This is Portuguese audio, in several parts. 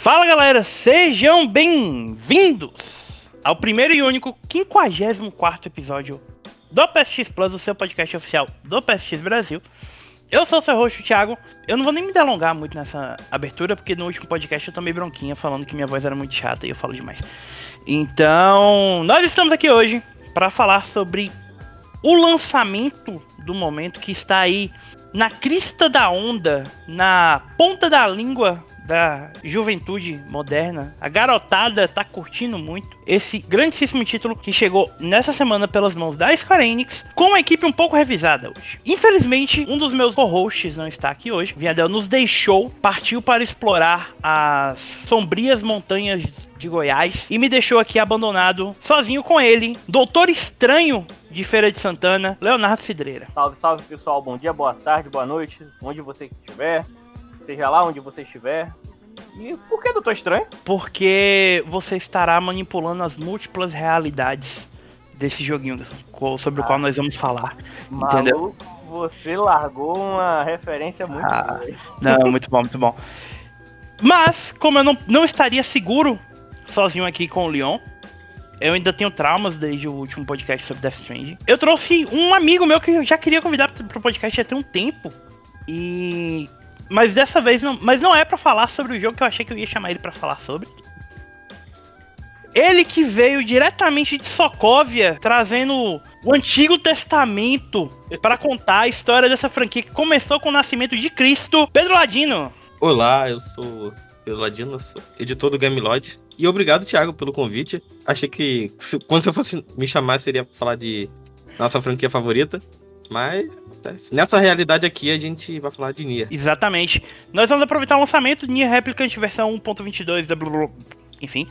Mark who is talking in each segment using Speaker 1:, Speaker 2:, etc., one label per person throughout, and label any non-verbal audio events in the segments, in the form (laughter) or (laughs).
Speaker 1: Fala galera, sejam bem-vindos ao primeiro e único 54 episódio do PSX Plus, o seu podcast oficial do PSX Brasil. Eu sou o seu host, Thiago. Eu não vou nem me delongar muito nessa abertura, porque no último podcast eu tomei bronquinha falando que minha voz era muito chata e eu falo demais. Então, nós estamos aqui hoje para falar sobre o lançamento do momento que está aí na crista da onda, na ponta da língua da juventude moderna. A garotada tá curtindo muito esse grandíssimo título que chegou nessa semana pelas mãos da Square Enix, com uma equipe um pouco revisada hoje. Infelizmente, um dos meus co-hosts não está aqui hoje. Viadel nos deixou, partiu para explorar as sombrias montanhas de Goiás e me deixou aqui abandonado sozinho com ele, Doutor Estranho de Feira de Santana, Leonardo Cidreira.
Speaker 2: Salve, salve pessoal, bom dia, boa tarde, boa noite, onde você estiver seja lá onde você estiver. E por que Doutor Estranho?
Speaker 1: Porque você estará manipulando as múltiplas realidades desse joguinho sobre ah, o qual nós vamos falar.
Speaker 2: Maluco, entendeu? Você largou uma referência muito ah, boa.
Speaker 1: Não, muito bom, muito bom. Mas, como eu não, não estaria seguro sozinho aqui com o Leon, eu ainda tenho traumas desde o último podcast sobre Death Stranding. Eu trouxe um amigo meu que eu já queria convidar para o podcast já tem um tempo. E mas dessa vez não. Mas não é para falar sobre o jogo que eu achei que eu ia chamar ele para falar sobre. Ele que veio diretamente de Sokovia, trazendo o Antigo Testamento para contar a história dessa franquia que começou com o nascimento de Cristo. Pedro Ladino.
Speaker 3: Olá, eu sou Pedro Ladino, sou editor do Gamelod. E obrigado, Thiago, pelo convite. Achei que quando você fosse me chamar, seria pra falar de nossa franquia favorita. Mas acontece. Nessa realidade aqui, a gente vai falar de Nier.
Speaker 1: Exatamente. Nós vamos aproveitar o lançamento de Nier Replicant versão 1.22 da enfim,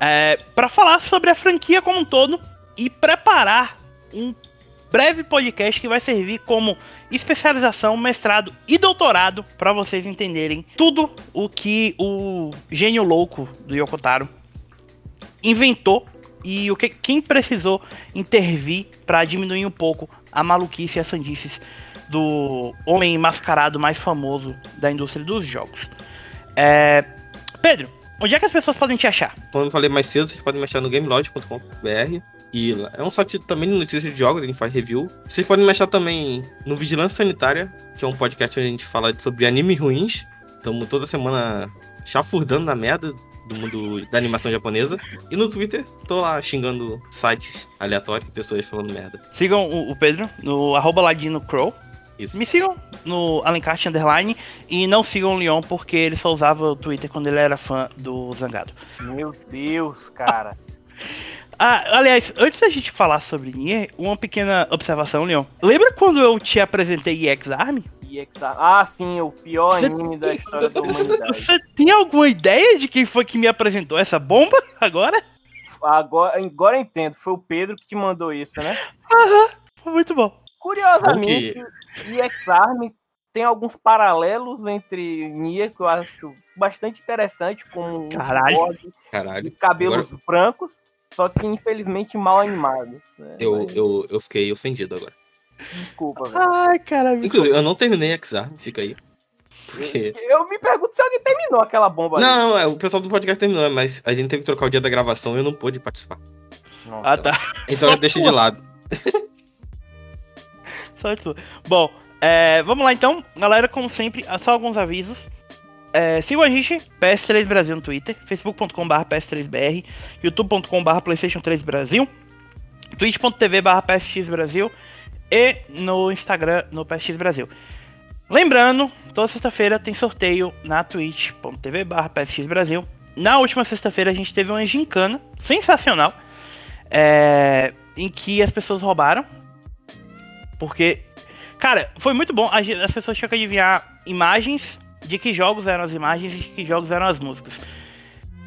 Speaker 1: é, para falar sobre a franquia como um todo e preparar um breve podcast que vai servir como especialização, mestrado e doutorado para vocês entenderem tudo o que o gênio louco do Yokotaro inventou e o que quem precisou intervir para diminuir um pouco a maluquice e as sandices do homem mascarado mais famoso da indústria dos jogos. É... Pedro, onde é que as pessoas podem te achar?
Speaker 3: Como eu falei mais cedo, vocês podem me achar no gamelodge.com.br. E é um site também de notícias de jogos, a gente faz review. Vocês podem me achar também no Vigilância Sanitária, que é um podcast onde a gente fala sobre animes ruins. Estamos toda semana chafurdando na merda do mundo da animação japonesa. E no Twitter, tô lá xingando sites aleatórios, pessoas falando merda.
Speaker 1: Sigam o, o Pedro no arroba Ladino Crow. Isso. Me sigam no Alencast Underline e não sigam o Leon porque ele só usava o Twitter quando ele era fã do Zangado.
Speaker 2: Meu Deus, cara. (laughs)
Speaker 1: ah, aliás, antes da gente falar sobre Nier, uma pequena observação, Leon. Lembra quando eu te apresentei EX Army?
Speaker 2: Ah, sim, o pior cê anime da história da humanidade.
Speaker 1: Você tem alguma ideia de quem foi que me apresentou essa bomba (laughs) agora?
Speaker 2: Agora, agora eu entendo, foi o Pedro que te mandou isso, né?
Speaker 1: Aham, foi muito bom.
Speaker 2: Curiosamente, okay. EX Army tem alguns paralelos entre Nia, que eu acho bastante interessante, com
Speaker 1: Caralho.
Speaker 2: um Caralho. de cabelos agora... brancos, só que infelizmente mal animado.
Speaker 3: Né? Eu, Mas... eu, eu fiquei ofendido agora.
Speaker 2: Desculpa, velho.
Speaker 1: Ai, cara.
Speaker 3: Inclusive, eu não terminei X-Arm, fica aí. Porque...
Speaker 2: Eu me pergunto se alguém terminou aquela bomba
Speaker 3: Não, é, o pessoal do podcast terminou, mas a gente teve que trocar o dia da gravação e eu não pude participar.
Speaker 1: Nossa. Ah, tá.
Speaker 3: Então Só deixa de lado.
Speaker 1: Só isso. Bom, é, vamos lá então. Galera, como sempre, só alguns avisos. É, sigam a gente, PS3 Brasil no Twitter, facebook.com.br PS3BR, youtube.com.br PlayStation 3 Brasil, twitch.tv PSX Brasil e no Instagram, no PSX Brasil. Lembrando, toda sexta-feira tem sorteio na twitch.tv barra PSX Brasil. Na última sexta-feira a gente teve uma gincana sensacional, é, em que as pessoas roubaram. Porque, cara, foi muito bom. As pessoas tinham que adivinhar imagens de que jogos eram as imagens e de que jogos eram as músicas.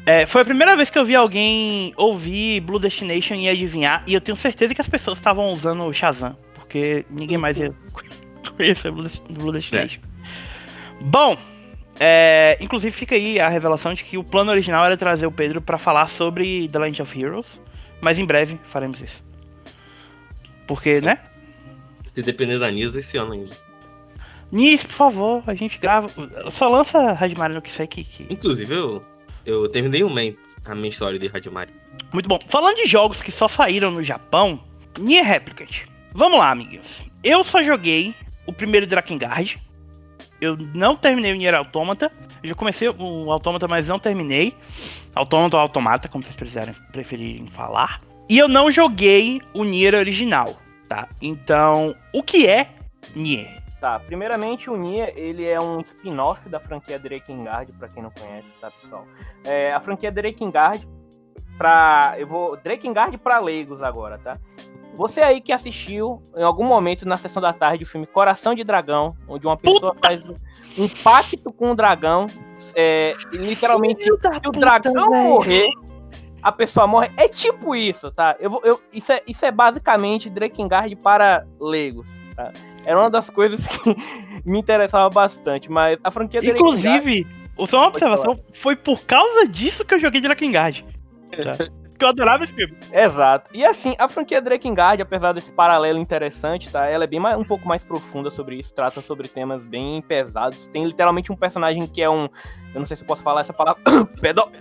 Speaker 1: É, foi a primeira vez que eu vi alguém ouvir Blue Destination e adivinhar, e eu tenho certeza que as pessoas estavam usando o Shazam porque ninguém mais ia conhecer Blue Destination. É. Bom, é, inclusive fica aí a revelação de que o plano original era trazer o Pedro para falar sobre The Land of Heroes, mas em breve faremos isso. Porque, né?
Speaker 3: Se depender da Nisa esse ano ainda.
Speaker 1: Nis, por favor, a gente grava. Só lança Radmar no que sei que.
Speaker 3: Inclusive, eu Eu terminei o main, a minha história de Hajimari.
Speaker 1: Muito bom. Falando de jogos que só saíram no Japão, Nier Replicant. Vamos lá, amiguinhos. Eu só joguei o primeiro Drakengard. Eu não terminei o Nier Automata. Eu já comecei o Automata, mas não terminei. Automata ou Automata, como vocês precisarem, preferirem falar. E eu não joguei o Nier original, tá? Então, o que é Nier?
Speaker 2: Tá, primeiramente o Nier, ele é um spin-off da franquia Drakengard, pra quem não conhece, tá, pessoal? É, a franquia Drakengard, pra... Eu vou... Drakengard pra leigos agora, tá? Você aí que assistiu em algum momento na sessão da tarde o filme Coração de Dragão, onde uma pessoa
Speaker 1: Puta.
Speaker 2: faz um pacto com o dragão, é, e literalmente se o dragão morrer, a pessoa morre. É tipo isso, tá? Eu, eu, isso, é, isso é basicamente Drakengard para leigos, tá? Era uma das coisas que (laughs) me interessava bastante, mas a franquia
Speaker 1: Inclusive, só uma observação, foi por causa disso que eu joguei Drakengard. Tá? (laughs) Porque eu adorava esse filme.
Speaker 2: Exato. E assim, a franquia Drakengard, apesar desse paralelo interessante, tá? Ela é bem mais, um pouco mais profunda sobre isso, trata sobre temas bem pesados. Tem literalmente um personagem que é um, eu não sei se eu posso falar essa palavra, (coughs) pedófilo.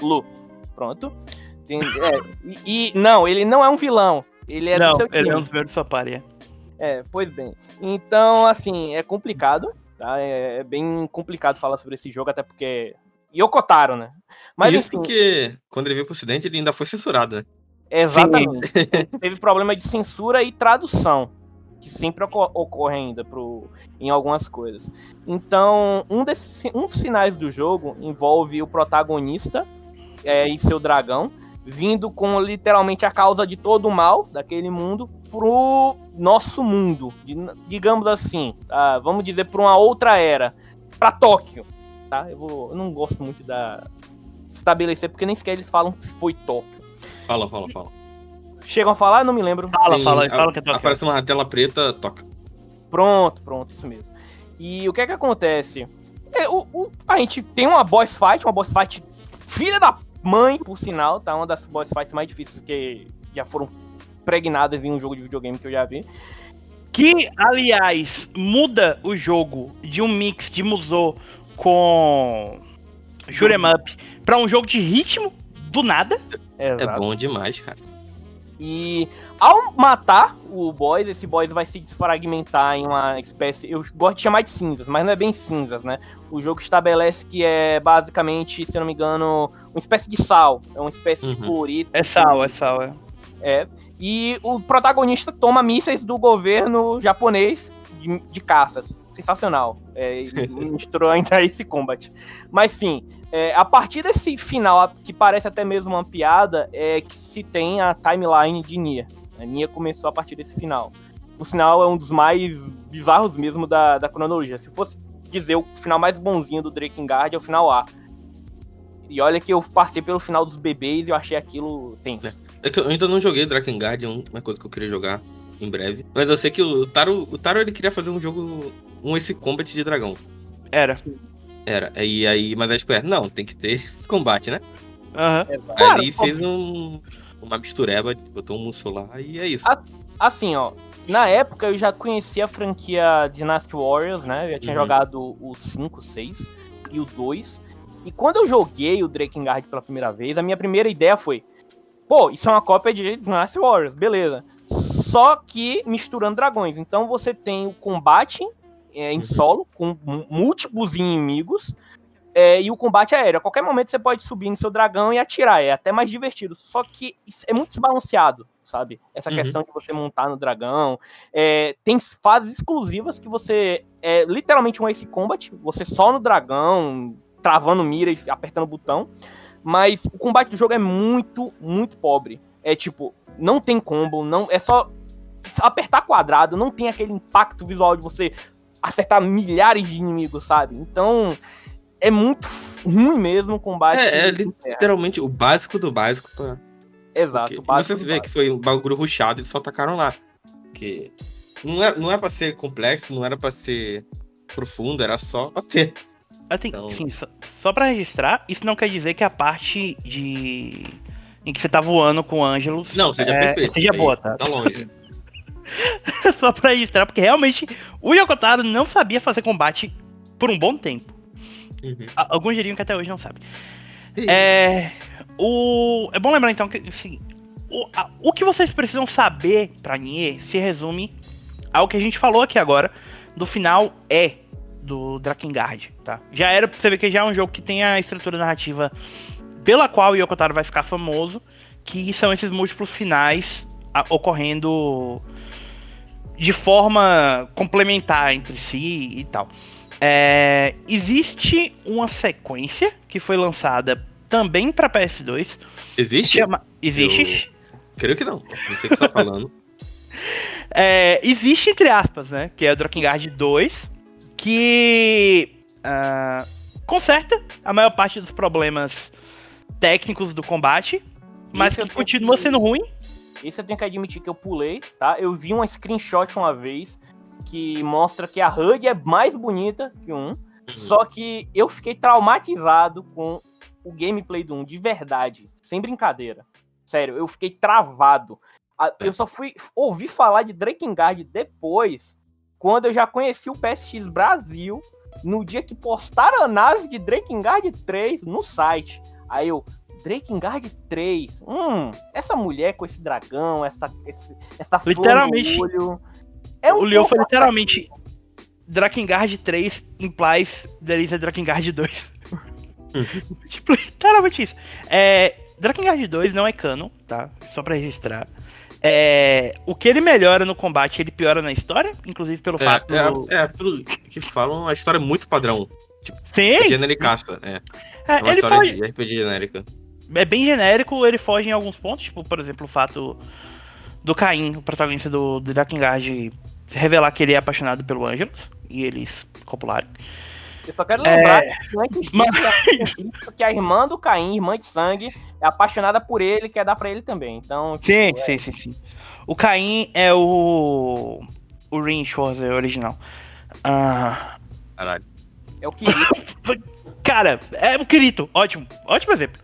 Speaker 2: (coughs) Pronto. Tem- é, e, e- não, ele não é um vilão. Ele é
Speaker 1: não,
Speaker 2: do seu time.
Speaker 1: ele é um dos primeiros sua.
Speaker 2: É, pois bem. Então, assim, é complicado, tá? É, é bem complicado falar sobre esse jogo, até porque. Yokotaro, né? Mas
Speaker 3: Isso
Speaker 2: enfim,
Speaker 3: porque quando ele veio pro ocidente, ele ainda foi censurado, né?
Speaker 2: exatamente. Teve problema de censura e tradução, que sempre oco- ocorre ainda pro, em algumas coisas. Então, um, desses, um dos finais do jogo envolve o protagonista é, e seu dragão, vindo com literalmente a causa de todo o mal daquele mundo pro nosso mundo, di- digamos assim, tá? vamos dizer para uma outra era, para Tóquio, tá? Eu, vou- eu não gosto muito da estabelecer porque nem sequer eles falam se foi Tóquio.
Speaker 3: Fala, fala, fala.
Speaker 2: Chegam a falar, não me lembro.
Speaker 1: Fala,
Speaker 3: Sim,
Speaker 1: fala, fala que é Tóquio.
Speaker 3: Aparece uma tela preta, toca.
Speaker 2: Pronto, pronto, isso mesmo. E o que é que acontece? É, o, o- a gente tem uma boss fight, uma boss fight filha da mãe, por sinal, tá? Uma das boss fights mais difíceis que já foram pregnadas em um jogo de videogame que eu já vi.
Speaker 1: Que, aliás, muda o jogo de um mix de Musou com Shoot'em Up pra um jogo de ritmo do nada.
Speaker 3: É
Speaker 2: Exato.
Speaker 3: bom demais, cara.
Speaker 2: E ao matar o boss, esse boss vai se desfragmentar em uma espécie. Eu gosto de chamar de cinzas, mas não é bem cinzas, né? O jogo estabelece que é basicamente, se eu não me engano, uma espécie de sal. É uma espécie de
Speaker 3: Uhum.
Speaker 2: clorito.
Speaker 1: É sal, é sal, é.
Speaker 2: É. E o protagonista toma mísseis do governo japonês de, de caças. Sensacional. É, (laughs) misturou ainda esse combate. Mas sim, é, a partir desse final, que parece até mesmo uma piada, é que se tem a timeline de Nia. A Nia começou a partir desse final. Por sinal, é um dos mais bizarros mesmo da, da cronologia. Se fosse dizer o final mais bonzinho do Drakengard, é o final A. E olha que eu passei pelo final dos bebês e eu achei aquilo tenso.
Speaker 3: É que eu ainda não joguei Drakengard, é uma coisa que eu queria jogar em breve. Mas eu sei que o Taro, o Taro ele queria fazer um jogo, um esse combat de dragão.
Speaker 1: Era.
Speaker 3: Era. E aí, mas aí tipo, é, não, tem que ter (laughs) combate, né?
Speaker 1: Aham.
Speaker 3: Aí
Speaker 2: Claro,
Speaker 3: fez um, uma mistureba, botou um musso lá e é isso.
Speaker 2: Assim, ó. Na época eu já conhecia a franquia Dynasty Warriors, né? Eu já tinha
Speaker 3: Uhum.
Speaker 2: jogado o 5, 6 e o 2. E quando eu joguei o Drakengard pela primeira vez, a minha primeira ideia foi: pô, isso é uma cópia de Dynasty Warriors, beleza. Só que misturando dragões. Então você tem o combate é, em
Speaker 3: Uhum.
Speaker 2: solo, com múltiplos inimigos. é, e o combate aéreo. A qualquer momento você pode subir no seu dragão e atirar. É até mais divertido. Só que é muito desbalanceado, sabe? Essa
Speaker 3: Uhum.
Speaker 2: questão de você montar no dragão. É, tem fases exclusivas que você. É literalmente um Ace Combat. Você só no dragão, travando mira e apertando o botão. Mas o combate do jogo é muito, muito pobre. É tipo, não tem combo, não é só apertar quadrado, não tem aquele impacto visual de você acertar milhares de inimigos, sabe? Então, é muito ruim mesmo o combate.
Speaker 3: É, é literalmente o básico do básico pra.
Speaker 2: Exato.
Speaker 3: porque
Speaker 2: o básico
Speaker 3: você vê
Speaker 2: básico.
Speaker 3: que foi um bagulho rushado e só tacaram lá. Porque não era, não era pra ser complexo, não era pra ser profundo, era só bater.
Speaker 1: Assim,
Speaker 3: Então-
Speaker 1: sim, só, só pra registrar, isso não quer dizer que a parte de. Em que você tá voando com o Ângelos.
Speaker 3: Não, seja
Speaker 1: é,
Speaker 3: perfeito.
Speaker 1: Seja
Speaker 3: aí
Speaker 1: boa, tá?
Speaker 3: Tá longe. (laughs)
Speaker 1: só pra registrar, porque realmente o Yokotaro não sabia fazer combate por um bom tempo.
Speaker 3: Uhum.
Speaker 1: Alguns diriam que até hoje não sabe. É, o, é bom lembrar então que assim, o, a- o que vocês precisam saber pra Nier se resume ao que a gente falou aqui agora do final é do Drakengard, tá? Já era, você vê que já é um jogo que tem a estrutura narrativa pela qual o Yoko Taro vai ficar famoso, que são esses múltiplos finais a- ocorrendo de forma complementar entre si e tal. É, existe uma sequência que foi lançada também para PS2.
Speaker 3: Existe?
Speaker 1: Chama- existe.
Speaker 3: Creio que não. Não sei o que você tá falando. (laughs)
Speaker 1: É, existe, entre aspas, né? Que é o Drakengard 2, que ah, conserta a maior parte dos problemas técnicos do combate, mas
Speaker 2: Isso
Speaker 1: que continua
Speaker 2: que-
Speaker 1: sendo ruim.
Speaker 2: Isso eu tenho que admitir que eu pulei, tá? Eu vi uma screenshot uma vez que mostra que a HUD é mais bonita que o 1. Só que eu fiquei traumatizado com o gameplay do 1, de verdade. Sem brincadeira. Sério, eu fiquei travado. A- Eu só fui ouvir falar de Drakengard depois, quando eu já conheci o PSX Brasil, no dia que postaram a nave de Drakengard 3 no site. Aí eu, Drakengard 3, hum, essa mulher com esse dragão, essa, esse, essa flor no
Speaker 1: Literalmente.
Speaker 2: olho. É
Speaker 1: o Leon foi literalmente Drakengard 3 implies there is a Drakengard 2. (laughs) tipo, literalmente isso. É, Drakengard 2 não é canon, tá? Só pra registrar. É, o que ele melhora no combate, ele piora na história, inclusive pelo fato.
Speaker 3: É, é, é, pelo que falam, a história é muito padrão.
Speaker 1: Sim,
Speaker 3: Genericaça. É,
Speaker 1: é,
Speaker 3: é uma
Speaker 1: ele
Speaker 3: história
Speaker 1: foge,
Speaker 3: de RPG genérica.
Speaker 1: é bem genérico, ele foge em alguns pontos, tipo, por exemplo, o fato do Caim, o protagonista do, do Drakengard, revelar que ele é apaixonado pelo Angelus, e eles copularem.
Speaker 2: Eu só quero lembrar que não é que esqueça que a irmã do Caim, irmã de sangue, é apaixonada por ele e quer dar pra ele também. Então, tipo,
Speaker 1: Sim,
Speaker 2: é-
Speaker 1: sim, sim, sim. O Caim é o. O Rin Schwarzer original. Ah,
Speaker 3: Caralho.
Speaker 2: é o Kirito. (laughs)
Speaker 1: cara, é o Kirito. Ótimo. Ótimo exemplo.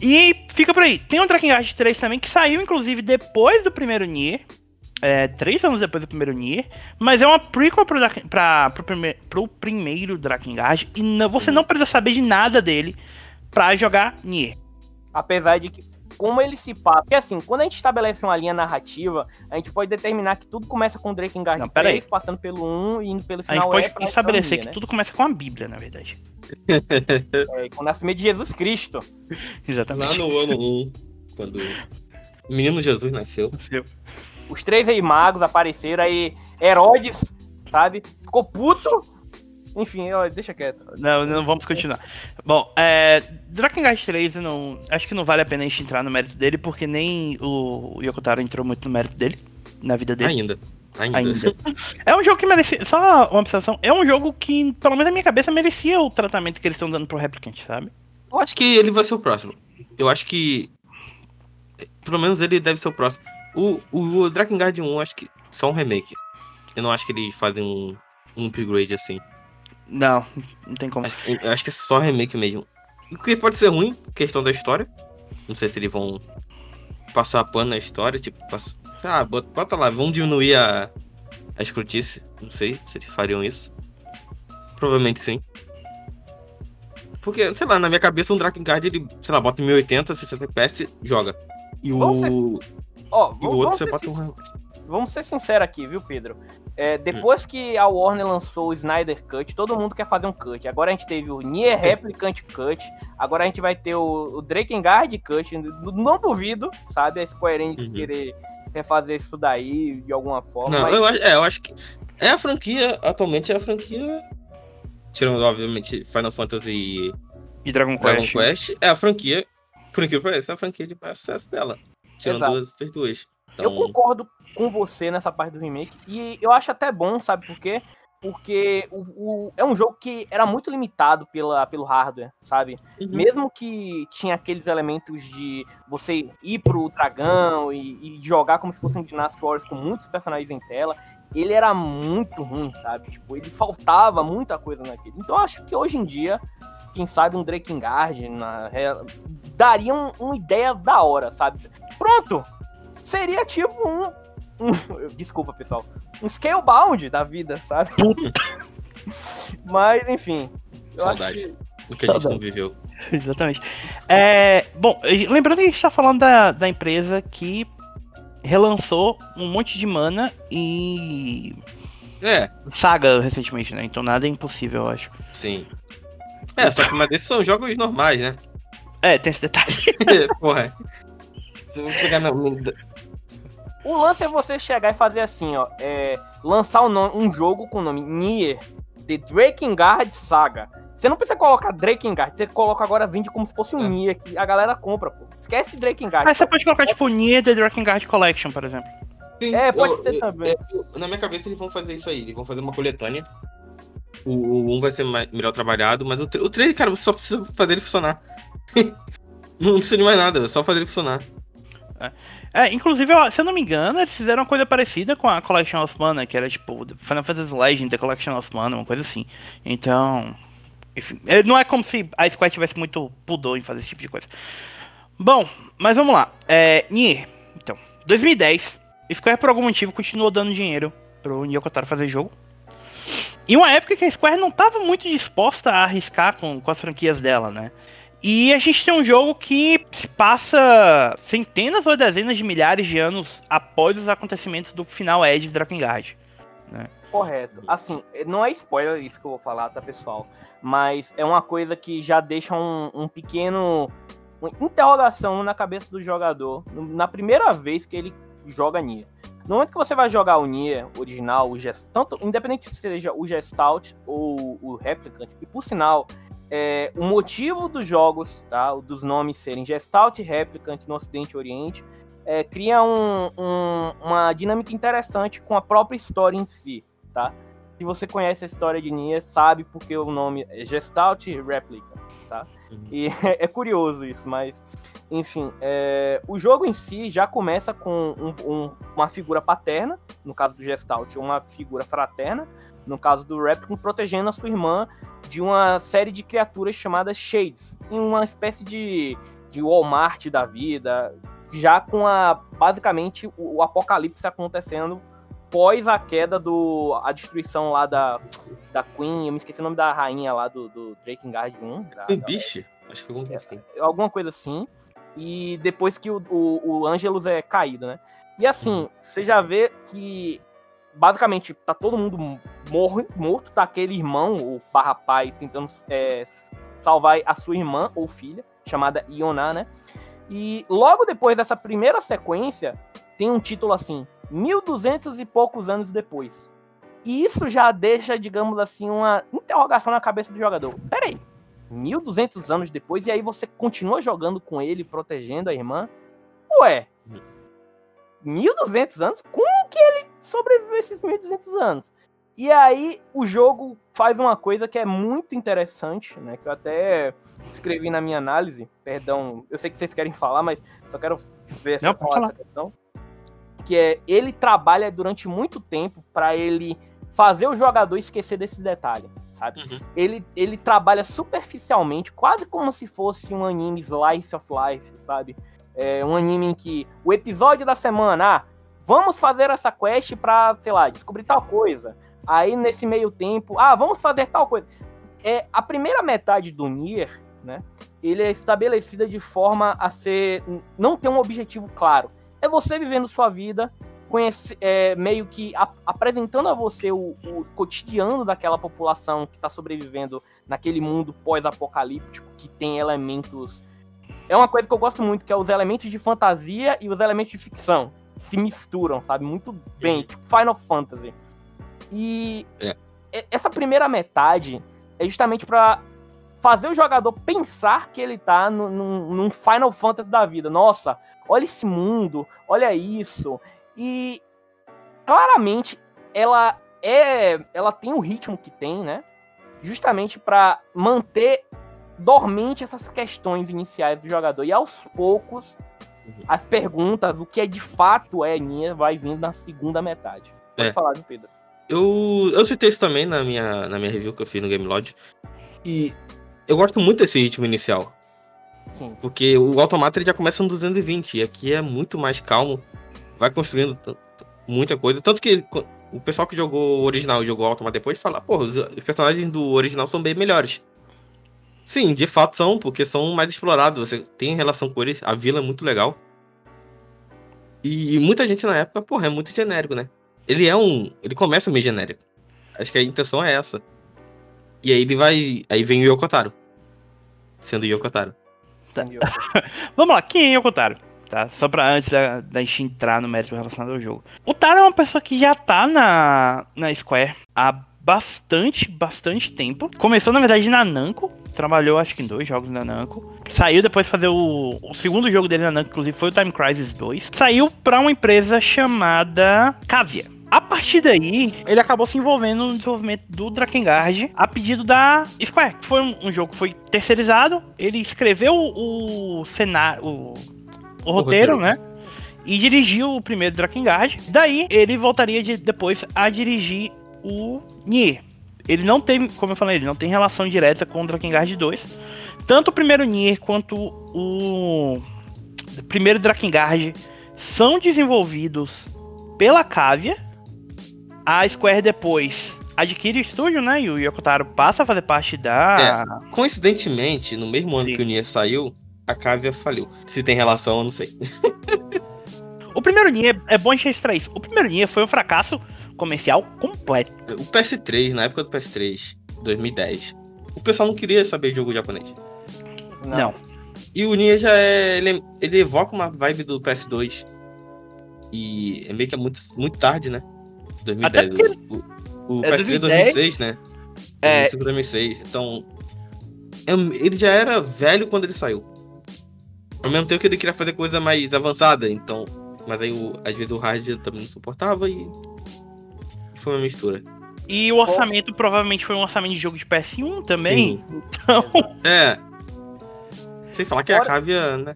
Speaker 1: E fica por aí. Tem um Drakengard 3 também que saiu, inclusive, depois do primeiro Nier. É, três anos depois do primeiro Nier. Mas é uma prequel pro, pra, pro, prime, pro primeiro Drakengard. E não- você não precisa saber de nada dele pra jogar Nier.
Speaker 2: Apesar de que, como ele se passa. Porque assim, quando a gente estabelece uma linha narrativa, a gente pode determinar que tudo começa com Drakengard
Speaker 1: Não, pera
Speaker 2: 3, passando pelo 1 e indo pelo
Speaker 1: A gente
Speaker 2: final.
Speaker 1: pode
Speaker 2: é
Speaker 1: estabelecer que
Speaker 2: né?
Speaker 1: tudo começa com a Bíblia, na verdade. (laughs)
Speaker 2: É, com o nascimento de Jesus Cristo. (laughs)
Speaker 3: Lá
Speaker 1: Exatamente.
Speaker 3: no ano 1, quando o menino Jesus nasceu.
Speaker 2: Os três rei magos apareceram aí. Herodes, sabe? Ficou puto. Enfim, ó, deixa quieto.
Speaker 1: Não, não vamos continuar. Bom, é, Drakengard 3, eu não, acho que não vale a pena a gente entrar no mérito dele, porque nem o Yoko Taro entrou muito no mérito dele, na vida dele.
Speaker 3: Ainda. Ainda.
Speaker 1: Ainda. É um jogo que merecia. Só uma observação. É um jogo que, pelo menos na minha cabeça, merecia o tratamento que eles estão dando pro Replicant, sabe?
Speaker 3: Eu acho que ele vai ser o próximo. Eu acho que. Pelo menos ele deve ser o próximo. O, o, o Drakengard 1, eu acho que só um remake. Eu não acho que eles fazem um, um upgrade assim.
Speaker 1: Não, não tem como.
Speaker 3: Acho que, eu acho que é só remake mesmo. O que pode ser ruim, questão da história. Não sei se eles vão passar pano na história, tipo, passa, lá, bota, bota lá, vão diminuir a, a escrutice. Não sei se eles fariam isso. Provavelmente sim. Porque, sei lá, na minha cabeça um Drakengard, ele, sei lá, bota em 1080, 60 FPS, joga. E o,
Speaker 2: Vamos ser- Ó,
Speaker 3: e o
Speaker 2: vamos,
Speaker 3: outro
Speaker 2: vamos
Speaker 3: você bota um...
Speaker 2: vamos ser sinceros aqui, viu, Pedro? É, depois que a Warner lançou o Snyder Cut, todo mundo quer fazer um cut. Agora a gente teve o Nier Replicant Cut, agora a gente vai ter o, o Drakengard Cut. Não duvido, sabe, a Square Enix
Speaker 3: Uhum.
Speaker 2: querer refazer isso daí de alguma forma.
Speaker 3: Não,
Speaker 2: mas-
Speaker 3: eu, acho- é, eu acho que é a franquia, atualmente é a franquia... Tirando, obviamente, Final Fantasy
Speaker 1: E Dragon
Speaker 3: Dragon
Speaker 1: Quest.
Speaker 3: Quest é a franquia, por incrível que pareça, é a franquia de maior sucesso dela. Tirando
Speaker 2: Exato.
Speaker 3: duas, outras duas.
Speaker 2: Eu
Speaker 3: Então,
Speaker 2: concordo com você nessa parte do remake. E eu acho até bom, sabe por quê? Porque o, o- é um jogo que era muito limitado pela, pelo hardware, sabe?
Speaker 3: Uhum.
Speaker 2: Mesmo que tinha aqueles elementos de você ir pro dragão e, e jogar como se fosse um Dynasty Wars com muitos personagens em tela, ele era muito ruim, sabe? Tipo, ele faltava muita coisa naquele. Então eu acho que hoje em dia, quem sabe um Drakengard na, re- daria um- uma ideia da hora, sabe? Pronto! Seria tipo um, um- (laughs) Desculpa, pessoal. Um Scalebound da vida, sabe? (laughs) Mas, enfim.
Speaker 3: Saudade.
Speaker 2: que-
Speaker 3: O que a gente não viveu. (laughs)
Speaker 1: Exatamente. É, bom, lembrando que a gente tá falando da, da empresa que relançou um monte de mana e
Speaker 3: É,
Speaker 1: saga recentemente, né? Então nada é impossível, eu acho.
Speaker 3: sim. É, só que mas esses são jogos normais, né?
Speaker 1: É, tem esse detalhe.
Speaker 3: Porra. Se eu pegar na.
Speaker 2: O lance é você chegar e fazer assim, ó. É, lançar um, nome- um jogo com o nome Nier The Drakengard Saga. Você não precisa colocar Drakengard, você coloca agora, vende como se fosse um
Speaker 3: É.
Speaker 2: Nier, que a galera compra, pô. Esquece Drakengard.
Speaker 1: Mas você pode colocar, tipo, Nier The Drakengard Collection, por exemplo.
Speaker 2: É, pode
Speaker 3: Eu-
Speaker 2: ser
Speaker 3: eu-
Speaker 2: também.
Speaker 3: eu- na minha cabeça eles vão fazer isso aí. Eles vão fazer uma coletânea. O, o 1 vai ser mais- melhor trabalhado, mas o, o 3, cara, você só precisa fazer ele funcionar. (laughs) não precisa de mais nada, é só fazer ele funcionar.
Speaker 1: É, inclusive, ó, se eu não me engano, eles fizeram uma coisa parecida com a Collection of Mana, que era tipo Final Fantasy Legend, The Collection of Mana, uma coisa assim. Então, enfim, é, não é como se a Square tivesse muito pudor em fazer esse tipo de coisa. Bom, mas vamos lá. É, Nier, então, 2010, Square por algum motivo continuou dando dinheiro pro Nioh Kotaro fazer jogo. E uma época que a Square não estava muito disposta a arriscar com, com as franquias dela, né? E a gente tem um jogo que se passa centenas ou dezenas de milhares de anos após os acontecimentos do final Edge de Drakengard.
Speaker 2: Correto. Assim, não é spoiler isso que eu vou falar, tá, pessoal? Mas é uma coisa que já deixa um, um pequeno. Uma interrogação na cabeça do jogador na primeira vez que ele joga Nier. No momento que você vai jogar o Nier original, o Gest, tanto independente se seja o Gestalt ou o Replicant, e por sinal, é, o motivo dos jogos, tá, dos nomes serem Gestalt e Replicant no Ocidente e Oriente, é, cria um- um- uma dinâmica interessante com a própria história em si tá? Se você conhece a história de Nier, sabe porque o nome é Gestalt Replica, tá?
Speaker 3: Uhum.
Speaker 2: E (laughs) é curioso isso, mas enfim, é, o jogo em si já começa com um- uma figura paterna, no caso do Gestalt, uma figura fraterna, no caso do Replicant, protegendo a sua irmã de uma série de criaturas chamadas Shades, em uma espécie de, de Walmart da vida, já com a basicamente o, o apocalipse acontecendo pós a queda do. a destruição lá da, da Queen, eu me esqueci o nome da rainha lá do, do Drakengard 1. da-
Speaker 3: Foi? Acho que algum coisa assim.
Speaker 2: alguma coisa assim. E depois que o, o, o Angelus é caído, né? E assim, você já vê que basicamente tá todo mundo morro, morto, tá aquele irmão, o barra pai, tentando é, salvar a sua irmã ou filha, chamada Ioná, né? E logo depois dessa primeira sequência, tem um título assim, 1200 e poucos anos depois. E isso já deixa, digamos assim, uma interrogação na cabeça do jogador. Peraí, 1200 anos depois, e aí você continua jogando com ele, protegendo a irmã? Ué, 1200 anos? Como sobreviveu esses 1200 anos? E aí o jogo faz uma coisa que é muito interessante, né? Que eu até escrevi na minha análise. Perdão, eu sei que vocês querem falar, mas só quero ver essa,
Speaker 1: Não,
Speaker 2: falar essa questão. Que é ele trabalha durante muito tempo para ele fazer o jogador esquecer desses detalhes, sabe?
Speaker 3: Uhum.
Speaker 2: ele, ele trabalha superficialmente, quase como se fosse um anime slice of life, sabe? É um anime em que o episódio da semana, ah, vamos fazer essa quest pra, sei lá, descobrir tal coisa. Aí nesse meio tempo, ah, vamos fazer tal coisa. É a primeira metade do Nier, né? Ele é estabelecida de forma a ser não ter um objetivo claro. É você vivendo sua vida, conhece, é, meio que apresentando a você o, o cotidiano daquela população que está sobrevivendo naquele mundo pós-apocalíptico que tem elementos. É uma coisa que eu gosto muito, que é os elementos de fantasia e os elementos de ficção. Se misturam, sabe? Muito bem, tipo Final Fantasy. E
Speaker 3: É.
Speaker 2: essa primeira metade é justamente para fazer o jogador pensar que ele tá num, num- Final Fantasy da vida. Nossa, olha esse mundo, olha isso. E claramente ela é, ela tem o ritmo que tem, né? Justamente para manter dormente essas questões iniciais do jogador e aos poucos. As perguntas, o que é de fato é Nier, vai vindo na segunda metade. Pode
Speaker 3: É.
Speaker 2: falar, viu, Pedro?
Speaker 3: Eu, eu citei isso também na minha, na minha review que eu fiz no Game Lodge. E eu gosto muito desse ritmo inicial.
Speaker 2: Sim.
Speaker 3: Porque o Automata ele já começa no 220 e aqui é muito mais calmo. Vai construindo muita coisa. Tanto que o pessoal que jogou o original e jogou o Automa depois fala, os, os personagens do original são bem melhores. Sim, de fato são, porque são mais explorados. Você tem relação com eles, a vila é muito legal. E muita gente na época, porra, é muito genérico, né? Ele é um. Ele começa meio genérico. Acho que a intenção é essa. E aí ele vai. Aí vem o Yokotaro. Sendo Yokotaro. (laughs)
Speaker 1: Vamos lá, quem é Yokotaro? Tá? Só pra antes da, da gente entrar no mérito relacionado ao jogo. O Taro é uma pessoa que já tá na, na Square há bastante, bastante tempo. Começou, na verdade, na Namco. Trabalhou, acho que em dois jogos na Namco. Saiu depois fazer o, o segundo jogo dele na Namco, inclusive, foi o Time Crisis 2. Saiu pra uma empresa chamada Cavia. A partir daí, ele acabou se envolvendo no desenvolvimento do Drakengard a pedido da Square. Foi um, um jogo que foi terceirizado. Ele escreveu o cenário, o, o, roteiro, roteiro, né? E dirigiu o primeiro Drakengard. Daí, ele voltaria de, depois a dirigir o Nier. Ele não tem, como eu falei, ele não tem relação direta com o Drakengard 2. Tanto o primeiro Nier quanto o primeiro Drakengard são desenvolvidos pela Cavia. A Square depois adquire o estúdio, né? E o Yokotaro passa a fazer parte da.
Speaker 3: É, coincidentemente, no mesmo ano Sim. que o Nier saiu, a Cavia faliu. Se tem relação, eu não sei.
Speaker 1: o primeiro Nier, é bom a gente registrar isso. O primeiro Nier foi um fracasso comercial completo.
Speaker 3: O PS3, na época do PS3, 2010, o pessoal não queria saber jogo japonês.
Speaker 1: Não. não.
Speaker 3: E o Nier já é. Ele, ele, evoca uma vibe do PS2. E é meio que é muito, muito tarde, né? 2010. Porque... O, o é PS3 é 2006, né? É. 2006. Então. Ele já era velho quando ele saiu. Ao mesmo tempo que ele queria fazer coisa mais avançada, então. Mas aí, o, às vezes, o hard também não suportava e foi uma mistura.
Speaker 1: E o orçamento oh. provavelmente foi um orçamento de jogo de PS1 também. Sim. Então. (laughs)
Speaker 3: É. Sem falar que Fora... a Cavia, né?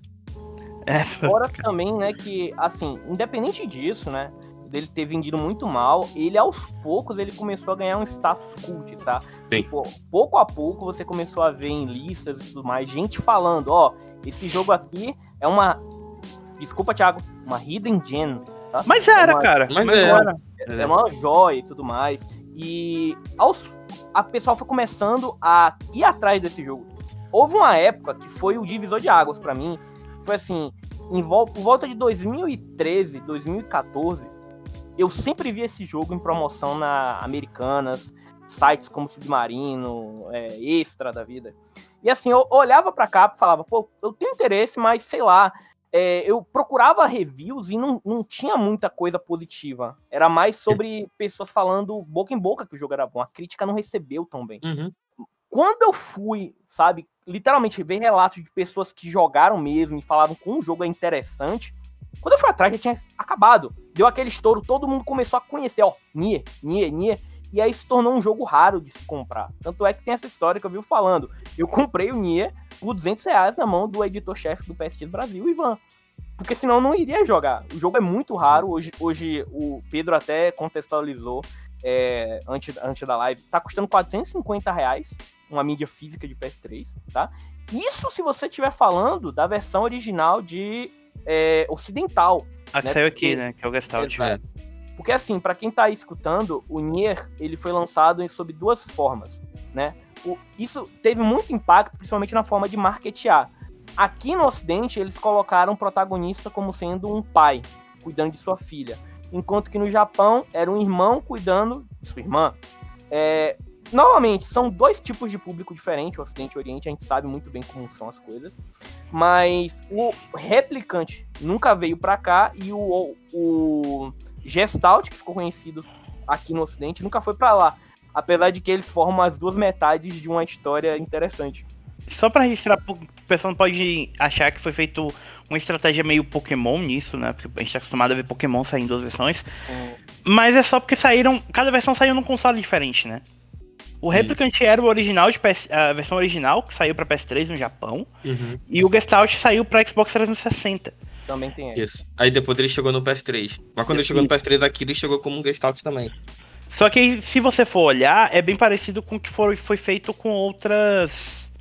Speaker 2: É. Fora também, né, que, assim, independente disso, né? Dele ter vendido muito mal, ele aos poucos ele começou a ganhar um status cult, tá? Sim. Tipo, pouco a pouco você começou a ver em listas e tudo mais, gente falando, ó, esse jogo aqui é uma. Desculpa, Thiago, uma hidden gem. Tá?
Speaker 1: Mas era, é uma... cara.
Speaker 2: Mas, Mas era. era. É. é uma joia e tudo mais. E aos, a pessoa foi começando a ir atrás desse jogo. Houve uma época que foi o divisor de águas para mim. Foi assim, em vol por volta de 2013, 2014, eu sempre vi esse jogo em promoção na Americanas, sites como Submarino, é, Extra da vida. E assim, eu olhava pra cá e falava, pô, eu tenho interesse, mas sei lá, é, eu procurava reviews e não, não tinha muita coisa positiva. Era mais sobre pessoas falando boca em boca que o jogo era bom. A crítica não recebeu tão bem.
Speaker 3: Uhum.
Speaker 2: Quando eu fui, sabe, literalmente ver relatos de pessoas que jogaram mesmo e falavam que um jogo é interessante, quando eu fui atrás já tinha acabado. Deu aquele estouro, todo mundo começou a conhecer, ó, Nier, Nier, Nier. E aí se tornou um jogo raro de se comprar. Tanto é que tem essa história que eu vi falando. Eu comprei o Nier por 200 reais na mão do editor-chefe do PSG do Brasil, Ivan. Porque senão eu não iria jogar. O jogo é muito raro. Hoje, hoje o Pedro até contextualizou é, antes, antes da live. Tá custando 450 reais uma mídia física de PS3, tá? Isso se você estiver falando da versão original de é, ocidental.
Speaker 1: Ah, que né? saiu aqui, né? Que é o Gestalt.
Speaker 2: É. Porque assim, para quem tá escutando, o Nier, ele foi lançado sob duas formas, né? O, isso teve muito impacto, principalmente na forma de marketear. Aqui no Ocidente, eles colocaram o protagonista como sendo um pai, cuidando de sua filha. Enquanto que no Japão, era um irmão cuidando de sua irmã. É, Novamente, são dois tipos de público diferentes, o Ocidente e o Oriente, a gente sabe muito bem como são as coisas. Mas o replicante nunca veio para cá e o, o Gestalt, que ficou conhecido aqui no Ocidente, nunca foi para lá. Apesar de que ele forma as duas metades de uma história interessante.
Speaker 1: Só para registrar, o pessoal não pode achar que foi feito uma estratégia meio Pokémon nisso, né? Porque a gente tá acostumado a ver Pokémon sair em duas versões. Hum. Mas é só porque saíram. Cada versão saiu num console diferente, né? O Replicant era o original de PS, a versão original que saiu para PS3 no Japão.
Speaker 3: Uhum.
Speaker 1: E o Gestalt saiu para Xbox 360.
Speaker 2: Também tem ele.
Speaker 3: Isso. Aí depois ele chegou no PS3. Mas quando ele chegou no PS3 aqui, ele chegou como um Gestalt também.
Speaker 1: Só que se você for olhar, é bem parecido com o que foi, foi feito com outras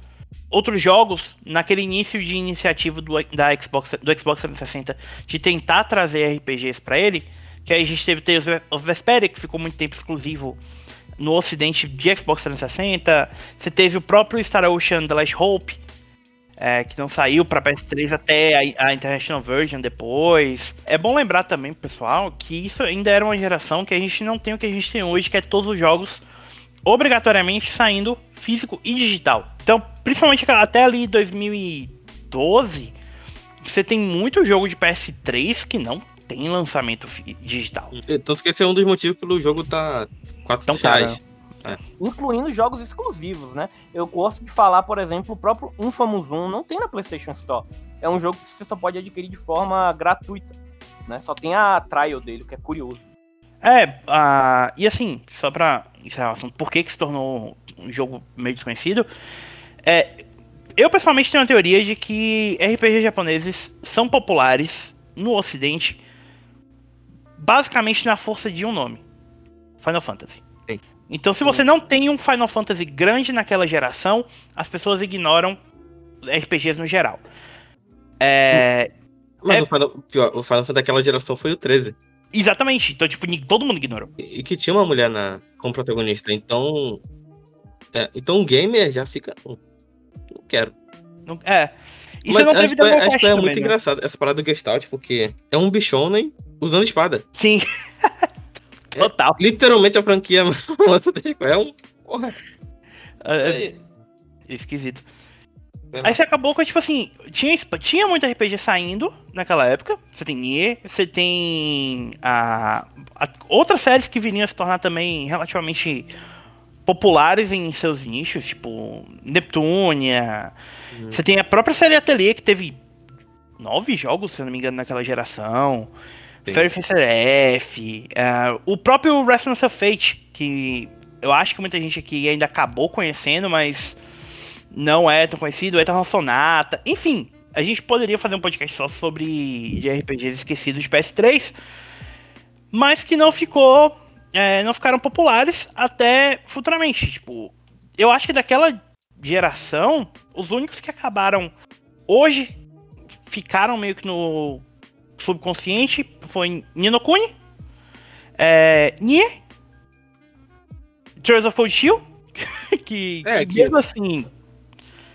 Speaker 1: outros jogos naquele início de iniciativa do, da Xbox, do Xbox 360 de tentar trazer RPGs para ele, Que aí a gente teve Tales of Vesperia, que ficou muito tempo exclusivo no ocidente de Xbox 360. Você teve o próprio Star Ocean The Last Hope, é, que não saiu para PS3 até a, a, International Version depois. É bom lembrar também, pessoal, que isso ainda era uma geração que a gente não tem o que a gente tem hoje, que é todos os jogos obrigatoriamente saindo físico e digital. Então, principalmente até ali 2012, você tem muito jogo de PS3 que não tem lançamento digital.
Speaker 3: Tanto que esse é um dos motivos pelo jogo tá 4 reais.
Speaker 2: É. Incluindo jogos exclusivos, né? Eu gosto de falar, por exemplo, o próprio Infamous 1 não tem na PlayStation Store. É um jogo que você só pode adquirir de forma gratuita, né? Só tem a trial dele, o que é curioso.
Speaker 1: É, uh, e assim, só pra encerrar o assunto, por que, que se tornou um jogo meio desconhecido? É, eu pessoalmente tenho uma teoria de que RPGs japoneses são populares no ocidente basicamente na força de um nome. Final Fantasy. Então, se você não tem um Final Fantasy grande naquela geração, as pessoas ignoram RPGs no geral. É...
Speaker 3: Mas é... O, Final, pior, o Final Fantasy daquela geração foi o 13.
Speaker 1: Exatamente. Então, tipo, todo mundo ignorou.
Speaker 3: E, que tinha uma mulher na, como protagonista. Então. É, então o gamer já fica. Não, não quero.
Speaker 1: Não, é.
Speaker 3: E Mas não teve acho, que, é, acho que é muito né? engraçado essa parada do Gestalt, porque é um bichonem usando espada.
Speaker 1: Sim. (laughs) Total.
Speaker 3: É, literalmente a franquia (laughs) é um. Porra.
Speaker 1: É, é, esquisito. Aí você acabou com, tipo assim, tinha, tinha muito RPG saindo naquela época. Você tem Nier, você tem a, a, outras séries que viriam a se tornar também relativamente populares em seus nichos, tipo Neptunia. Uhum. Você tem a própria série Atelier que teve nove jogos, se eu não me engano, naquela geração. Fairy Fencer F, uh, o próprio Resonance of Fate, que eu acho que muita gente aqui ainda acabou conhecendo, mas não é tão conhecido, Eternal Sonata, enfim, a gente poderia fazer um podcast só sobre RPGs esquecidos de PS3, mas que não ficou, é, não ficaram populares até futuramente, tipo, eu acho que daquela geração, os únicos que acabaram hoje ficaram meio que no subconsciente foi Nino Kuni, é, Nier, Tears of Cold Shield, (laughs) que, é, que, mesmo assim.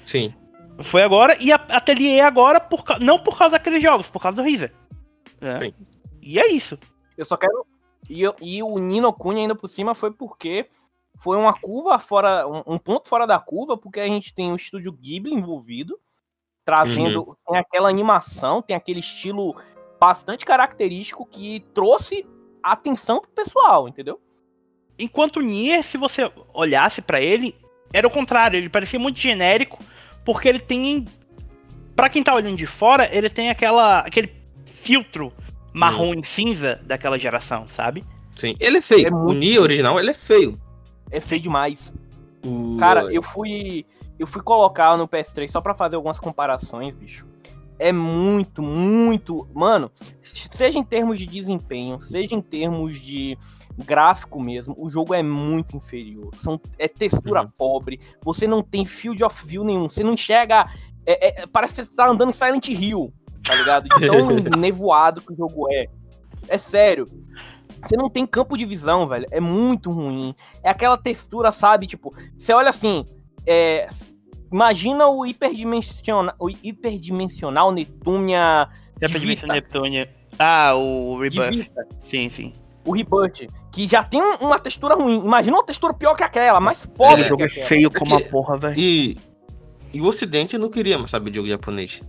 Speaker 3: Sim.
Speaker 1: Foi agora, e a Atelier agora, por, não por causa daqueles jogos, por causa do Rizer. É. E é isso.
Speaker 2: Eu só quero. E, e o Nino Kuni ainda por cima foi porque foi uma curva fora, um, um, ponto fora da curva, porque a gente tem o estúdio Ghibli envolvido, trazendo uhum. tem aquela animação, tem aquele estilo bastante característico que trouxe atenção pro pessoal, entendeu?
Speaker 1: Enquanto o Nier, se você olhasse para ele, era o contrário, ele parecia muito genérico, porque ele tem para quem tá olhando de fora, ele tem aquela aquele filtro marrom hum. e cinza daquela geração, sabe?
Speaker 3: Sim, ele é feio. É muito... O Nier original, ele é feio.
Speaker 2: É feio demais. Uh... Cara, eu fui eu fui colocar no PS3 só para fazer algumas comparações, bicho é muito, muito. Mano, seja em termos de desempenho, seja em termos de gráfico mesmo, o jogo é muito inferior. São, é textura uhum. pobre, você não tem field of view nenhum, você não enxerga. É, é, parece que você tá andando em Silent Hill, tá ligado? De tão (laughs) nevoado que o jogo é. É sério. Você não tem campo de visão, velho. É muito ruim. É aquela textura, sabe? Tipo, você olha assim. É, Imagina o hiperdimensional, o hiperdimensional Neptunia.
Speaker 1: Hiperdimensional Neptunia. Ah, o Rebirth. Sim, sim.
Speaker 2: O Rebirth, que já tem uma textura ruim. Imagina uma textura pior que aquela, mais pobre.
Speaker 1: É, jogo
Speaker 2: é
Speaker 1: feio como a porra, velho.
Speaker 3: E, e o Ocidente não queria mais saber de jogo japonês.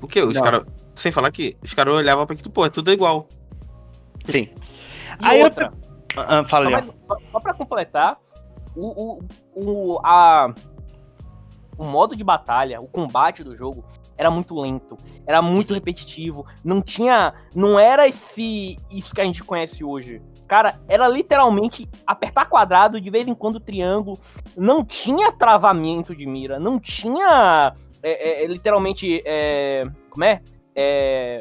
Speaker 3: Porque os caras. Sem falar que os caras olhavam pra aquilo, pô, é tudo igual.
Speaker 1: Sim.
Speaker 2: E Aí outra. Eu... Ah, fala só, só, só pra completar, o, o, o, a, o modo de batalha, o combate do jogo era muito lento, era muito repetitivo, não tinha, não era esse isso que a gente conhece hoje. Cara, era literalmente apertar quadrado, de vez em quando triângulo, não tinha travamento de mira, não tinha é, é, é literalmente é, como é? É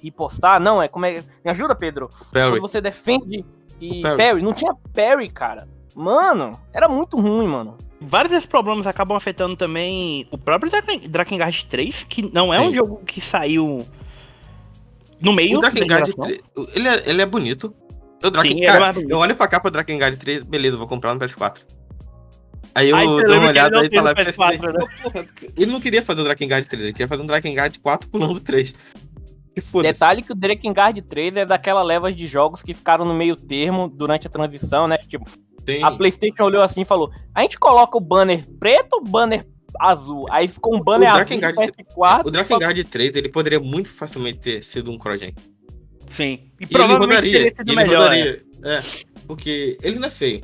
Speaker 2: ripostar, não, é como é, me ajuda, Pedro?
Speaker 3: Parry.
Speaker 2: Quando você defende e parry. parry, não tinha parry, cara. Mano, era muito ruim, mano.
Speaker 1: Vários desses problemas acabam afetando também o próprio Drakengard 3, que não é Sim. um jogo que saiu no meio
Speaker 3: O Drakengard
Speaker 1: geração.
Speaker 3: 3, ele é, ele é bonito. O Draken,
Speaker 1: Sim, ele é
Speaker 3: cara,
Speaker 1: bonito.
Speaker 3: eu olho pra capa do Drakengard 3, beleza, vou comprar no PS4. Aí eu
Speaker 1: você
Speaker 3: dou uma olhada e falo,
Speaker 1: PS4,
Speaker 3: PS3.
Speaker 1: né?
Speaker 3: Porra, ele não queria fazer o Drakengard 3, ele queria fazer um Drakengard 4 pulando 3. Que foda-se.
Speaker 2: Detalhe que o Drakengard 3 é daquela leva de jogos que ficaram no meio termo durante a transição, né? Tipo,
Speaker 3: Tem-
Speaker 2: a PlayStation olhou assim e falou: a gente coloca o banner preto ou banner azul? Aí ficou um banner
Speaker 3: O
Speaker 2: azul no PS4.
Speaker 3: O Drakengard 3, ele poderia muito facilmente ter sido um crossgen.
Speaker 1: Sim. E,
Speaker 3: E ele
Speaker 1: provavelmente
Speaker 3: rodaria,
Speaker 1: teria
Speaker 3: e
Speaker 1: sido
Speaker 3: ele
Speaker 1: melhor.
Speaker 3: rodaria. É, porque ele não é feio.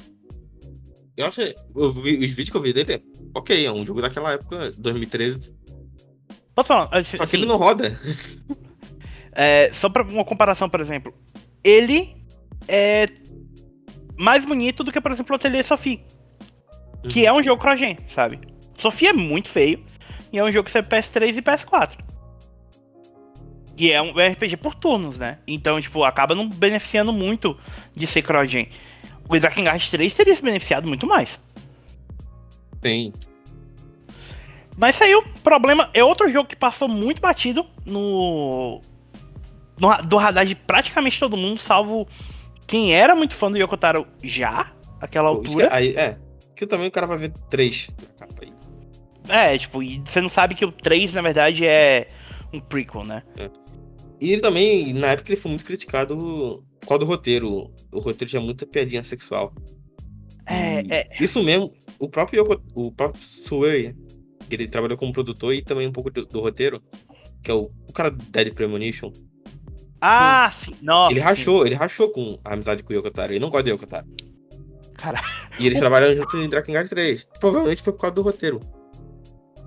Speaker 3: Eu acho, eu vi- os vídeos que eu vi dele, é ok, é um jogo daquela época, 2013.
Speaker 1: Posso falar?
Speaker 3: Só que
Speaker 1: assim,
Speaker 3: ele não roda.
Speaker 1: é, só pra uma comparação, por exemplo. Ele é mais bonito do que, por exemplo, o Atelier Sophie. Que é um jogo cross-gen, sabe? Sophie é muito feio. E é um jogo que serve PS3 e PS4. E é um RPG por turnos, né? Então, tipo, acaba não beneficiando muito de ser cross-gen. O Drakengard 3 teria se beneficiado muito mais.
Speaker 3: Tem.
Speaker 1: Mas saiu, problema. É outro jogo que passou muito batido no. no do radar de praticamente todo mundo, salvo quem era muito fã do Yokotaro já, aquela
Speaker 3: Pô,
Speaker 1: altura.
Speaker 3: que- aí, é. Que também o cara vai ver três na capa aí.
Speaker 1: É, tipo, e você não sabe que o 3, na verdade, é um prequel, né?
Speaker 3: E ele também, na época, ele foi muito criticado por causa do roteiro. O roteiro tinha muita piadinha sexual.
Speaker 1: É, é.
Speaker 3: Isso mesmo, o próprio Yoko, o próprio Sueri, ele trabalhou como produtor e também um pouco do, do roteiro, que é o, o cara do Dead Premonition.
Speaker 1: Ah, sim. Nossa.
Speaker 3: ele
Speaker 1: sim.
Speaker 3: rachou, ele rachou com a amizade com o Yokotaro. Ele não gosta do Yokotaro.
Speaker 1: Cara,
Speaker 3: E eles (laughs) trabalharam junto em Drakengard 3. Provavelmente foi por causa do roteiro.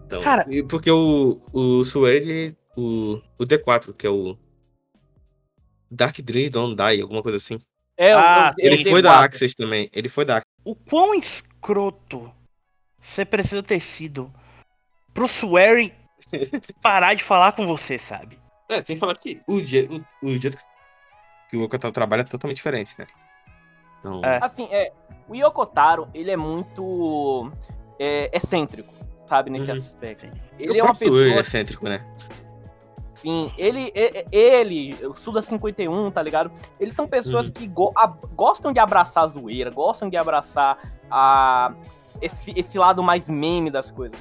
Speaker 3: Então,
Speaker 1: Cara-
Speaker 3: e porque o, o Sueri, o, o D4, que é o Dark Dreams Don't Die, alguma coisa assim.
Speaker 2: É,
Speaker 1: Ah,
Speaker 2: eu-
Speaker 3: Ele
Speaker 2: eu-
Speaker 3: foi da Axis também. Ele foi da Axis.
Speaker 1: o quão escroto você precisa ter sido pro Swearing (laughs) parar de falar com você, sabe?
Speaker 3: É, sem falar que o, je, o, o jeito que o Yokotaro trabalha é totalmente diferente, né? Então,
Speaker 1: É.
Speaker 2: Assim, é, o Yokotaro, ele é muito é, excêntrico, sabe, nesse
Speaker 3: Uhum.
Speaker 2: aspecto. Ele é uma pessoa,
Speaker 3: é excêntrico, né?
Speaker 2: sim, ele, ele, o Suda 51, tá ligado? Eles são pessoas
Speaker 3: Uhum.
Speaker 2: que go- a- gostam de abraçar a zoeira, gostam de abraçar a, esse, esse lado mais meme das coisas.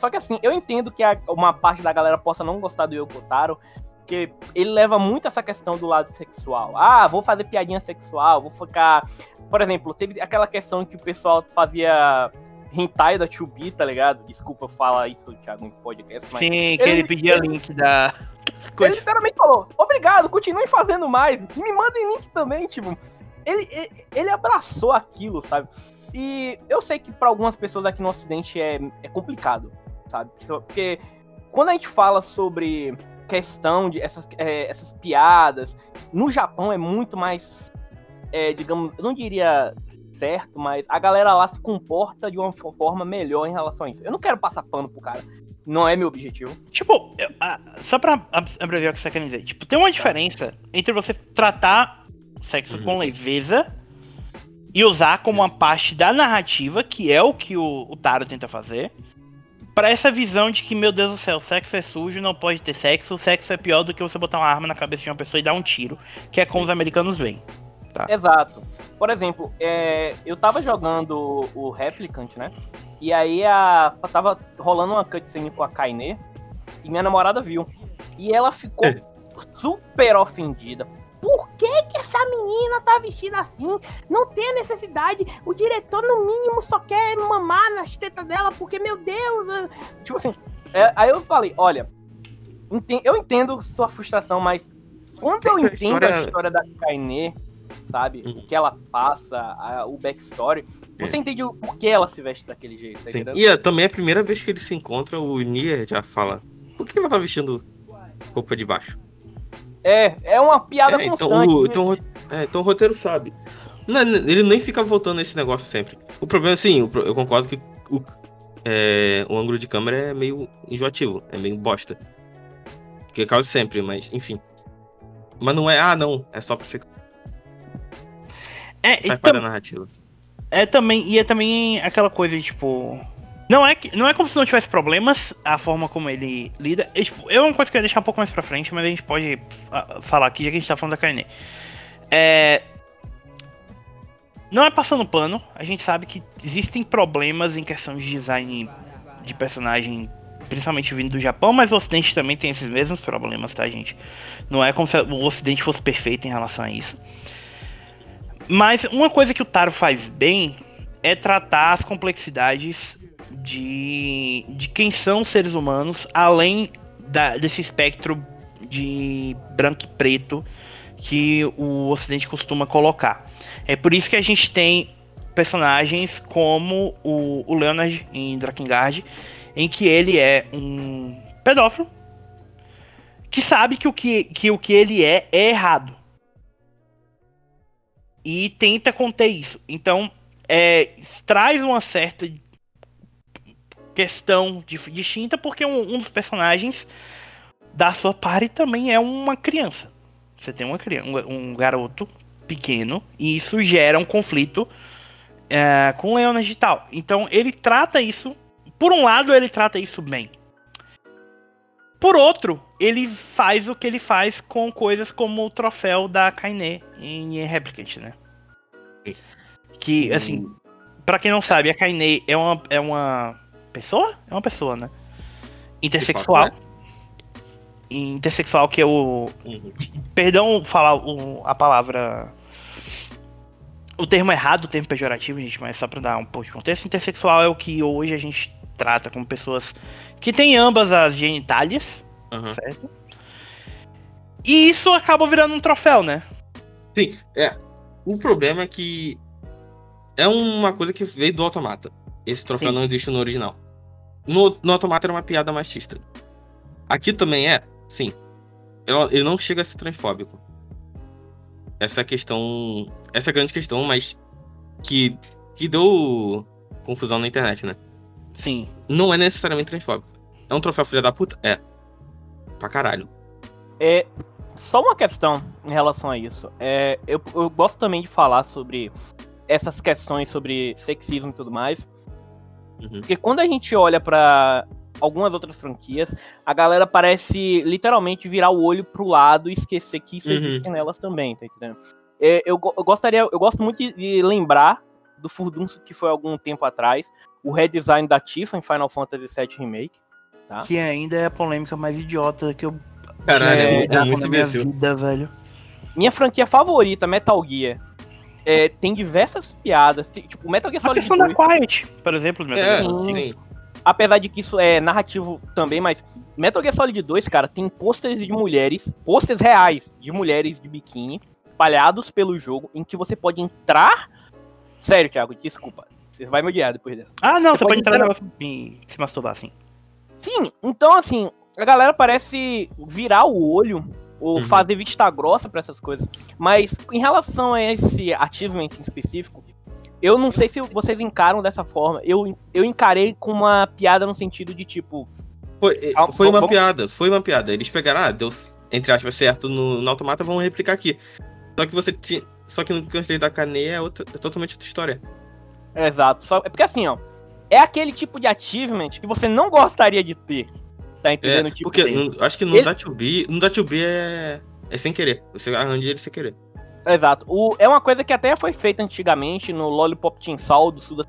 Speaker 2: Só que assim, eu entendo que a- uma parte da galera possa não gostar do Yokotaro, porque ele leva muito essa questão do lado sexual. Ah, vou fazer piadinha sexual, vou ficar. Por exemplo, teve aquela questão que o pessoal fazia hentai da 2B, tá ligado? Desculpa falar isso, Thiago, em podcast, mas.
Speaker 1: Sim, que
Speaker 2: ele-
Speaker 1: ele pedia link da. (laughs)
Speaker 2: Ele
Speaker 1: coisas.
Speaker 2: literalmente falou: obrigado, continuem fazendo mais. E me mandem link também, tipo. Ele, ele, ele abraçou aquilo, sabe? E eu sei que pra algumas pessoas aqui no Ocidente é, é complicado, sabe? Porque quando a gente fala sobre questão de essas, é, essas piadas, no Japão é muito mais, é, digamos, eu não diria certo, mas a galera lá se comporta de uma forma melhor em relação a isso. Eu não quero passar pano pro cara. Não é meu objetivo.
Speaker 1: Tipo, eu- ah, só pra ab- abreviar o que você quer dizer. Tipo, tem uma diferença entre você tratar sexo
Speaker 3: Uhum.
Speaker 1: com leveza e usar como uma parte da narrativa, que é o que o, o Taro tenta fazer, pra essa visão de que, meu Deus do céu, sexo é sujo, não pode ter sexo, sexo é pior do que você botar uma arma na cabeça de uma pessoa e dar um tiro, que é como os americanos veem.
Speaker 2: Exato. Por exemplo, é, eu tava jogando o Replicant, né? E aí a, tava rolando uma cutscene com a Kainé e minha namorada viu. E ela ficou (laughs) super ofendida. Por que, que essa menina tá vestida assim? Não tem a necessidade. O diretor, no mínimo, só quer mamar nas tetas dela, porque, meu Deus. é-" Tipo assim. é, aí eu falei: olha, eu entendo sua frustração, mas quando eu entendo
Speaker 3: história-
Speaker 2: a história da Kainé, sabe?
Speaker 3: Uhum.
Speaker 2: O que ela passa, a- o backstory,
Speaker 3: É.
Speaker 2: você entende o porquê ela se veste daquele jeito, tá
Speaker 3: Sim.
Speaker 2: entendendo?
Speaker 3: E é, também é a primeira vez que eles se encontram, o Nier já fala. Por que ela tá vestindo roupa de baixo?
Speaker 2: É, é uma piada
Speaker 3: É, então,
Speaker 2: constante.
Speaker 3: o, então, o ro- é, então o roteiro sabe. Não, ele nem fica voltando nesse negócio sempre. O problema, assim, eu concordo que o, é, o ângulo de câmera é meio enjoativo, é meio bosta. Que causa sempre, mas enfim. Mas não é, ah, não, é só pra ser
Speaker 1: É,
Speaker 3: parte
Speaker 1: tam-
Speaker 3: da narrativa.
Speaker 1: é também, e é também aquela coisa, de, tipo. Não é, que, não é como se não tivesse problemas a forma como ele lida. É, tipo, eu uma coisa que eu ia deixar um pouco mais pra frente, mas a gente pode uh, falar aqui, já que a gente tá falando da Kainé. É. Não é passando pano, a gente sabe que existem problemas em questão de design de personagem, principalmente vindo do Japão, mas o Ocidente também tem esses mesmos problemas, tá, gente? Não é como se o Ocidente fosse perfeito em relação a isso. Mas uma coisa que o Taro faz bem é tratar as complexidades de, de quem são seres humanos, além da, desse espectro de branco e preto que o Ocidente costuma colocar. É por isso que a gente tem personagens como o, o Leonard em Drakengard, em que ele é um pedófilo que sabe que o que, que, o que ele é é errado. E tenta conter isso. Então, é, traz uma certa questão distinta, porque um, um, dos personagens da sua party também é uma criança. Você tem uma criança, um, um garoto pequeno, e isso gera um conflito é, com o Leonard e tal. Então ele trata isso. Por um lado, ele trata isso bem. Por outro, ele faz o que ele faz com coisas como o troféu da Kainé em Replicant, né? Que, assim, para quem não sabe, a Kainé é uma, é uma pessoa? É uma pessoa, né? Intersexual. Né? Intersexual que é o. Uhum. Perdão falar o, a palavra. O termo errado, o termo pejorativo, gente, mas só pra dar um pouco de contexto. Intersexual é o que hoje a gente trata como pessoas que têm ambas as genitálias, uhum. certo? E isso acaba virando um troféu, né?
Speaker 3: Sim, é. O problema é que é uma coisa que veio do automata. Esse troféu Sim. não existe no original. No, no automata era uma piada machista. Aqui também é, sim. Ele não chega a ser transfóbico. Essa é a questão. Essa é a grande questão, mas que, que deu confusão na internet, né?
Speaker 1: Sim.
Speaker 3: Não é necessariamente transfóbico. É um troféu filha da puta? É. Pra caralho.
Speaker 2: É. Só uma questão em relação a isso. É, eu, eu gosto também de falar sobre essas questões sobre sexismo e tudo mais. Uhum. Porque quando a gente olha para algumas outras franquias, a galera parece literalmente virar o olho pro lado e esquecer que isso uhum. existe nelas também, tá entendendo? É, eu, eu, gostaria, eu gosto muito de lembrar do furdunço que foi algum tempo atrás, o redesign da Tifa em Final Fantasy VII Remake. Tá?
Speaker 1: Que ainda é a polêmica mais idiota que eu
Speaker 3: Caralho, é, é muito
Speaker 1: minha vida, velho.
Speaker 2: Minha franquia favorita, Metal Gear, é, tem diversas piadas. Tem, tipo, Metal Gear
Speaker 1: Solid A questão 2, da Quiet, por exemplo. Metal
Speaker 3: é, Gear. Sim.
Speaker 2: Apesar de que isso é narrativo também, mas Metal Gear Solid 2, cara, tem posters de mulheres, posters reais de mulheres de biquíni, espalhados pelo jogo, em que você pode entrar. Sério, Thiago, desculpa. Você vai me odiar depois dessa.
Speaker 1: Ah, não, você, você pode, pode entrar, entrar... e se masturbar, sim.
Speaker 2: Sim, então assim, a galera parece virar o olho ou uhum. fazer vista grossa para essas coisas. Mas em relação a esse achievement em específico, eu não sei se vocês encaram dessa forma. Eu, eu encarei com uma piada no sentido de tipo.
Speaker 3: Foi, eh, foi uma vamos... piada, foi uma piada. Eles pegaram, ah, deu, entre aspas, certo no, no automata, vamos replicar aqui. Só que você tinha. Só que no Câncer da Caneia é, outra, é totalmente outra história.
Speaker 2: Exato. Só, é porque assim, ó. É aquele tipo de achievement que você não gostaria de ter. Tá entendendo?
Speaker 3: É, tipo, porque no, acho que no ele... Da2B, no Da2B é, é sem querer. Você arranja ele sem querer.
Speaker 2: Exato. O, é uma coisa que até foi feita antigamente no Lollipop Chainsaw do Suda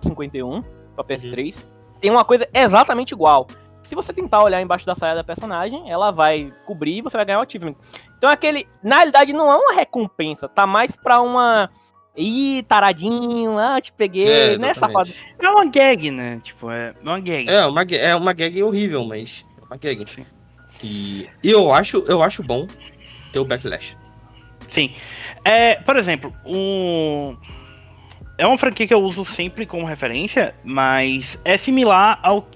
Speaker 2: 51 pra PS3. Uhum. Tem uma coisa exatamente igual. Se você tentar olhar embaixo da saia da personagem, ela vai cobrir e você vai ganhar o achievement. Então aquele, na realidade, não é uma recompensa, tá mais pra uma Ih, taradinho, ah, te peguei, é, né, safado?
Speaker 1: É uma gag, né? Tipo, é uma gag.
Speaker 3: É uma, é uma gag horrível, mas é uma gag. Sim. E, e eu acho, eu acho bom ter o backlash.
Speaker 1: Sim. É, por exemplo, um é uma franquia que eu uso sempre como referência, mas é similar ao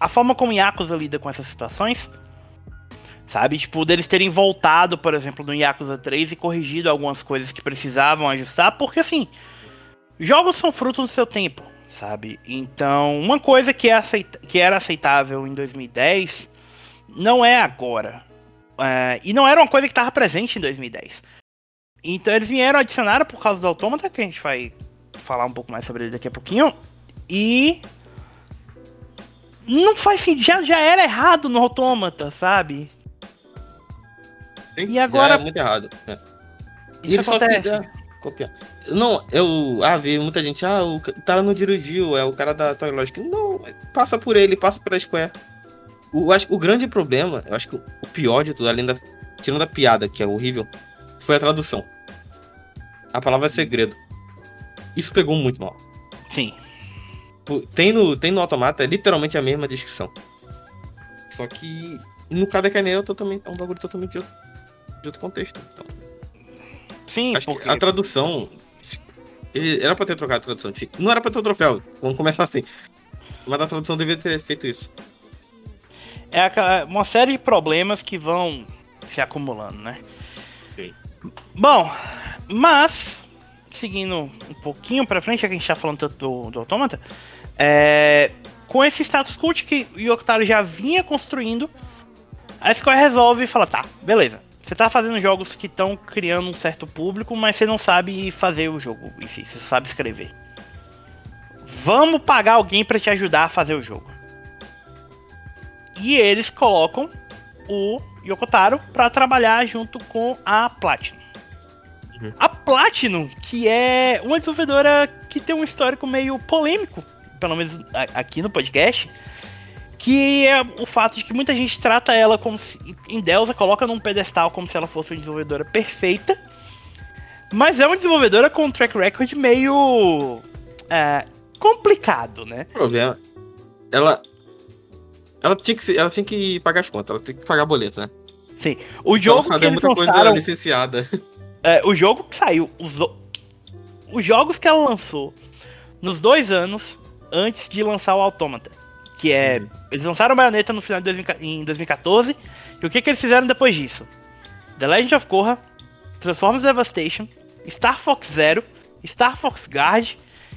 Speaker 1: a forma como Yakuza lida com essas situações. Sabe? Tipo, deles terem voltado, por exemplo, no Yakuza 3 e corrigido algumas coisas que precisavam ajustar, porque assim, jogos são frutos do seu tempo, sabe? Então, uma coisa que, é aceita que era aceitável em 2010 não é agora. É, e não era uma coisa que estava presente em 2010. Então eles vieram adicionar por causa do Autômata, que a gente vai falar um pouco mais sobre ele daqui a pouquinho. E não faz sentido, já, já era errado no Autômata, sabe?
Speaker 3: E
Speaker 1: agora-
Speaker 3: é muito errado. E
Speaker 1: Isso
Speaker 3: ele só
Speaker 1: acontece.
Speaker 3: queria copiar. Não, eu. Ah, vi muita gente. Ah, o cara não dirigiu, é o cara da Toy Logic. Não, passa por ele, passa pela Square. O, acho, o grande problema, eu acho que o pior de tudo, além da. Tirando a piada, que é horrível, foi a tradução. A palavra é segredo. Isso pegou muito mal.
Speaker 1: Sim.
Speaker 3: Tem no, tem no Automata, é literalmente a mesma descrição. Só que no Cada Canel é totalmente, é um bagulho totalmente outro, de outro contexto. Então,
Speaker 1: Sim,
Speaker 3: acho
Speaker 1: porque
Speaker 3: que a tradução. Ele era pra ter trocado a tradução. Não era pra ter o troféu. Vamos começar assim. Mas a tradução deveria ter feito isso.
Speaker 1: é uma série de problemas que vão se acumulando, né?
Speaker 3: Sim.
Speaker 1: Bom, mas, seguindo um pouquinho pra frente, já que a gente tá falando tanto do, do Automata, é, com esse status cult que o Yokotaro já vinha construindo, a Square resolve e fala, tá, beleza. Você tá fazendo jogos que estão criando um certo público, mas você não sabe fazer o jogo em si, você sabe escrever. Vamos pagar alguém pra te ajudar a fazer o jogo. E eles colocam o Yokotaro pra trabalhar junto com a Platinum.
Speaker 3: Uhum.
Speaker 1: A Platinum, que é uma desenvolvedora que tem um histórico meio polêmico, pelo menos aqui no podcast, que é o fato de que muita gente trata ela como se, em Delza, coloca num pedestal como se ela fosse uma desenvolvedora perfeita, mas é uma desenvolvedora com um track record meio é, complicado, né?
Speaker 3: O problema. Ela. Ela tinha, que ela tinha que pagar as contas, ela tem que pagar boleto, né?
Speaker 1: Sim, o jogo
Speaker 3: ela
Speaker 1: que eles
Speaker 3: muita coisa
Speaker 1: lançaram,
Speaker 3: licenciada.
Speaker 1: é, o jogo que saiu, os, os jogos que ela lançou nos dois anos antes de lançar o Automata, que é,
Speaker 3: Uhum.
Speaker 1: eles lançaram Bayonetta no final de 2000 em 2014, e o que que eles fizeram depois disso? The Legend of Korra, Transformers Devastation, Star Fox Zero, Star Fox Guard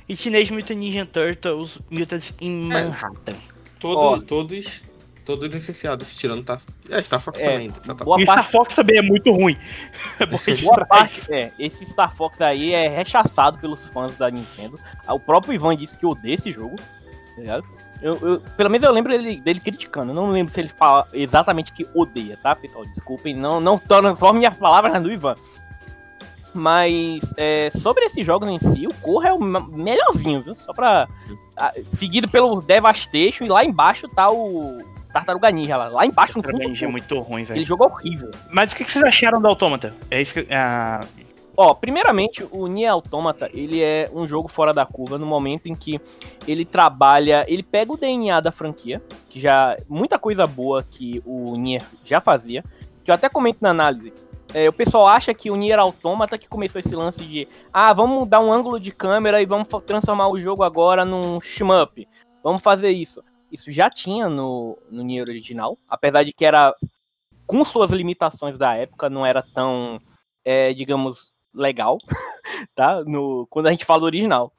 Speaker 1: e Teenage Mutant Ninja Turtles Mutants in
Speaker 3: É.
Speaker 1: Manhattan.
Speaker 3: Todo. Todos. Todos licenciados, tirando tá. É, Star Fox
Speaker 2: É,
Speaker 3: também. Tá-
Speaker 1: e Star Fox também é muito ruim. (laughs) É
Speaker 2: boa parte, é, esse Star Fox aí é rechaçado pelos fãs da Nintendo. O próprio Ivan disse que odeia esse jogo, tá ligado? Eu, eu- pelo menos eu lembro dele, dele criticando. Eu não lembro se ele fala exatamente que odeia, tá, pessoal? Desculpem, não, não transforme minhas palavras do Ivan. Mas é, sobre esses jogos em si, o Corra é o melhorzinho, viu? Só pra. ah, seguido pelo Devastation e lá embaixo tá o Tartaruga Ninja. Lá, lá embaixo no fundo. do
Speaker 1: Tartaruga é
Speaker 2: jogo.
Speaker 1: muito ruim, velho.
Speaker 2: Aquele jogo é horrível.
Speaker 1: Mas o que que vocês acharam do Autômata? É isso que. Ah,
Speaker 2: Ó, primeiramente, o Nier Automata, ele é um jogo fora da curva no momento em que ele trabalha, ele pega o DNA da franquia, que já muita coisa boa que o Nier já fazia, que eu até comento na análise. É, o pessoal acha que o Nier Automata que começou esse lance de, ah, vamos mudar um ângulo de câmera e vamos transformar o jogo agora num shmup. Vamos fazer isso. Isso já tinha no, no Nier original, apesar de que era com suas limitações da época, não era tão, é, digamos, legal, (laughs) tá? No, quando a gente fala do original.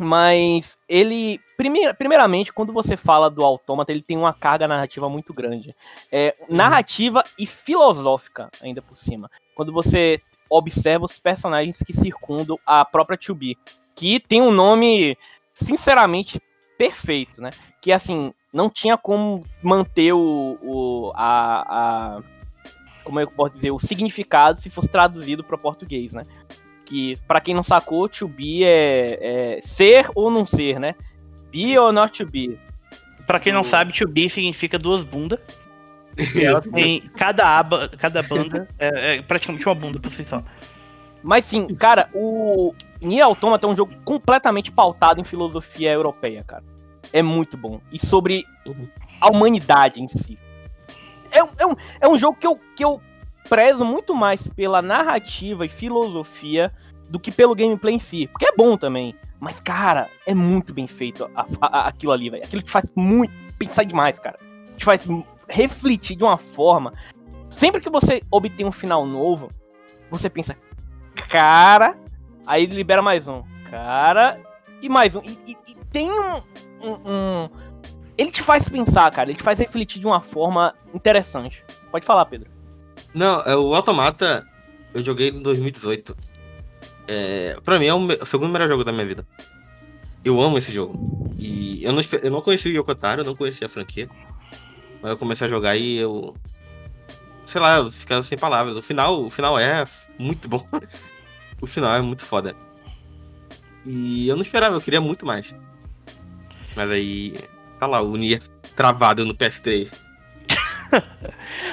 Speaker 2: Mas ele, primeir, primeiramente, quando você fala do Autômata, ele tem uma carga narrativa muito grande. É, narrativa e filosófica, ainda por cima. Quando você observa os personagens que circundam a própria 2B, que tem um nome, sinceramente, perfeito, né? Que, assim, não tinha como manter o, o a, a como eu posso dizer, o significado se fosse traduzido para português, né? Que, para quem não sacou, to be é, é ser ou não ser, né? Be or not to be.
Speaker 1: pra quem não
Speaker 2: O-
Speaker 1: sabe, 2B significa duas bundas. Ela tem. Cada aba, cada banda é, é praticamente uma bunda por si só.
Speaker 2: Mas sim, cara, o Nier Automata é um jogo completamente pautado em filosofia europeia, cara. É muito bom. E sobre a humanidade em si. É, um- é um, é um jogo que eu, que eu prezo muito mais pela narrativa e filosofia do que pelo gameplay em si. Porque é bom também. Mas, cara, é muito bem feito a- a- aquilo ali, velho. Aquilo te faz muito pensar demais, cara. Te faz refletir de uma forma. Sempre que você obtém um final novo, você pensa, cara. Aí libera mais um. Cara. E mais um. E, e- e tem um, um- um- Ele te faz pensar, cara. Ele te faz refletir de uma forma interessante. Pode falar, Pedro.
Speaker 3: Não, é, o Automata eu joguei em 2018. É, pra mim é o, segundo melhor jogo da minha vida. Eu amo esse jogo. E eu não, eu não conheci o Yokotaro, eu não conhecia a franquia. Mas eu comecei a jogar e eu. Sei lá, eu ficava sem palavras. O final, o final é muito bom. (laughs) o final é muito foda. E eu não esperava, eu queria muito mais. Mas aí. Tá lá, o Nier travado no PS3. (laughs)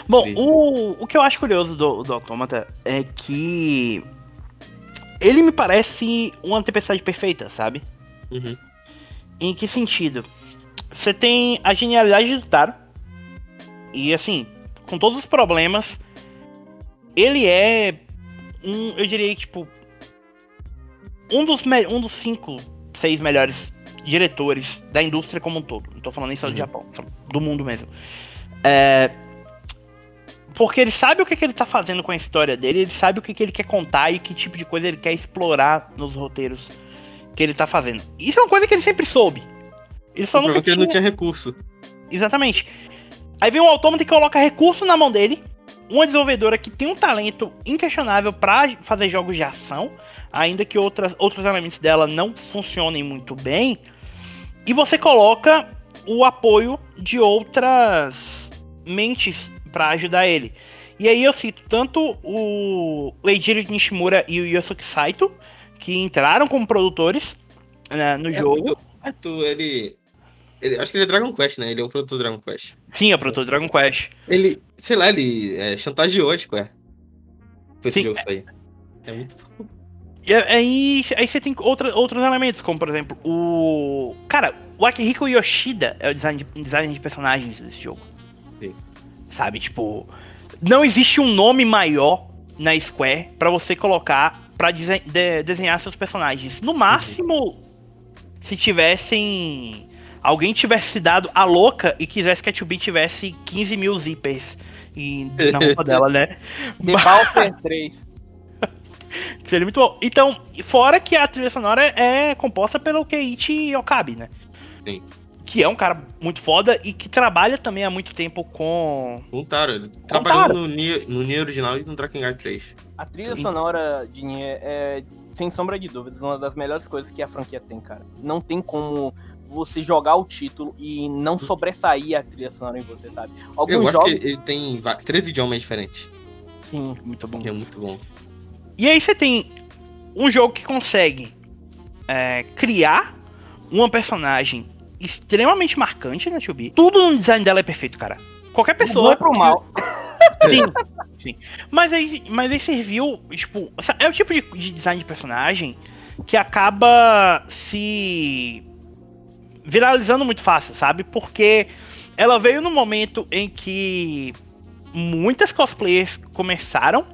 Speaker 1: Bom, o, o que eu acho curioso do, do Automata é que ele me parece uma tempestade perfeita, sabe?
Speaker 3: Uhum.
Speaker 1: Em que sentido? Você tem a genialidade do Taro. E assim, com todos os problemas, ele é um, eu diria tipo, um dos, me- um dos cinco, seis melhores diretores da indústria como um todo. Não tô falando nem só do
Speaker 3: Uhum.
Speaker 1: Japão, tô falando do mundo mesmo. É, porque ele sabe o que, que ele tá fazendo com a história dele, ele sabe o que, que ele quer contar e que tipo de coisa ele quer explorar nos roteiros que ele tá fazendo. Isso é uma coisa que ele sempre soube. Ele só
Speaker 3: O
Speaker 1: nunca
Speaker 3: que ele
Speaker 1: tinha...
Speaker 3: não tinha recurso.
Speaker 1: Exatamente. Aí vem um autômato que coloca recurso na mão dele, uma desenvolvedora que tem um talento inquestionável pra fazer jogos de ação, ainda que outras, outros elementos dela não funcionem muito bem, e você coloca o apoio de outras mentes pra ajudar ele. E aí eu cito tanto o Eijiro Nishimura e o Yosuke Saito, que entraram como produtores né, no
Speaker 3: É
Speaker 1: jogo.
Speaker 3: muito- É, ele, ele. Acho que ele é Dragon Quest, né? Ele é o produtor do Dragon Quest.
Speaker 1: Sim, é o produtor do Dragon Quest.
Speaker 3: Ele, sei lá, ele é, chantageou a Square. Pra esse
Speaker 1: Sim,
Speaker 3: jogo sair. É muito.
Speaker 1: E aí, aí você tem outra, outros elementos, como por exemplo, o. Cara, o Akihiko Yoshida é o design de, design de personagens desse jogo.
Speaker 3: Sim.
Speaker 1: Sabe, tipo. Não existe um nome maior na Square pra você colocar pra desen- de- desenhar seus personagens. No máximo, se tivessem. Alguém tivesse se dado a louca e quisesse que a 2B tivesse 15 mil zippers e, (laughs) na roupa dela, né?
Speaker 2: The Bowser 3. (laughs)
Speaker 1: Seria muito bom. Então, fora que a trilha sonora é composta pelo Keiichi Okabe, né?
Speaker 3: Sim.
Speaker 1: Que é um cara muito foda e que trabalha também há muito tempo com.
Speaker 3: Um Taro. Ele trabalhou
Speaker 1: Taro.
Speaker 3: no Nier, no Nier original e no Drakengard 3.
Speaker 2: A trilha
Speaker 1: Sim.
Speaker 2: sonora de Nier é, sem sombra de dúvidas, uma das melhores coisas que a franquia tem, cara. Não tem como você jogar o título e não sobressair a trilha sonora em você, sabe?
Speaker 3: Eu
Speaker 2: Alguns
Speaker 3: gosto
Speaker 2: jogos.
Speaker 3: que ele tem va- três idiomas diferentes.
Speaker 2: Sim.
Speaker 1: Muito bom.
Speaker 3: Que é muito bom.
Speaker 1: E aí você tem um jogo que consegue é, criar uma personagem extremamente marcante na 2B. Tudo no design dela é perfeito, cara. Qualquer pessoa.
Speaker 2: Não pro mal. (laughs)
Speaker 1: Sim, sim. Mas aí, mas aí serviu, tipo, é o tipo de, de design de personagem que acaba se viralizando muito fácil, sabe? Porque ela veio no momento em que muitas cosplayers começaram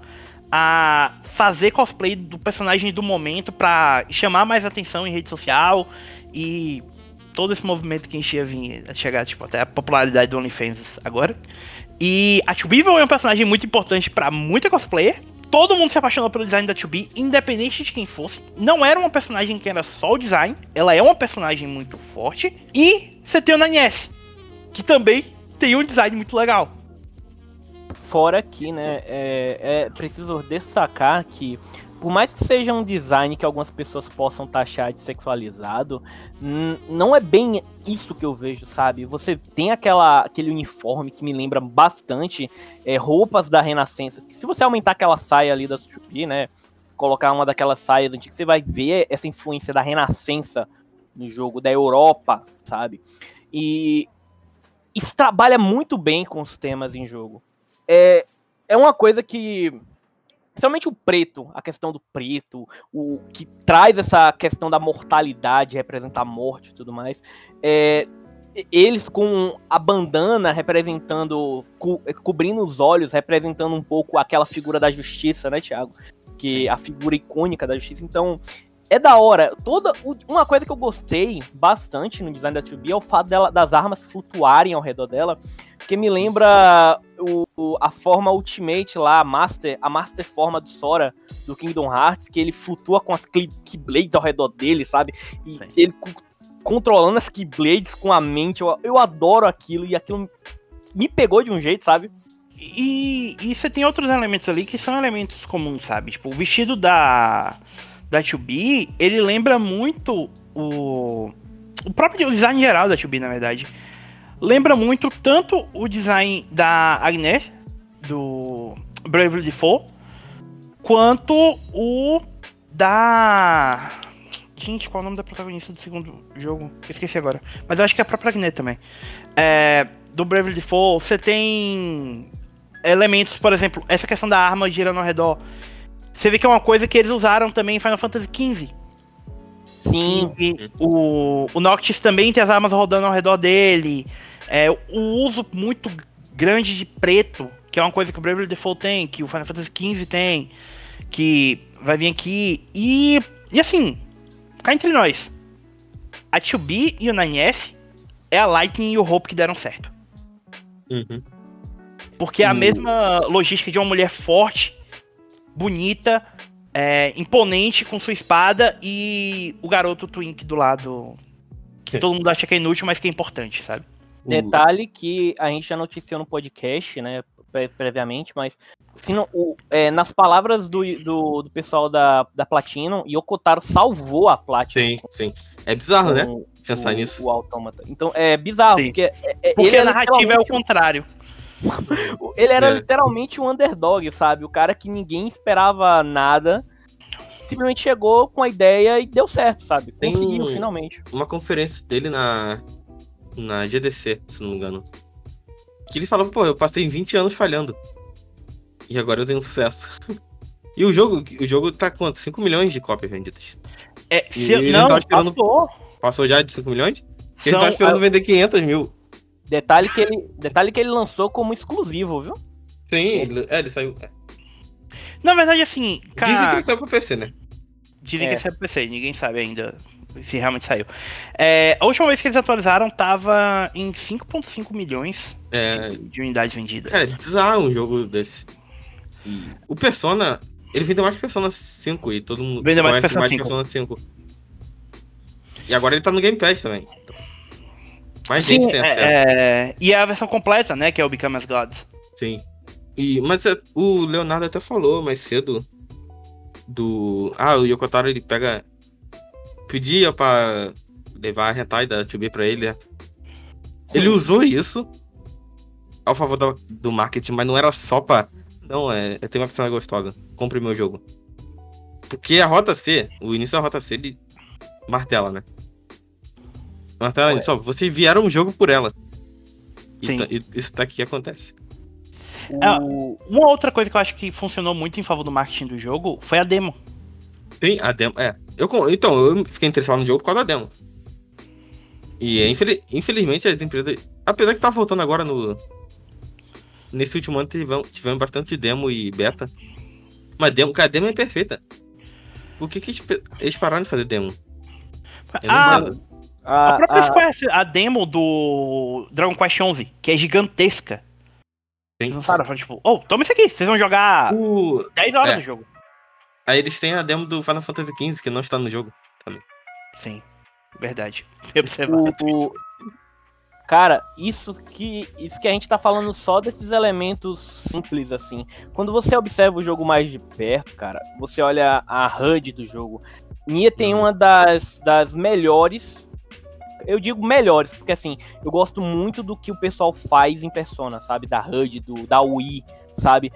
Speaker 1: a fazer cosplay do personagem do momento pra chamar mais atenção em rede social e todo esse movimento que a gente ia vir chegar, tipo, até a popularidade do OnlyFans agora. E a 2B é um personagem muito importante pra muita cosplayer. Todo mundo se apaixonou pelo design da 2B, independente de quem fosse. Não era uma personagem que era só o design, ela é uma personagem muito forte. E você tem o Nanies, que também tem um design muito legal.
Speaker 2: Fora que, né, é, é preciso destacar que, por mais que seja um design que algumas pessoas possam taxar de sexualizado, não é bem isso que eu vejo, sabe? Você tem aquela, aquele uniforme que me lembra bastante é, roupas da Renascença. Se você aumentar aquela saia ali da Supi, né, colocar uma daquelas saias antigas, você vai ver essa influência da Renascença no jogo, da Europa, sabe? E isso trabalha muito bem com os temas em jogo é, é uma coisa que. Principalmente o preto, a questão do preto, o que traz essa questão da mortalidade, representar a morte e tudo mais. É, eles com a bandana representando, co- cobrindo os olhos, representando um pouco aquela figura da justiça, né, Thiago? Que a figura icônica da justiça. Então, é da hora. Toda uma coisa que eu gostei bastante no design da 2B é o fato dela, das armas flutuarem ao redor dela, que me lembra o, a forma Ultimate lá, a Master, a Master forma do Sora do Kingdom Hearts, que ele flutua com as Key- Keyblades ao redor dele, sabe? E
Speaker 1: Sim.
Speaker 2: ele co- controlando as Keyblades com a mente. Eu, eu adoro aquilo e aquilo me pegou de um jeito, sabe?
Speaker 1: E, e você tem outros elementos ali que são elementos comuns, sabe? Tipo, o vestido da, da 2B, ele lembra muito o, o próprio design geral da 2B, na verdade, lembra muito tanto o design da Agnes, do Bravely Default, quanto o da. Gente, qual é o nome da protagonista do segundo jogo? Esqueci agora. Mas eu acho que é a própria Agnes também. É, do Bravely Default, você tem elementos, por exemplo, essa questão da arma girando ao redor. Você vê que é uma coisa que eles usaram também em Final Fantasy XV.
Speaker 2: Sim.
Speaker 1: O, o Noctis também tem as armas rodando ao redor dele. É, o uso muito grande de preto, que é uma coisa que o Bravely Default tem, que o Final Fantasy XV tem, que vai vir aqui. E, e assim, cá entre nós, a 2B e o 9S é a Lightning e o Hope que deram certo.
Speaker 3: Uhum.
Speaker 1: Porque é a
Speaker 2: Hum.
Speaker 1: mesma logística de uma mulher forte, bonita, é, imponente com sua espada e o garoto Twink do lado. Que todo mundo acha que é inútil, mas que é importante, sabe?
Speaker 2: Detalhe que a gente já noticiou no podcast, né, pre- previamente, mas se não- o- é, nas palavras do, do, do pessoal da, da Platinum, Yokotaro salvou a Platinum.
Speaker 3: Sim, sim. É bizarro, né? Pensar
Speaker 2: o,
Speaker 3: nisso.
Speaker 2: O Autômata. Então é bizarro,
Speaker 1: Sim.
Speaker 2: porque, é- é-
Speaker 1: Porque
Speaker 2: ele,
Speaker 1: a
Speaker 2: é
Speaker 1: narrativa é o contrário. (laughs)
Speaker 2: ele era
Speaker 3: É.
Speaker 2: literalmente um underdog, sabe? O cara que ninguém esperava nada. Simplesmente chegou com a ideia e deu certo, sabe?
Speaker 3: Tem
Speaker 2: Conseguiu,
Speaker 3: um-
Speaker 2: finalmente.
Speaker 3: Uma conferência dele na, na GDC, se não me engano. Que ele falava, pô, eu passei 20 anos falhando. E agora eu tenho sucesso. (laughs) E o jogo, o jogo tá quanto? 5 milhões de cópias vendidas.
Speaker 1: É, se,
Speaker 3: ele
Speaker 1: não,
Speaker 3: tá esperando-
Speaker 1: passou.
Speaker 3: Passou já de 5 milhões? Porque ele
Speaker 1: São,
Speaker 3: tá esperando vender 500 mil.
Speaker 2: Detalhe que, ele, detalhe que ele lançou como exclusivo, viu?
Speaker 3: Sim, ele, é, ele saiu. é.
Speaker 1: na verdade, assim,
Speaker 3: Dizem que
Speaker 1: cara,
Speaker 3: ele saiu pro PC, né?
Speaker 1: dizem
Speaker 2: É.
Speaker 1: que esse é PC, ninguém sabe ainda se realmente saiu. É, a última vez que eles atualizaram tava em 5.5 milhões
Speaker 3: É,
Speaker 1: de, de unidades vendidas.
Speaker 3: Cara, é bizarro um jogo desse. E o Persona, ele vendeu mais que Persona 5 e todo mundo
Speaker 1: Vendeu mais Persona
Speaker 3: mais que
Speaker 1: 5.
Speaker 3: Persona 5. E agora ele tá no Game Pass também. Mais
Speaker 1: Sim,
Speaker 3: gente tem acesso.
Speaker 1: é, é, e é a versão completa, né, que é o Become as Gods.
Speaker 3: Sim. E, mas é, o Leonardo até falou mais cedo do. Ah, o Yokotaro ele pega. Pedia pra levar a hentai da 2B pra ele, né? Ele usou isso ao favor da- do marketing, mas não era só pra. Não, é, é ter uma personagem gostosa. Compre meu jogo. Porque a Rota C, o início da Rota C, ele martela, né? Martela
Speaker 2: Ué.
Speaker 3: só, vocês vieram um jogo por ela. E
Speaker 1: Sim.
Speaker 3: tá- e isso daqui acontece.
Speaker 2: O-
Speaker 1: Uma outra coisa que eu acho que funcionou muito em favor do marketing do jogo foi a demo.
Speaker 3: Tem a demo. É. Eu, então, eu fiquei interessado no jogo por causa da demo. E é, infeli- infelizmente as empresas. Apesar que tá voltando agora no. Nesse último ano tivemos, tivemos bastante demo e beta. Mas demo, cara, a demo é perfeita. Por que, que eles eles pararam de fazer demo? Eu
Speaker 1: Ah. A
Speaker 2: a,
Speaker 1: própria
Speaker 2: a-
Speaker 1: Square, a demo do Dragon Quest 11, que é gigantesca. Eles lançaram, falaram, tipo, oh, toma isso aqui, vocês vão jogar
Speaker 3: O-
Speaker 1: 10 horas
Speaker 3: é.
Speaker 1: do jogo.
Speaker 3: Aí eles têm a demo do Final Fantasy XV, que não está no jogo.
Speaker 1: Sim, verdade. (laughs) Observado.
Speaker 2: o- o- Cara, isso que, isso que a gente tá falando só desses elementos simples, assim. Quando você observa o jogo mais de perto, cara, você olha a HUD do jogo. Nia tem
Speaker 3: Uhum.
Speaker 2: uma das, das melhores. Eu digo melhores, porque assim, eu gosto muito do que o pessoal faz em Persona, sabe? Da HUD, do, da UI, sabe?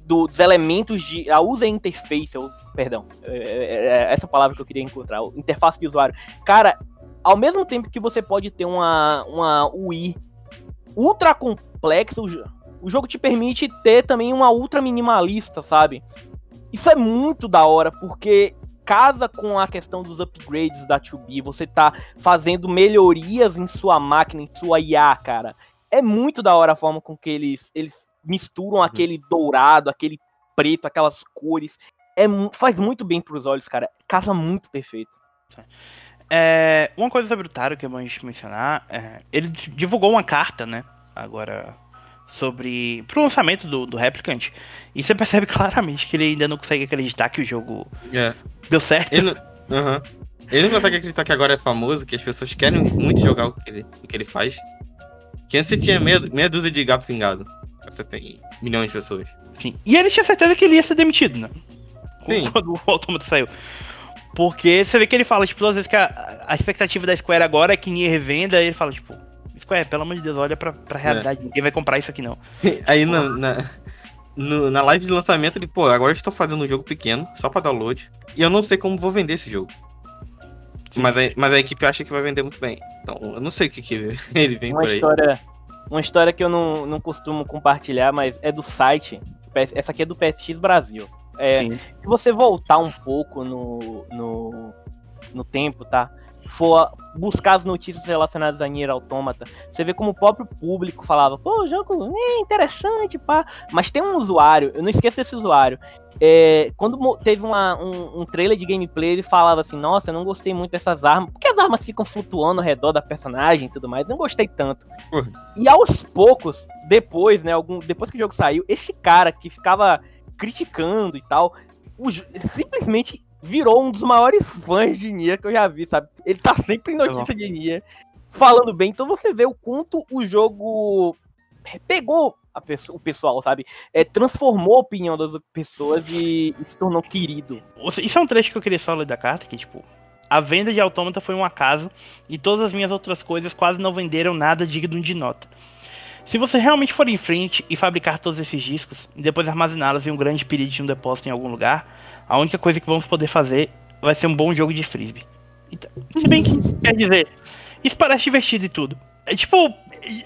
Speaker 2: Do- dos elementos de. A user interface, ou, perdão, é, é- é essa palavra que eu queria encontrar, interface de usuário. Cara, ao mesmo tempo que você pode ter uma, uma UI ultra complexa, o, o jogo te permite ter também uma ultra minimalista, sabe? Isso é muito da hora, porque casa com a questão dos upgrades da 2B, você tá fazendo melhorias em sua máquina, em sua IA, cara. É muito da hora a forma com que eles, eles misturam aquele dourado, aquele preto, aquelas cores. É, faz muito bem pros olhos, cara. Casa muito perfeito.
Speaker 1: É, uma coisa sobre o Taro que é bom a gente mencionar, é, ele divulgou uma carta, né, agora, sobre, pro lançamento do, do Replicant, e você percebe (laughs) claramente que ele ainda não consegue acreditar que o jogo
Speaker 3: É.
Speaker 1: deu certo.
Speaker 3: Ele não, Aham. ele não consegue acreditar que agora é famoso, que as pessoas querem muito jogar o que ele, o que ele faz. Que antes você tinha meia, meia dúzia de gato pingado. Você tem milhões de pessoas.
Speaker 1: Enfim, e ele tinha certeza que ele ia ser demitido, né,
Speaker 3: Sim.
Speaker 1: quando o Automata saiu. Porque você vê que ele fala, tipo, todas as vezes que a, a expectativa da Square agora é que Nier revenda, e ele fala, tipo, Square, pelo amor de Deus, olha pra, pra realidade, é. ninguém vai comprar isso aqui não. (laughs)
Speaker 3: Aí na, na, no, na live de lançamento ele, pô, agora eu estou fazendo um jogo pequeno, só pra download, e eu não sei como vou vender esse jogo. Mas a, mas a equipe acha que vai vender muito bem. Então, eu não sei o que, que (laughs) ele vem
Speaker 2: uma
Speaker 3: por aí.
Speaker 2: História, uma história que eu não, não costumo compartilhar, mas é do site. Essa aqui é do PSX Brasil. É, se você voltar um pouco no, no, no tempo, tá? For buscar as notícias relacionadas a Nier Automata, você vê como o próprio público falava, pô, o jogo é interessante, pá. Mas tem um usuário, eu não esqueço desse usuário. É, quando teve uma, um, um, trailer de gameplay, ele falava assim, nossa, eu não gostei muito dessas armas, porque as armas ficam flutuando ao redor da personagem e tudo mais, não gostei tanto. Uhum. E aos poucos, depois, né, algum, depois que o jogo saiu, esse cara que ficava criticando e tal, o, simplesmente virou um dos maiores fãs de Nia que eu já vi, sabe? Ele tá sempre em notícia de Nia, falando bem. Então você vê o quanto o jogo pegou pessoa, o pessoal, sabe? É, transformou a opinião das pessoas e, e, se tornou querido.
Speaker 1: Isso é um trecho que eu queria só ler da carta, que tipo, a venda de autômata foi um acaso e todas as minhas outras coisas quase não venderam nada digno de nota. Se você realmente for em frente e fabricar todos esses discos e depois armazená-los em um grande período de um depósito em algum lugar, a única coisa que vamos poder fazer vai ser um bom jogo de frisbee. Então, se bem que, (laughs) quer dizer, isso parece divertido e tudo. É, tipo,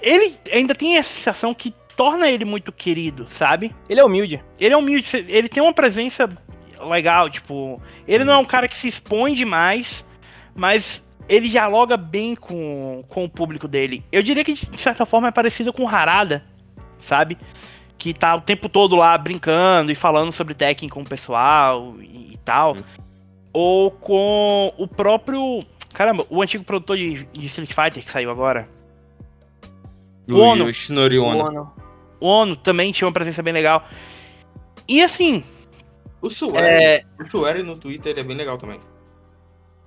Speaker 1: ele ainda tem a sensação que torna ele muito querido, sabe?
Speaker 2: Ele é humilde.
Speaker 1: Ele é humilde, ele tem uma presença legal, tipo, ele não é um cara que se expõe demais, mas ele dialoga bem com, com o público dele. Eu diria que, de certa forma, é parecido com o Harada, sabe? Que tá o tempo todo lá brincando e falando sobre Tekken com o pessoal e, e tal. Uhum. Ou com o próprio. Caramba, o antigo produtor de, de Street Fighter que saiu agora.
Speaker 3: O Ono. Shinori Ono.
Speaker 1: Ono. O Ono também tinha uma presença bem legal. E assim.
Speaker 3: O Sueri, é... o Sueri no Twitter é bem legal também.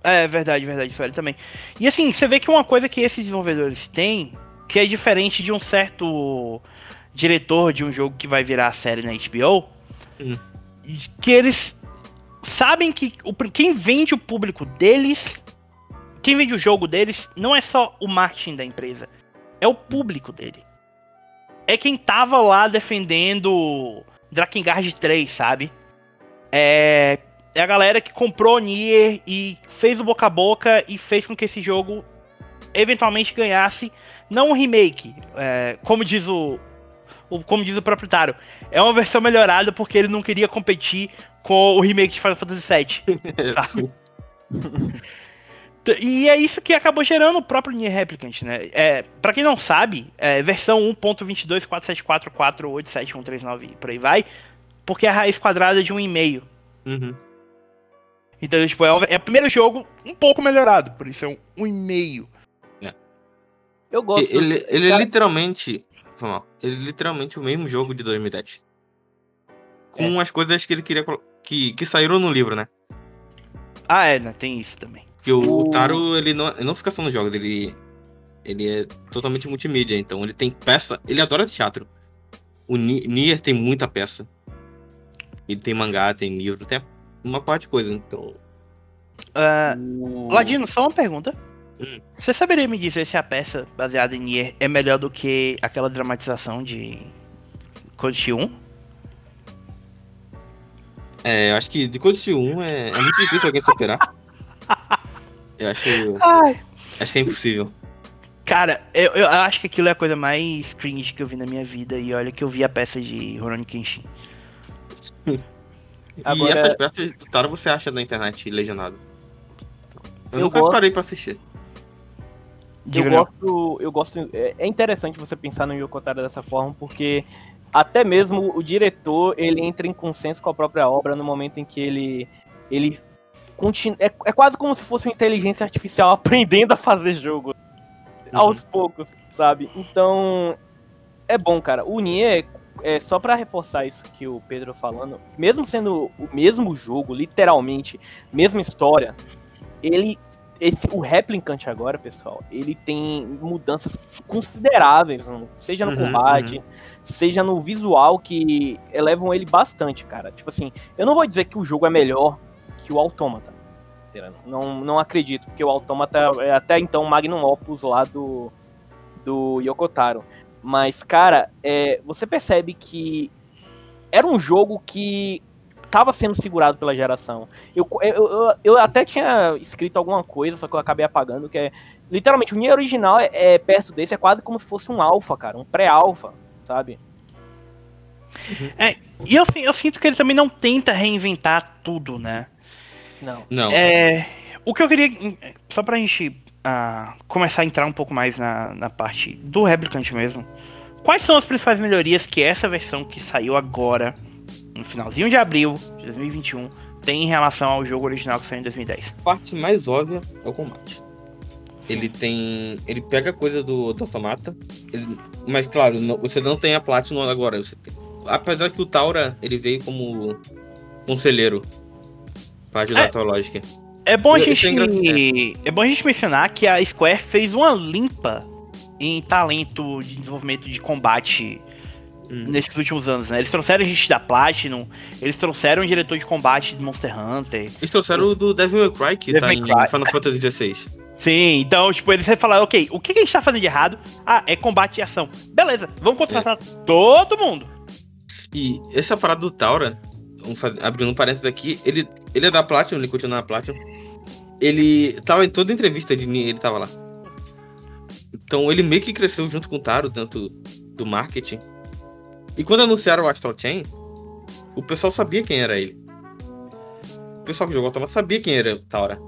Speaker 1: É verdade, verdade, ele também. E assim, você vê que uma coisa que esses desenvolvedores têm, que é diferente de um certo diretor de um jogo que vai virar a série na HBO, hum. que eles sabem que o, quem vende o público deles, quem vende o jogo deles, não é só o marketing da empresa, é o público dele. É quem tava lá defendendo Drakengard 3, sabe? É, é a galera que comprou Nier e fez o boca a boca e fez com que esse jogo eventualmente ganhasse não um remake, é, como diz o, o, como diz o proprietário, é uma versão melhorada porque ele não queria competir com o remake de Final Fantasy VII. (laughs) e é isso que acabou gerando o próprio Nier Replicant, né? É, para quem não sabe, é versão 1.22474487139139 por aí vai, porque é a raiz quadrada de um e-mail. Uhum. Então, tipo, é, é o primeiro jogo um pouco melhorado, por isso é um, um e meio.
Speaker 3: É. Eu gosto. Ele, ele é literalmente. Ele é literalmente o mesmo jogo de 2010. Com é. as coisas que ele queria. Que, que saíram no livro, né?
Speaker 1: Ah, é, né? Tem isso também.
Speaker 3: Porque o, o Taro, ele não, ele não fica só nos jogos, ele. Ele é totalmente multimídia, então ele tem peça. Ele adora teatro. O Nier tem muita peça. Ele tem mangá, tem livro, tem uma parte de coisa, então.
Speaker 1: Uh, Ladino, só uma pergunta. Hum. Você saberia me dizer se a peça baseada em Nier é melhor do que aquela dramatização de Code 1?
Speaker 3: É, eu acho que de Code 1 é, é muito difícil alguém superar. (laughs) Eu acho. Ai. Acho que é impossível.
Speaker 1: Cara, eu, eu acho que aquilo é a coisa mais cringe que eu vi na minha vida. E olha que eu vi a peça de Rurouni Kenshin.
Speaker 3: Agora... (laughs) E essas peças Taro você acha na internet legendado? Eu, eu nunca gosto... parei pra assistir.
Speaker 2: Eu gosto, eu gosto. É, é interessante você pensar no Yokotaro dessa forma, porque até mesmo o diretor ele entra em consenso com a própria obra no momento em que ele ele continua, é, é quase como se fosse uma inteligência artificial (laughs) aprendendo a fazer jogo uhum. aos poucos, sabe? Então é bom, cara. O Nier é, só para reforçar isso que o Pedro falando, mesmo sendo o mesmo jogo, literalmente, mesma história, ele esse o Replicant agora, pessoal, ele tem mudanças consideráveis, seja no uhum, combate, uhum. seja no visual que elevam ele bastante, cara. Tipo assim, eu não vou dizer que o jogo é melhor que o carteira. Não, não acredito, porque o Autômata é até então o Magnum Opus lá do, do Yokotaro. Mas, cara, é, você percebe que era um jogo que estava sendo segurado pela geração. Eu, eu, eu, eu, até tinha escrito alguma coisa, só que eu acabei apagando, que é. Literalmente, o Nier original é, é perto desse, é quase como se fosse um alfa, cara, um pré-alfa, sabe?
Speaker 1: É, e eu, eu sinto que ele também não tenta reinventar tudo, né?
Speaker 2: Não.
Speaker 3: Não.
Speaker 1: É, o que eu queria. Só pra gente uh, começar a entrar um pouco mais na, na parte do Replicant mesmo. Quais são as principais melhorias que essa versão que saiu agora, no finalzinho de abril de 2021, tem em relação ao jogo original que saiu em 2010?
Speaker 3: A parte mais óbvia é o combate. Ele tem. Ele pega a coisa do, do automata. Ele, mas claro, não, você não tem a Platinum agora. Você tem, apesar que o Taura ele veio como conselheiro para ajudar é, a tua lógica.
Speaker 1: É bom, a gente, é, é bom a gente mencionar que a Square fez uma limpa em talento de desenvolvimento de combate hum. nesses últimos anos, né? Eles trouxeram gente da Platinum, eles trouxeram o diretor de combate de Monster Hunter.
Speaker 3: Eles trouxeram o do Devil May Cry, que Devil tá em Cry. Final Fantasy XVI.
Speaker 1: Sim, então, tipo, eles falaram, ok, o que a gente tá fazendo de errado? Ah, é combate e ação. Beleza, vamos contratar é. todo mundo.
Speaker 3: E essa parada do Taura, abrindo um parênteses aqui, ele, ele é da Platinum, ele continua na Platinum. Ele tava em toda entrevista de mim, ele tava lá. Então ele meio que cresceu junto com o Taro dentro do marketing. E quando anunciaram o Astral Chain, o pessoal sabia quem era ele. O pessoal que jogou Automa sabia quem era o Taura.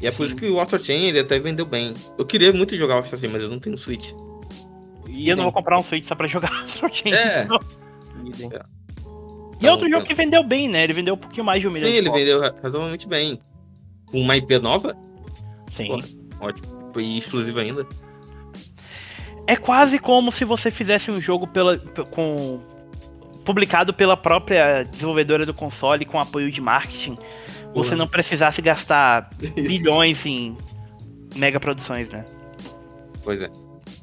Speaker 3: E é Sim. por isso que o Astral Chain ele até vendeu bem. Eu queria muito jogar o Astral Chain, mas eu não tenho Switch.
Speaker 1: E eu não vou comprar um Switch só pra jogar Astral Chain.
Speaker 3: É. é.
Speaker 1: E é outro jogo que vendeu bem, né? Ele vendeu um pouquinho mais de um milhão
Speaker 3: Sim,
Speaker 1: de
Speaker 3: ele vendeu razoavelmente bem. Com uma IP nova?
Speaker 1: Sim.
Speaker 3: Pô, ótimo. E exclusivo ainda.
Speaker 1: É quase como se você fizesse um jogo pela, com publicado pela própria desenvolvedora do console com apoio de marketing. Você não precisasse gastar (laughs) bilhões em mega produções, né?
Speaker 3: Pois é.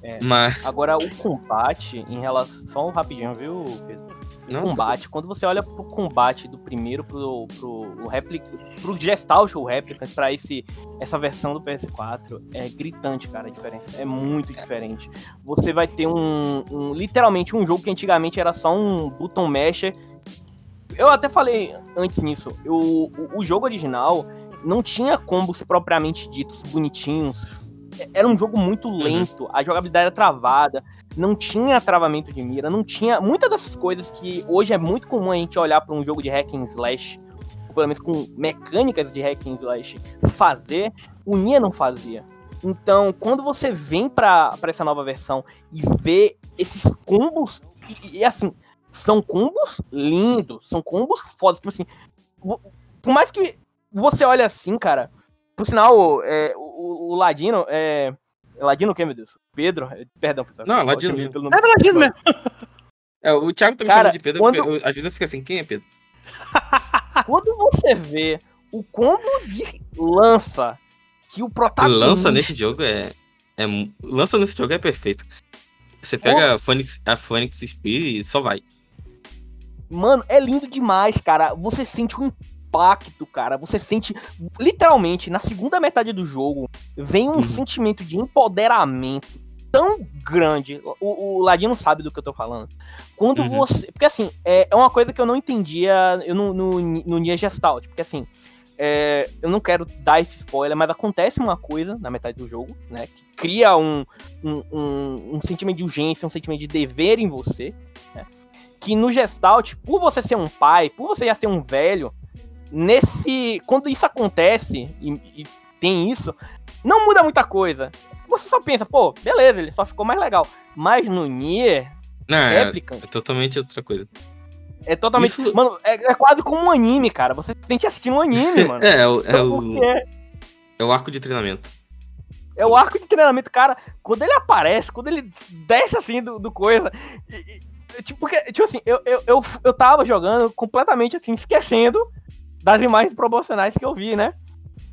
Speaker 2: é. Mas... Agora, o combate, em relação. Só um rapidinho, viu, Pedro? Não, combate, quando você olha pro combate do primeiro pro, pro, replic, pro Gestalt ou Replicant, pra esse, essa versão do PS4, é gritante, cara, a diferença. É muito diferente. Você vai ter um, um literalmente um jogo que antigamente era só um button masher. Eu até falei antes nisso, eu, o, o jogo original não tinha combos propriamente ditos bonitinhos, era um jogo muito uhum. lento, a jogabilidade era travada, não tinha travamento de mira, não tinha muitas dessas coisas que hoje é muito comum a gente olhar para um jogo de hack and slash, ou pelo menos com mecânicas de hack and slash, fazer, o Nia não fazia. Então, quando você vem para essa nova versão e vê esses combos, e, e, assim, são combos lindos, são combos fodas, tipo assim, por mais que você olhe assim, cara, por sinal, é, o, o, Ladino. É, Ladino o que, meu Deus? Pedro? Perdão, pessoal.
Speaker 3: Não, Ladino.
Speaker 1: Pelo nome é Ladino mesmo.
Speaker 3: É, o Thiago tá me chamando de Pedro, quando... eu, às vezes eu fico assim, quem é Pedro? (laughs)
Speaker 2: quando você vê o combo de lança que o protagonista...
Speaker 3: Lança nesse jogo é... é lança nesse jogo é perfeito. Você pega a Phoenix, a Phoenix Spear e só vai.
Speaker 2: Mano, é lindo demais, cara. Você sente um impacto, cara. Você sente, literalmente, na segunda metade do jogo, vem um uhum. sentimento de empoderamento tão grande. O, o Ladino sabe do que eu tô falando. Quando uhum. você. Porque assim, é, é uma coisa que eu não entendia eu no, no, no Nia Gestalt. Porque assim. É, eu não quero dar esse spoiler, mas acontece uma coisa na metade do jogo, né? Que cria um, um, um, um sentimento de urgência, um sentimento de dever em você, né? Que no Gestalt, por você ser um pai, por você já ser um velho, nesse. Quando isso acontece, e, e, tem isso, não muda muita coisa. Você só pensa, pô, beleza, ele só ficou mais legal. Mas no Nier,
Speaker 3: não, é, é, totalmente outra coisa.
Speaker 2: É totalmente. Isso... Mano, é, é, quase como um anime, cara. Você se sente assistindo um anime, (laughs) mano.
Speaker 3: é, é, o, é, o, é. é o arco de treinamento.
Speaker 2: É o arco de treinamento, cara. Quando ele aparece, quando ele desce assim do, do coisa. E, e, tipo, porque, tipo assim, eu, eu, eu, eu tava jogando completamente assim, esquecendo das imagens promocionais que eu vi, né?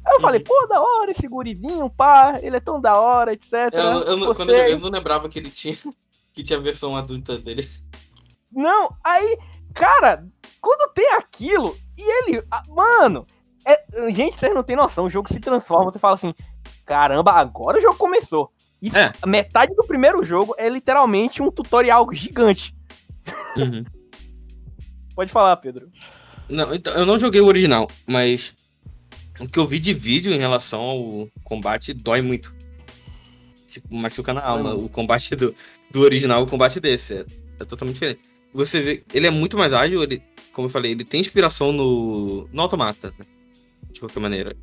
Speaker 2: Aí eu falei, pô, da hora esse gurizinho, pá, ele é tão da hora, etc.
Speaker 3: Eu, eu, não, quando eu, eu não lembrava que ele tinha, (laughs) que tinha a versão adulta dele.
Speaker 2: Não, aí, cara, quando tem aquilo, e ele, mano, é, gente, vocês não tem noção. O jogo se transforma. Você fala assim: caramba, agora o jogo começou. Isso,
Speaker 3: É.
Speaker 2: Metade do primeiro jogo é literalmente um tutorial gigante.
Speaker 3: Uhum.
Speaker 2: Pode falar, Pedro.
Speaker 3: Não, então, eu não joguei o original, mas o que eu vi de vídeo em relação ao combate dói muito. Tipo, machuca na alma. O combate do, do original, o combate desse. É, é totalmente diferente. Você vê, ele é muito mais ágil, ele, como eu falei, ele tem inspiração no, no automata, né? De qualquer maneira.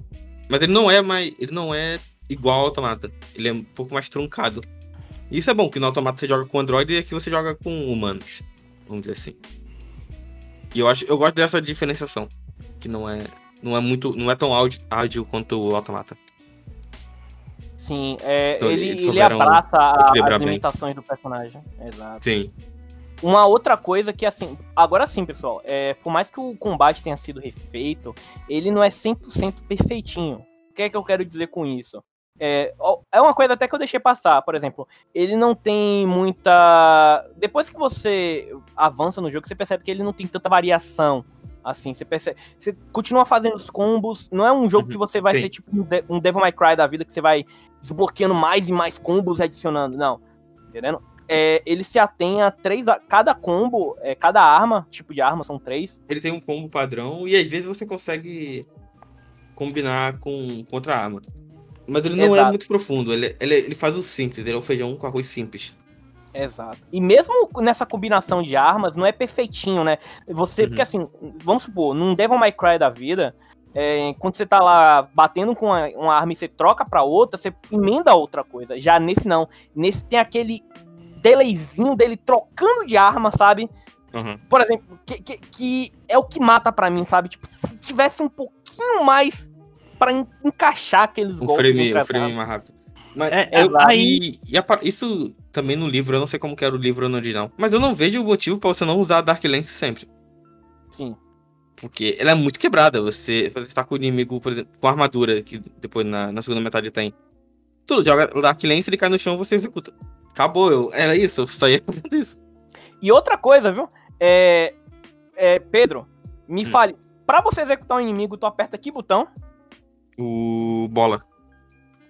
Speaker 3: Mas ele não é mais. Ele não é igual ao automata. Ele é um pouco mais truncado. Isso é bom, que no automata você joga com Android e aqui você joga com humanos. Vamos dizer assim. E eu acho, eu gosto dessa diferenciação. Que não é. Não é muito. Não é tão ágil, ágil quanto o automata.
Speaker 2: Sim, é,
Speaker 3: Então,
Speaker 2: ele, ele abraça as
Speaker 3: bem.
Speaker 2: limitações do personagem. Exato.
Speaker 3: Sim.
Speaker 2: Uma outra coisa que, assim, agora sim, pessoal, é, por mais que o combate tenha sido refeito, ele não é 100% perfeitinho. O que é que eu quero dizer com isso? É, é uma coisa até que eu deixei passar, por exemplo, ele não tem muita. Depois que você avança no jogo, você percebe que ele não tem tanta variação. Assim, você percebe. Você continua fazendo os combos. Não é um jogo
Speaker 3: Uhum,
Speaker 2: que você vai
Speaker 3: sim.
Speaker 2: ser tipo um De- Devil May Cry da vida, que você vai desbloqueando mais e mais combos e adicionando. Não. Entendendo? é, ele se atém a três. a- Cada combo, é, cada arma, tipo de arma, são três.
Speaker 3: Ele tem um combo padrão e às vezes você consegue combinar com, com outra arma. Mas ele não é
Speaker 2: Exato.
Speaker 3: muito profundo, ele, ele, ele faz o simples, ele é o feijão com arroz simples.
Speaker 2: Exato. E mesmo nessa combinação de armas, não é perfeitinho, né? Você,
Speaker 3: Uhum.
Speaker 2: porque assim, vamos supor, num Devil May Cry da vida, é, quando você tá lá batendo com uma, uma arma e você troca pra outra, você emenda outra coisa. Já nesse não. Nesse tem aquele delayzinho dele trocando de arma, sabe?
Speaker 3: Uhum.
Speaker 2: Por exemplo, que, que, que é o que mata pra mim, sabe? Tipo, se tivesse um pouquinho mais pra en- encaixar aqueles
Speaker 3: Um
Speaker 2: golpes.
Speaker 3: frame, um
Speaker 2: as
Speaker 3: frame mais rápido. Mas
Speaker 1: É,
Speaker 3: eu-
Speaker 2: exato.
Speaker 3: e, e a isso também no livro, eu não sei como que era o livro no original. Mas eu não vejo o motivo pra você não usar a Dark Lance sempre.
Speaker 2: Sim.
Speaker 3: Porque ela é muito quebrada. Você, você está com o inimigo, por exemplo, com armadura, que depois na, na segunda metade tem. Tu joga Dark Lance, ele cai no chão você executa. Acabou, eu, era isso, eu só ia (laughs) fazendo isso.
Speaker 2: E outra coisa, viu? É, é, Pedro, me
Speaker 3: Hum.
Speaker 2: fale. Pra você executar um inimigo, tu aperta que botão?
Speaker 3: O bola.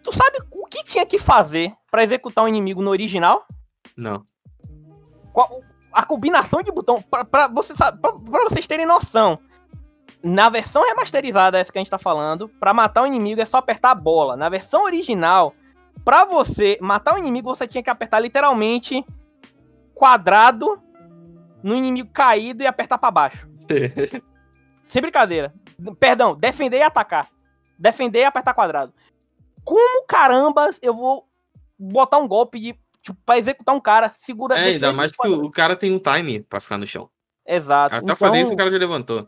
Speaker 2: Tu sabe o que tinha que fazer pra executar um inimigo no original?
Speaker 3: Não.
Speaker 2: Qual- a combinação de botão, pra, pra, você, vocês terem noção. Na versão remasterizada, essa que a gente tá falando, pra matar o inimigo é só apertar a bola. Na versão original, pra você matar o inimigo, você tinha que apertar literalmente quadrado no inimigo caído e apertar pra baixo. (laughs) Sem brincadeira. Perdão, defender e atacar. Defender e apertar quadrado. Como carambas eu vou botar um golpe de. Tipo, pra executar um cara, segura
Speaker 3: É, ainda mais que o, o cara tem um time pra ficar no chão.
Speaker 2: Exato.
Speaker 3: Até
Speaker 2: Então,
Speaker 3: fazer isso o cara já levantou.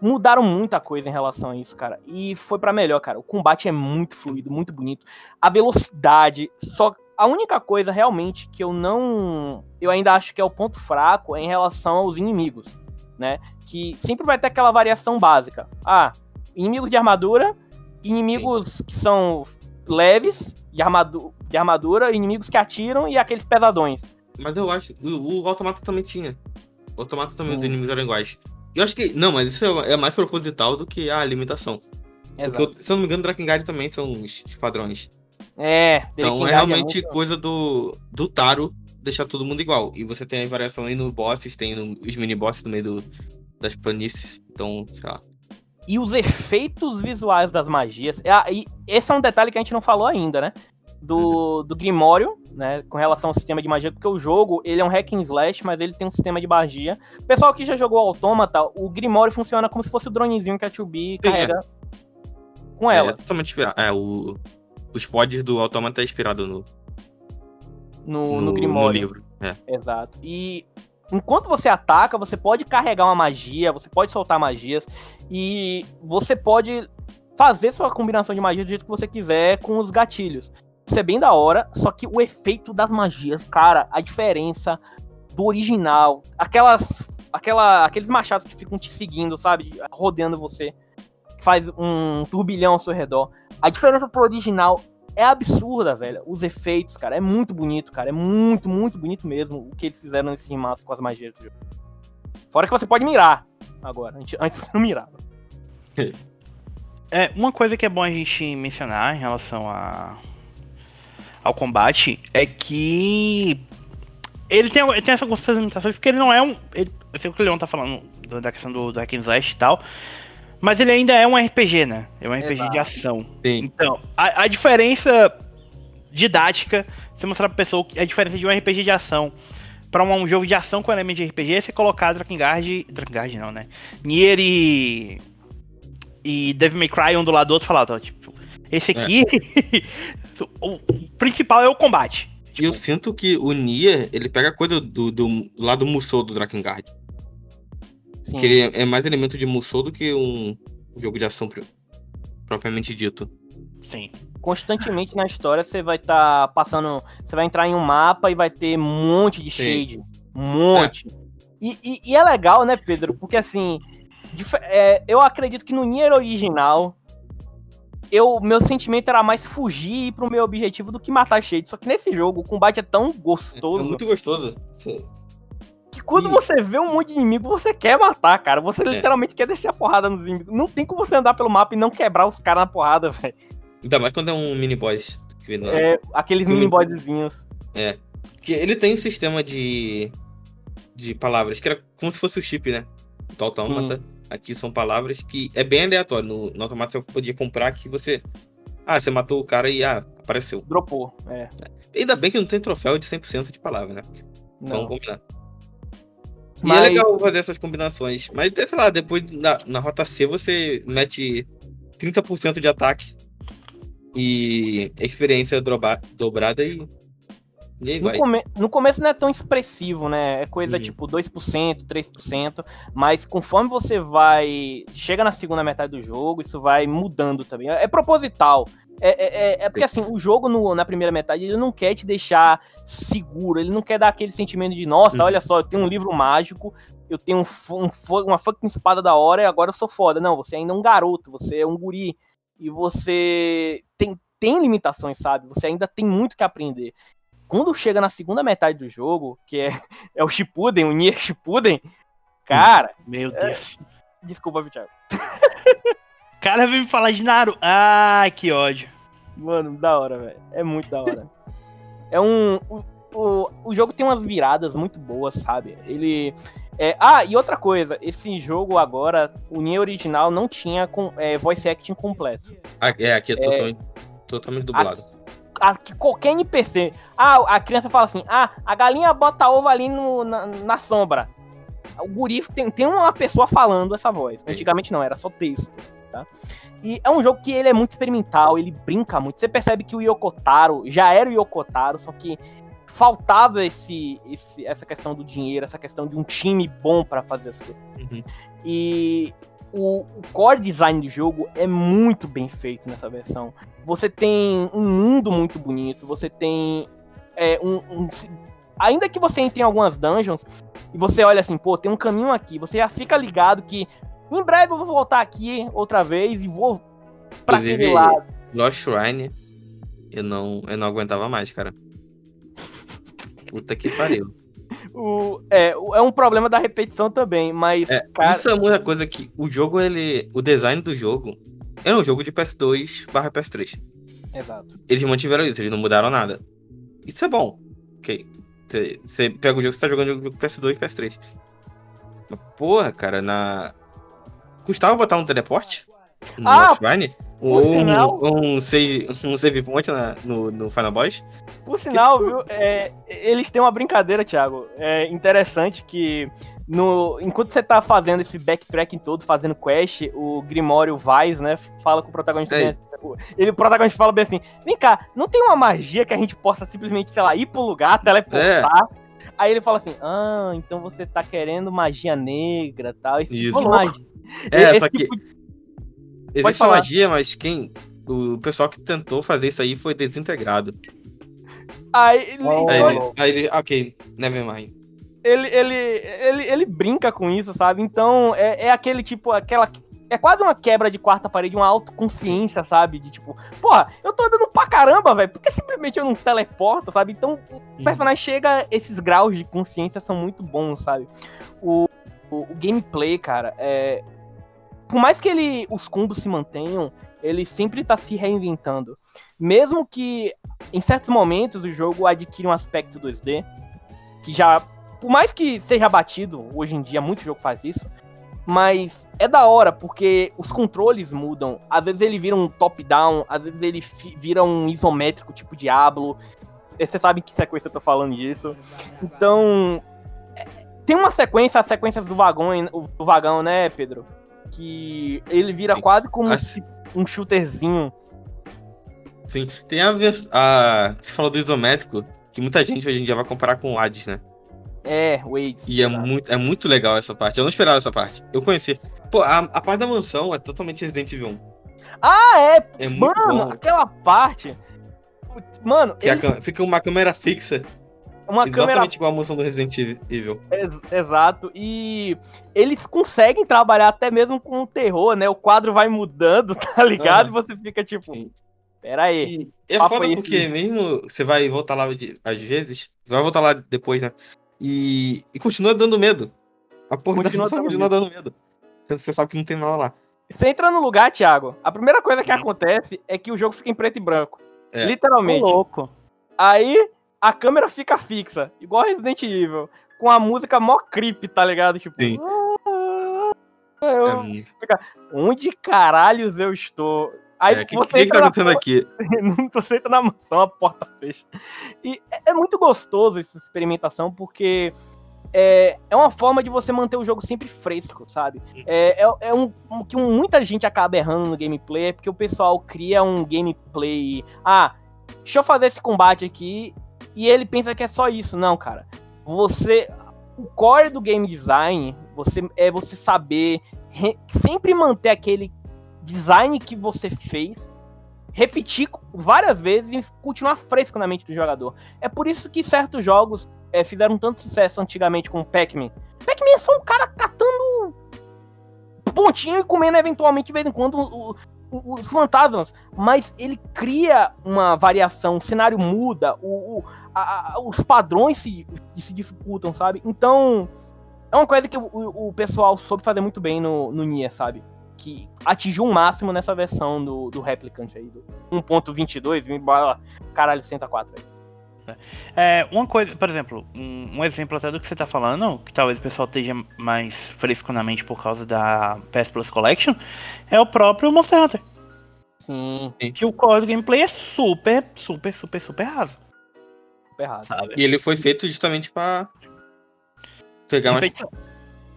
Speaker 2: mudaram muita coisa em relação a isso, cara. E foi pra melhor, cara. O combate é muito fluido, muito bonito. A velocidade, só a única coisa realmente que eu não, eu ainda acho que é o ponto fraco é em relação aos inimigos, né? Que sempre vai ter aquela variação básica. Ah, inimigos de armadura, inimigos que são leves de, armadu de armadura, inimigos que atiram e aqueles pesadões.
Speaker 3: Mas eu acho. O, o automata também tinha. O automata também
Speaker 2: Sim.
Speaker 3: os inimigos eram iguais. Eu acho que. Não, mas isso é, é mais proposital do que a limitação. Porque,
Speaker 2: Exato.
Speaker 3: eu- se eu não me engano, Drakengard também são os, os padrões.
Speaker 2: É,
Speaker 3: Então
Speaker 2: Drakengard
Speaker 3: é realmente
Speaker 2: muito-
Speaker 3: coisa do, do Taro deixar todo mundo igual. E você tem a variação aí no bosses, tem no- os mini bosses no meio do- das planícies. Então, sei lá.
Speaker 2: E os efeitos visuais das magias. É, e esse é um detalhe que a gente não falou ainda, né? Do, do Grimório, né? Com relação ao sistema de magia, porque o jogo ele é um hack and slash, mas ele tem um sistema de magia. Pessoal que já jogou Autômata, o Grimório funciona como se fosse o dronezinho que a 2B carrega com
Speaker 3: É
Speaker 2: ela
Speaker 3: totalmente inspirado. É, o, os pods do automata é inspirado no,
Speaker 2: no,
Speaker 3: no,
Speaker 2: no
Speaker 3: no
Speaker 2: Grimório.
Speaker 3: livro. É.
Speaker 2: Exato. E enquanto você ataca, você pode carregar uma magia, você pode soltar magias e você pode fazer sua combinação de magia do jeito que você quiser com os gatilhos. Isso é bem da hora, só que o efeito das magias, cara, a diferença do original, aquelas aquela aqueles machados que ficam te seguindo, sabe, rodeando você, que faz um turbilhão ao seu redor. A diferença pro original é absurda, velho. Os efeitos, cara, é muito bonito, cara. É muito, muito bonito mesmo o que eles fizeram nesse remaster com as magias do jogo. Fora que você pode mirar agora. Antes, você não mirava.
Speaker 1: É, uma coisa que é bom a gente mencionar em relação a, ao combate é que ele tem, ele tem essas limitações porque ele não é um. Ele, eu sei o que o Leon tá falando da questão do, do hack and slash e tal. Mas ele ainda é um RPG, né? É um RPG Exato. de ação. Sim. Então, a, a diferença didática, você mostrar pra pessoa a diferença de um RPG de ação para um, jogo de ação com elemento de RPG é você colocar Drakengard. Drakengard não, né? Nier e. E Devil May Cry um do lado do outro falar, tipo, esse aqui. (laughs) É. o principal é o combate.
Speaker 3: E eu tipo, sinto que o Nier, ele pega a coisa do, do, do lado Musou do Drakengard. Sim. Que ele é mais elemento de Musou do que um jogo de ação propriamente dito.
Speaker 2: Sim. Constantemente na história você vai estar tá passando. Você vai entrar em um mapa e vai ter um monte de shade. Sim. Um monte. É. E, e, e, é legal, né, Pedro? Porque assim. É, eu acredito que no Nier original. Eu, meu sentimento era mais fugir pro meu objetivo do que matar shade. Só que nesse jogo o combate é tão gostoso. É,
Speaker 3: muito gostoso. Sim
Speaker 2: que quando você vê um monte de inimigo, você quer matar, cara. Você é. literalmente quer descer a porrada nos inimigos. Não tem como você andar pelo mapa e não quebrar os caras na porrada, (laughs) velho.
Speaker 3: Ainda mais quando é um mini boss.
Speaker 2: É, aqueles mini bosszinhos.
Speaker 3: É. Porque ele tem um sistema de. de palavras, que era como se fosse o chip, né? Do autômata. Aqui são palavras que é bem aleatório. No, no automato você podia comprar que você. Ah, você matou o cara e ah, apareceu.
Speaker 2: Dropou, é.
Speaker 3: Ainda bem que não tem troféu de 100% de palavra, né? Vamos combinar. Mas... E é legal fazer essas combinações. Mas, sei lá, depois na, na rota C você mete 30% de ataque e experiência droba, dobrada e. E aí
Speaker 2: no,
Speaker 3: vai.
Speaker 2: Come... no começo não é tão expressivo, né? É coisa uhum. tipo 2%, 3%, mas conforme você vai. Chega na segunda metade do jogo, isso vai mudando também. É proposital. É, é, é, é, porque assim, o jogo no, na primeira metade ele não quer te deixar seguro, ele não quer dar aquele sentimento de, nossa, olha só, eu tenho um livro mágico, eu tenho um, um, uma fucking espada da hora e agora eu sou foda. Não, você ainda é um garoto, você é um guri e você tem, tem limitações, sabe? Você ainda tem muito que aprender. Quando chega na segunda metade do jogo, que é, (laughs) é o Shippuden, o Nier Shippuden, cara...
Speaker 1: Meu Deus.
Speaker 2: É... Desculpa, Thiago. (laughs)
Speaker 1: cara veio me falar de Naru. Ai, que ódio.
Speaker 2: Mano, da hora, velho. É muito da hora. é um. O, o, o jogo tem umas viradas muito boas, sabe? Ele. É, ah, e outra coisa, esse jogo agora, o Nier original não tinha com, é, voice acting completo.
Speaker 3: Ah, é, aqui é, é totalmente, totalmente dublado. Aqui,
Speaker 2: aqui, qualquer NPC. Ah, a criança fala assim: ah, a galinha bota ovo ali no, na, na sombra. O guri tem, tem uma pessoa falando essa voz. Antigamente não, era só texto tá? E é um jogo que ele é muito experimental, ele brinca muito. Você percebe que o Yokotaro já era o Yokotaro, só que faltava esse, esse, essa questão do dinheiro, essa questão de um time bom para fazer as coisas. Uhum. E o, o, core design do jogo é muito bem feito nessa versão. Você tem um mundo muito bonito, você tem é, um, um, ainda que você entre em algumas dungeons e você olha assim, pô, tem um caminho aqui, você já fica ligado que em breve eu vou voltar aqui outra vez e vou pra Inclusive, aquele lado.
Speaker 3: Lost Shrine, eu não, eu não aguentava mais, cara. (laughs) Puta que pariu.
Speaker 2: O, é, é um problema da repetição também, mas.
Speaker 3: É, cara... Isso é uma coisa que o jogo, ele. O design do jogo é um jogo de PS2 barra PS3.
Speaker 2: Exato.
Speaker 3: Eles mantiveram isso, eles não mudaram nada. Isso é bom. Ok. Você pega o jogo, você tá jogando o jogo PS2 e PS3. Mas, porra, cara, na, Custava botar um teleporte no ah, offline? Ou sinal, um, save, um save point na, no, no Final Boss?
Speaker 2: Por sinal, viu, é, eles têm uma brincadeira, Thiago. É interessante que no, enquanto você tá fazendo esse backtracking todo, fazendo quest, o Grimório Vaz, né, fala com o protagonista. É. Ele, o protagonista fala bem assim: vem cá, não tem uma magia que a gente possa simplesmente, sei lá, ir pro lugar, (laughs) teleportar. É. Aí ele fala assim: Ah, então você tá querendo magia negra tal. Esse
Speaker 3: Isso. Tipo magia. (laughs) É, Esse só que. Tipo... Existe magia, mas quem. O pessoal que tentou fazer isso aí foi desintegrado.
Speaker 2: Aí.
Speaker 3: Oh. Aí, ele, aí ele. Ok, nevermind.
Speaker 2: Ele, ele, ele, ele brinca com isso, sabe? Então, é, é aquele tipo, aquela. É quase uma quebra de quarta parede, uma autoconsciência, sabe? De tipo, porra, eu tô andando pra caramba, velho. Por que simplesmente eu não teleporto, sabe? Então, o personagem chega, esses graus de consciência são muito bons, sabe? O, o, o gameplay, cara, é, por mais que ele os combos se mantenham, ele sempre tá se reinventando. Mesmo que em certos momentos o jogo adquire um aspecto 2D, que já, por mais que seja batido, hoje em dia muito jogo faz isso, mas é da hora porque os controles mudam. Às vezes ele vira um top-down, às vezes ele vira um isométrico tipo Diablo. Você sabe que sequência eu tô falando disso. Então, é, tem uma sequência, as sequências do vagão, do vagão, né, Pedro? Que ele vira quase como assim, um shooterzinho.
Speaker 3: Sim, tem a, a. Você falou do isométrico, que muita gente hoje em dia vai comparar com o Hades, né?
Speaker 2: É, Waze.
Speaker 3: E é muito, é muito legal essa parte. Eu não esperava essa parte. Eu conheci. Pô, a, a parte da mansão é totalmente Resident Evil 1.
Speaker 2: Ah, é? é Mano, aquela parte. Mano,
Speaker 3: que eles... fica uma câmera fixa. Uma Exatamente câmera... igual a mansão do Resident Evil.
Speaker 2: Ex exato. E eles conseguem trabalhar até mesmo com o terror, né? O quadro vai mudando, (laughs) tá ligado? E você fica tipo. Sim. Pera aí.
Speaker 3: E é foda porque mesmo você vai voltar lá de, às vezes, vai voltar lá depois, né? E, e continua dando medo. A porra continua, da continua dando medo. Você sabe que não tem nada lá.
Speaker 2: Você entra no lugar, Thiago. A primeira coisa que uhum. acontece é que o jogo fica em preto e branco. É. Literalmente. louco. Aí a câmera fica fixa, igual Resident Evil, com a música mó creep, tá ligado? Tipo. Sim. Ah, eu, é onde caralhos eu estou? Aí
Speaker 3: é, que, você que, que tá acontecendo aqui? (laughs)
Speaker 2: você entra na mansão, a porta fecha. E é, é muito gostoso essa experimentação, porque é, é uma forma de você manter o jogo sempre fresco, sabe? É, é, é um, um, que muita gente acaba errando no gameplay, é porque o pessoal cria um gameplay. Ah, deixa eu fazer esse combate aqui. E ele pensa que é só isso. Não, cara. Você. O core do game design você, é você saber re, sempre manter aquele design que você fez, repetir várias vezes e continuar fresco na mente do jogador. É por isso que certos jogos é, fizeram tanto sucesso antigamente com Pac-Man. Pac-Man é só um cara catando pontinho e comendo eventualmente de vez em quando os fantasmas, mas ele cria uma variação, o cenário muda, o, a, a, os padrões se, se dificultam, sabe? Então, é uma coisa que o, o pessoal soube fazer muito bem no, no Nier, sabe? que atingiu o um máximo nessa versão do, do Replicant aí, do 1.22, caralho, 104 aí.
Speaker 1: É, uma coisa, por exemplo, um, um, exemplo até do que você tá falando, que talvez o pessoal esteja mais fresco na mente por causa da PS Plus Collection, é o próprio Monster Hunter.
Speaker 2: Sim.
Speaker 1: Que o do gameplay é super, super, super, super raso.
Speaker 2: Super raso.
Speaker 3: Sabe? E ele foi feito justamente para pegar mais.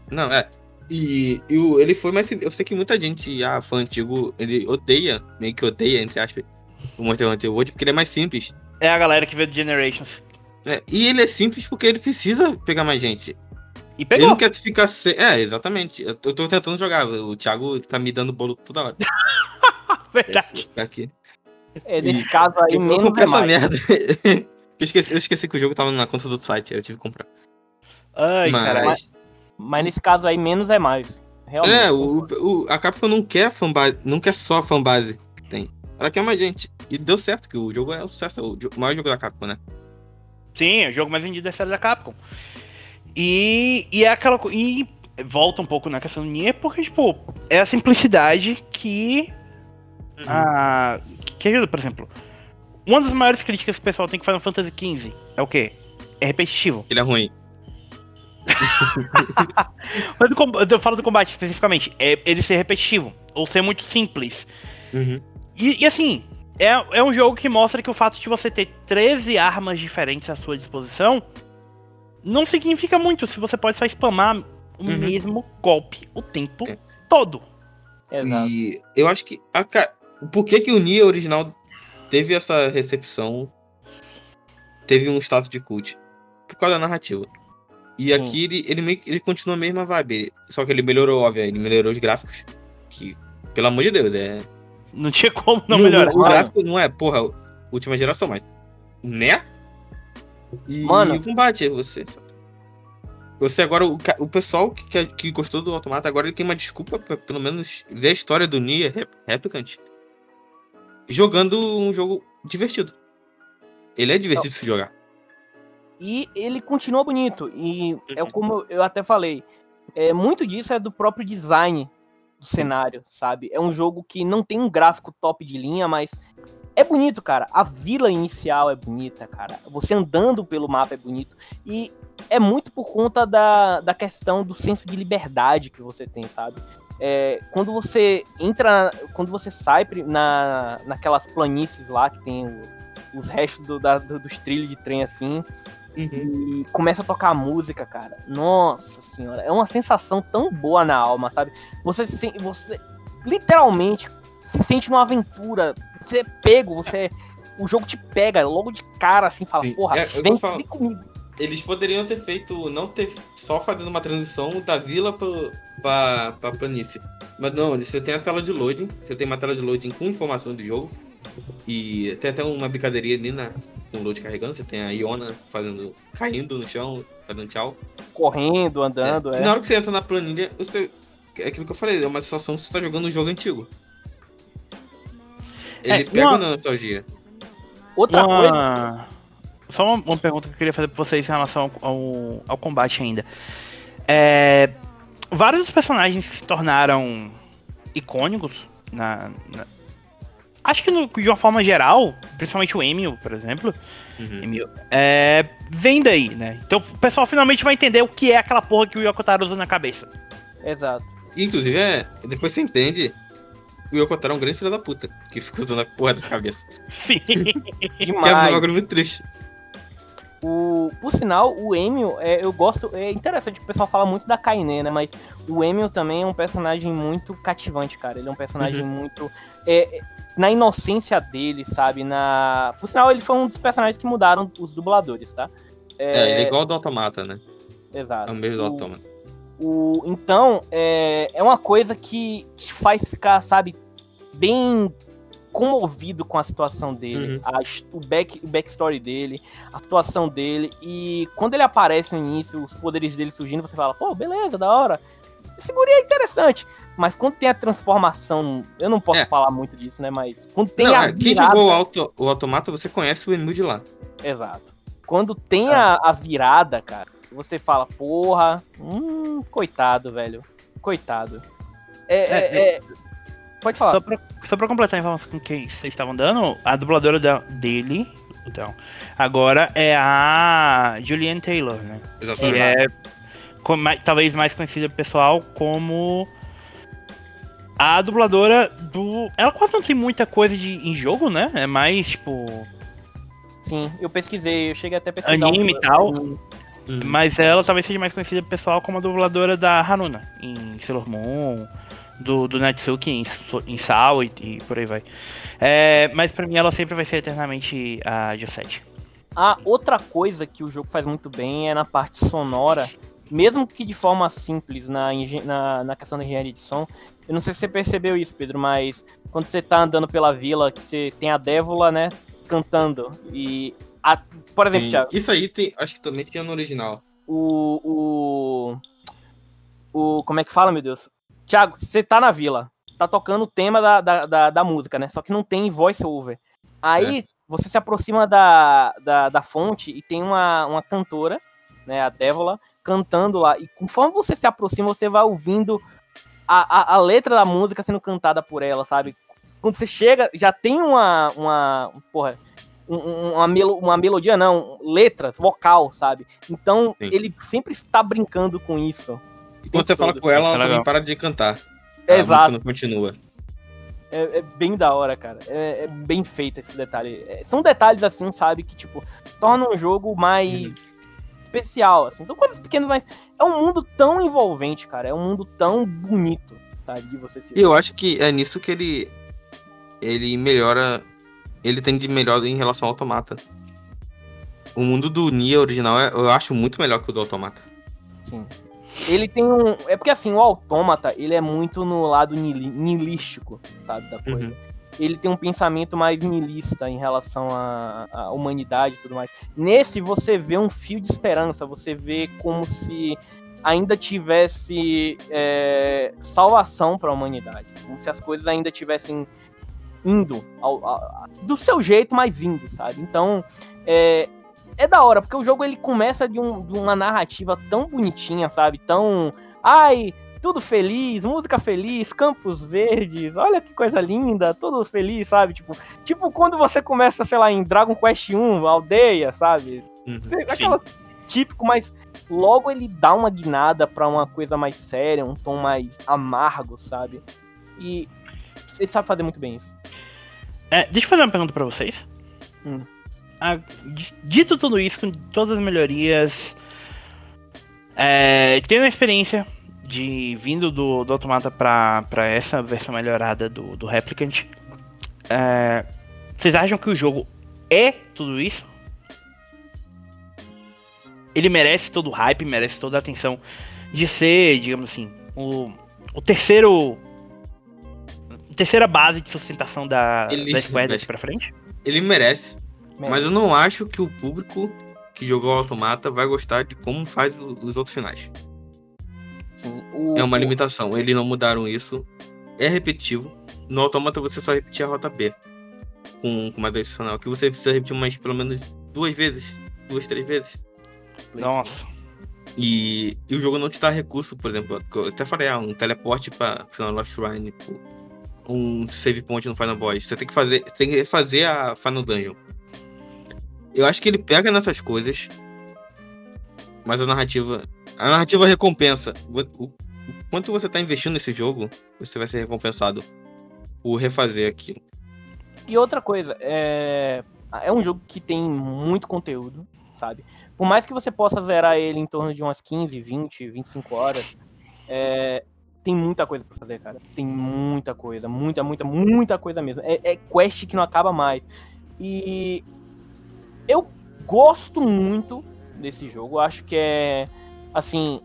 Speaker 3: Não, é. E, e ele foi mais. Eu sei que muita gente, ah, fã antigo, ele odeia, meio que odeia, entre aspas, o Monster Hunter World, porque ele é mais simples.
Speaker 1: É a galera que vê do Generations.
Speaker 3: É, e ele é simples porque ele precisa pegar mais gente.
Speaker 1: E pegou.
Speaker 3: Ele não quer ficar sem. É, exatamente. Eu, eu tô tentando jogar. O Thiago tá me dando bolo toda hora. (laughs)
Speaker 1: Verdade.
Speaker 3: É, aqui.
Speaker 2: É, nesse e, caso aí,
Speaker 3: comprei é essa merda. (laughs) eu, esqueci, eu esqueci que o jogo tava na conta do site, eu tive que comprar.
Speaker 1: Ai, Mas... caralho.
Speaker 2: Mas nesse caso aí, menos é mais.
Speaker 3: Realmente. É, o, o, a Capcom não quer fanbase, não quer só a fanbase que tem. Ela quer mais gente. E deu certo, que o jogo é o sucesso, o maior jogo da Capcom, né?
Speaker 1: Sim, o jogo mais vendido da série da Capcom. E, e é aquela E volta um pouco na questão do Nier, porque, tipo, é a simplicidade que. Uhum. A, que ajuda, por exemplo. Uma das maiores críticas que o pessoal tem que Final Fantasy XV é o quê? É repetitivo.
Speaker 3: Ele é ruim. (laughs)
Speaker 1: Mas eu falo do combate especificamente, é ele ser repetitivo, ou ser muito simples.
Speaker 3: Uhum.
Speaker 1: E, e, assim, é, é um jogo que mostra que o fato de você ter 13 armas diferentes à sua disposição não significa muito se você pode só spamar o uhum. mesmo golpe o tempo é. todo.
Speaker 3: Exato. E eu acho que. A, por que, que o Nier original teve essa recepção? Teve um status de cult? Por causa da narrativa. E aqui ele, ele, meio, ele continua a mesma vibe. Só que ele melhorou, óbvio, ele melhorou os gráficos. Que, pelo amor de Deus, é.
Speaker 1: Não tinha como não, melhorar.
Speaker 3: O, gráfico não é, porra, última geração, mas. Né? E, Mano. o combate, você? Você agora, o, o pessoal que, que gostou do Automata, agora ele tem uma desculpa pra pelo menos ver a história do Nier Replicant jogando um jogo divertido. Ele é divertido de se jogar.
Speaker 2: E ele continua bonito. E é uhum. como eu até falei. É, muito disso é do próprio design do cenário, sabe? É um jogo que não tem um gráfico top de linha, mas é bonito, cara. A vila inicial é bonita, cara. Você andando pelo mapa é bonito. E é muito por conta da, da questão do senso de liberdade que você tem, sabe? É, quando você entra, quando você sai na, naquelas planícies lá que tem o, os restos do, da, do, dos trilhos de trem assim, Uhum. E começa a tocar música, cara. Nossa senhora, é uma sensação tão boa na alma, sabe? Você se, você literalmente se sente numa aventura. Você é pego, você o jogo te pega logo de cara assim, fala, Sim. porra, é, vem, vem comigo.
Speaker 3: Eles poderiam ter feito, não ter só fazendo uma transição da vila pro, pra, pra planície. Mas não, você tem a tela de loading, você tem uma tela de loading com informação do jogo. E tem até uma brincadeirinha ali na, com o load carregando. Você tem a Iona fazendo, caindo no chão, fazendo tchau.
Speaker 2: Correndo, andando.
Speaker 3: É.
Speaker 2: É.
Speaker 3: Na hora que você entra na planilha, você. É aquilo que eu falei, é uma sensação que você tá jogando um jogo antigo. Ele é, pega uma... na nostalgia.
Speaker 1: Outra uma... coisa. Só uma, uma, pergunta que eu queria fazer pra vocês em relação ao, ao combate ainda. É, vários dos personagens que se tornaram icônicos na, na acho que no, de uma forma geral, principalmente o Emil, por exemplo, uhum. Emil, é, vem daí, né? Então o pessoal finalmente vai entender o que é aquela porra que o Yokotaro usa na cabeça.
Speaker 2: Exato.
Speaker 3: Inclusive, é, depois você entende o Yokotaro é um grande filho da puta, que fica usando a porra dessa cabeça. (laughs)
Speaker 1: Sim.
Speaker 2: Demais. Que é um bagulho muito triste. O, por sinal, o Emil, é, eu gosto. É interessante, o pessoal fala muito da Kainé, né? Mas o Emil também é um personagem muito cativante, cara. Ele é um personagem uhum. muito. É, na inocência dele, sabe? Na. Por sinal, ele foi um dos personagens que mudaram os dubladores, tá?
Speaker 3: É, é ele é igual do Automata, né?
Speaker 2: Exato.
Speaker 3: É o mesmo do Automata.
Speaker 2: O, então, é, é uma coisa que te faz ficar, sabe, bem comovido com a situação dele, uhum. a, o, back, o backstory dele, a situação dele. E quando ele aparece no início, os poderes dele surgindo, você fala, pô, beleza, da hora. Esse guri é interessante. Mas quando tem a transformação, eu não posso é. falar muito disso, né? Mas quando tem não, a
Speaker 3: virada... Quem jogou o, auto, o Automata, você conhece o Emil de lá.
Speaker 2: Exato. Quando tem ah. a, a virada, cara, você fala, porra, hum, coitado, velho. Coitado. É, é, é, é... Pode falar.
Speaker 1: Só pra, só pra completar a informação que vocês estavam dando, a dubladora da, dele, então, agora é a Julianne Taylor, né? Exatamente. Que é como, talvez mais conhecida pessoal como a dubladora do. Ela quase não tem muita coisa de, em jogo, né? É mais tipo.
Speaker 2: Sim, eu pesquisei, eu cheguei até a pesquisar.
Speaker 1: Anime um... e tal. Hum. Mas ela talvez seja mais conhecida pessoal como a dubladora da Haruna, em Sailor Moon, do, do Natsuki em, em Sal e, e por aí vai. É, mas para mim ela sempre vai ser eternamente a Josette.
Speaker 2: A outra coisa que o jogo faz muito bem é na parte sonora, mesmo que de forma simples na, na, na, questão da engenharia de som. Eu não sei se você percebeu isso, Pedro, mas quando você tá andando pela vila, que você tem a Dévola, né, cantando, e... A, por exemplo, Thiago...
Speaker 3: Isso aí tem, acho que também tinha no original.
Speaker 2: O, o... O... Como é que fala, meu Deus? Thiago, você tá na vila, tá tocando o tema da, da, da, da música, né, só que não tem voice over. Aí... É. Você se aproxima da, da, da fonte e tem uma, uma cantora né, a Dévola, cantando lá. E conforme você se aproxima, você vai ouvindo a, a, a letra da música sendo cantada por ela, sabe? Quando você chega, já tem uma. uma porra. Uma, melo, uma melodia, não, letras, vocal, sabe? Então, Sim. ele sempre tá brincando com isso.
Speaker 3: Quando você todo. fala com ela, ela também para de cantar.
Speaker 2: É, exato.
Speaker 3: não continua.
Speaker 2: É, é, bem da hora, cara. É, é bem feito esse detalhe. É, são detalhes assim, sabe, que, tipo, tornam um jogo mais. Uhum especial, assim. São coisas pequenas, mas é um mundo tão envolvente, cara. É um mundo tão bonito, sabe? De você se.
Speaker 3: Eu acho que é nisso que ele. Ele melhora. Ele tem de melhor em relação ao Automata. O mundo do Nia original é, eu acho muito melhor que o do Automata.
Speaker 2: Sim. Ele tem um. É porque assim, o Autômata, ele é muito no lado nihilístico, sabe, da coisa. Uhum ele tem um pensamento mais nihilista em relação à, à, humanidade e tudo mais. Nesse, você vê um fio de esperança, você vê como se ainda tivesse é, salvação para a humanidade, como se as coisas ainda tivessem indo ao, ao, do seu jeito, mas indo, sabe? Então, é, é da hora, porque o jogo ele começa de, um, de uma narrativa tão bonitinha, sabe? Tão. Ai, tudo feliz, música feliz, campos verdes, olha que coisa linda, tudo feliz, sabe? Tipo, tipo quando você começa, sei lá, em Dragon Quest 1, aldeia, sabe?
Speaker 3: Uhum,
Speaker 2: Aquela
Speaker 3: sim.
Speaker 2: típico, mas logo ele dá uma guinada pra uma coisa mais séria, um tom mais amargo, sabe? E ele sabe fazer muito bem isso.
Speaker 1: É, deixa eu fazer uma pergunta pra vocês.
Speaker 2: Hum.
Speaker 1: D- dito tudo isso, com todas as melhorias, é, tendo a experiência de vindo do, do Automata pra, pra essa versão melhorada do, do Replicant, é, vocês acham que o jogo é tudo isso? Ele merece todo o hype, merece toda a atenção de ser, digamos assim, o, o terceiro. a Terceira base de sustentação da,
Speaker 3: Ele-
Speaker 1: da Square daqui pra frente?
Speaker 3: Ele merece. Mas eu não acho que o público que jogou Automata vai gostar de como faz o- os outros finais.
Speaker 2: Assim, o-
Speaker 3: É uma
Speaker 2: o-
Speaker 3: limitação. Eles não mudaram isso. É repetitivo. No Automata você só repetia a rota B. Com, com mais adicional. Que você precisa repetir mais pelo menos duas vezes. Duas, três vezes.
Speaker 1: Nossa.
Speaker 3: E, e o jogo não te dá recurso, por exemplo, que eu até falei, ah, um teleporte pra Final Lost Shrine, um save point no Final Boss. Você tem que fazer, você tem que fazer a Final Dungeon. Eu acho que ele pega nessas coisas, mas a narrativa, a narrativa recompensa. O, o- quanto você tá investindo nesse jogo, você vai ser recompensado por refazer aquilo.
Speaker 2: E outra coisa, é... é um jogo que tem muito conteúdo, sabe? Por mais que você possa zerar ele em torno de umas 15, 20, 25 horas, é... tem muita coisa pra fazer, cara. Tem muita coisa, muita, muita, muita coisa mesmo. É, é quest que não acaba mais. E eu gosto muito desse jogo. Acho que é, assim,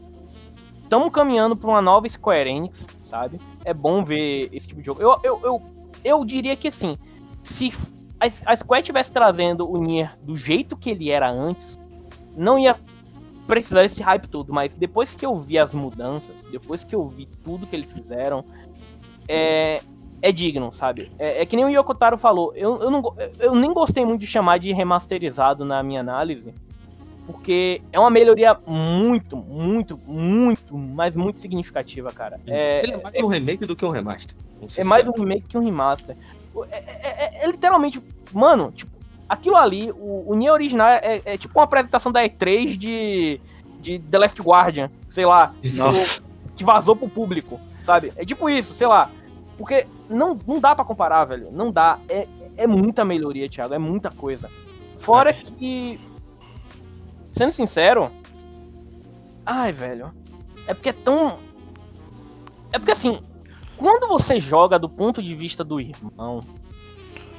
Speaker 2: estamos caminhando pra uma nova Square Enix, sabe? É bom ver esse tipo de jogo. Eu, eu, eu, eu diria que, assim, se a, a Square tivesse trazendo o Nier do jeito que ele era antes, não ia precisar desse hype todo, mas depois que eu vi as mudanças, depois que eu vi tudo que eles fizeram, é, é digno, sabe? É, é que nem o Yokotaro falou, eu, eu, não, eu nem gostei muito de chamar de remasterizado na minha análise, porque é uma melhoria muito, muito, muito, mas muito significativa, cara. É,
Speaker 3: ele é mais um remake do que um remaster.
Speaker 2: é mais um remake que um remaster. É, é- é- é literalmente, mano, tipo, aquilo ali, o, o Nier original é, é tipo uma apresentação da E3 de, de The Last Guardian, sei lá,
Speaker 1: Nossa.
Speaker 2: que vazou pro público, sabe? É tipo isso, sei lá. Porque não, não dá pra comparar, velho. Não dá. É, é muita melhoria, Thiago. É muita coisa. Fora que. Sendo sincero. Ai, velho. É porque é tão. É porque assim. Quando você joga do ponto de vista do irmão.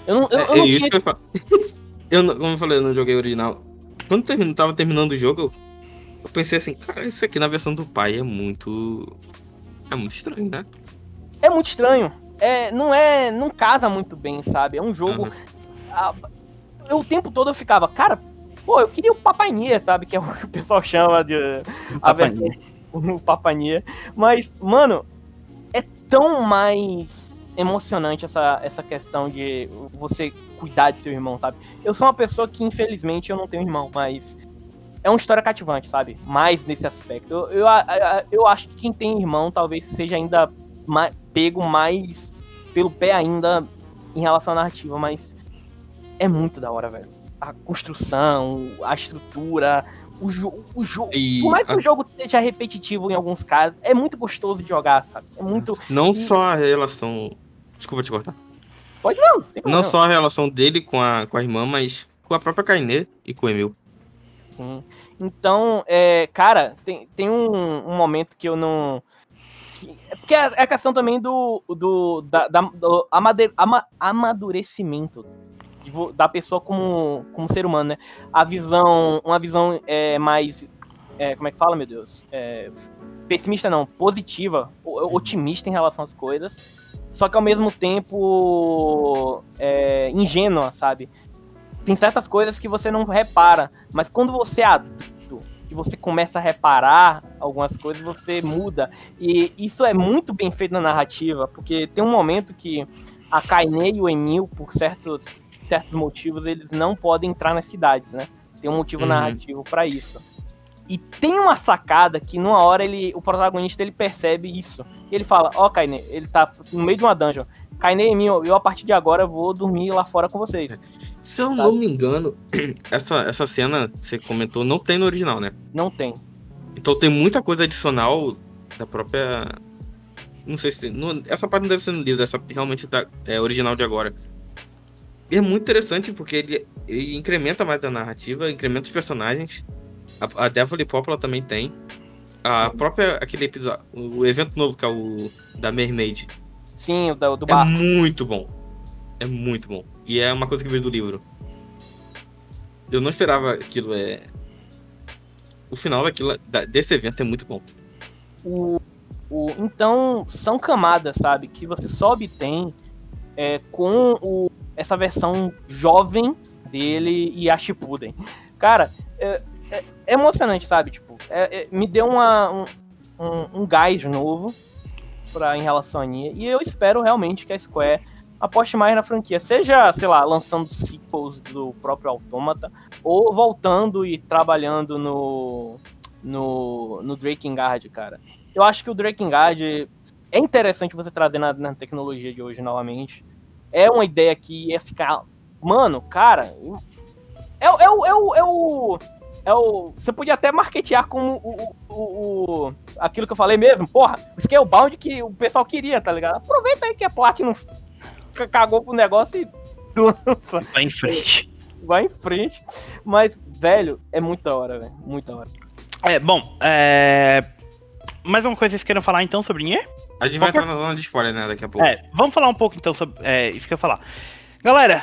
Speaker 2: Eu não, eu, eu
Speaker 3: é,
Speaker 2: não
Speaker 3: isso
Speaker 2: tinha.
Speaker 3: que eu falo. (laughs) Eu, não- como eu falei, eu não joguei original. Quando termino, tava terminando o jogo, eu, eu pensei assim, cara, isso aqui na versão do pai é muito. É muito estranho, né?
Speaker 2: É muito estranho. É, não é. Não casa muito bem, sabe? É um jogo.
Speaker 3: Aham.
Speaker 2: a- eu, o tempo todo eu ficava, cara, pô, eu queria o Papania, sabe? Que é o que o pessoal chama de. A versão, o (laughs) Papania. Mas, mano, é tão mais emocionante essa, essa questão de você cuidar de seu irmão, sabe? Eu sou uma pessoa que, infelizmente, eu não tenho irmão, mas. É uma história cativante, sabe? Mais nesse aspecto. Eu, eu, eu acho que quem tem irmão talvez seja ainda ma- pego mais pelo pé ainda em relação à narrativa, mas é muito da hora, velho. A construção, a estrutura, o jogo. O jogo.
Speaker 3: E
Speaker 2: Por mais que
Speaker 3: a-
Speaker 2: o jogo seja repetitivo em alguns casos, é muito gostoso de jogar, sabe? É muito.
Speaker 3: não só a relação. Desculpa te cortar.
Speaker 2: Pode não,
Speaker 3: Não só a relação dele com a, com a irmã, mas com a própria Kainé e com o Emil.
Speaker 2: Sim. Então, é, cara, tem, tem um, um momento que eu não. Que- porque é é a questão também do. do, da, da- do amade- ama- amadurecimento da pessoa como, como ser humano, né? A visão. Uma visão é, mais. é, como é que fala, meu Deus? É, pessimista não, positiva, otimista em relação às coisas. Só que ao mesmo tempo. É, ingênua, sabe? Tem certas coisas que você não repara, mas quando você é adulto, que você começa a reparar algumas coisas, você muda. E isso é muito bem feito na narrativa, porque tem um momento que a Kainé e o Emil, por certos, certos motivos, eles não podem entrar nas cidades, né? Tem um motivo
Speaker 3: Uhum.
Speaker 2: narrativo pra isso. E tem uma sacada que numa hora ele, o protagonista ele percebe isso. E ele fala, ó, oh, ele tá no meio de uma dungeon. Kainé e mim, eu a partir de agora vou dormir lá fora com vocês.
Speaker 3: Se eu não me engano, (clears throat) essa, essa cena você comentou não tem no original, né?
Speaker 2: Não tem.
Speaker 3: Então tem muita coisa adicional da própria. Não sei se. Tem... Não, essa parte não deve ser no livro, essa realmente tá, é original de agora. E é muito interessante porque ele, ele incrementa mais a narrativa, incrementa os personagens. A, a Devil Popula também tem. A própria. aquele episódio. O evento novo que é o da Mermaid.
Speaker 2: Sim, o do, do
Speaker 3: É muito bom. É muito bom. E é uma coisa que veio do livro. Eu não esperava aquilo. É... O final daquilo, desse evento é muito bom.
Speaker 2: O, o, então, são camadas, sabe? Que você só obtém é, com o, essa versão jovem dele e a Shippuden. Cara, é, é, é emocionante, sabe? Tipo, é, é, me deu uma, um, um, um gás novo pra, em relação a Nia. E eu espero realmente que a Square aposte mais na franquia. Seja, sei lá, lançando sequels do próprio Automata, ou voltando e trabalhando no, no, no Drakengard, cara. Eu acho que o Drakengard é interessante você trazer na, na tecnologia de hoje novamente. É uma ideia que ia ficar. Mano, cara. É, é, é, o, é, o, é o é o. Você podia até marketear como o, o, o, aquilo que eu falei mesmo. Porra, o Scalebound que o pessoal queria, tá ligado? Aproveita aí que a Platinum cagou pro negócio e
Speaker 1: lança. Vai em frente.
Speaker 2: Vai em frente. Mas, velho, é muita hora, velho. Muita hora.
Speaker 1: É, bom, é. Mais uma coisa que vocês queiram falar então sobre Nier?
Speaker 3: A gente vai entrar na zona de spoiler, né, daqui a pouco.
Speaker 1: É, vamos falar um pouco então sobre. É, isso que eu ia falar. Galera,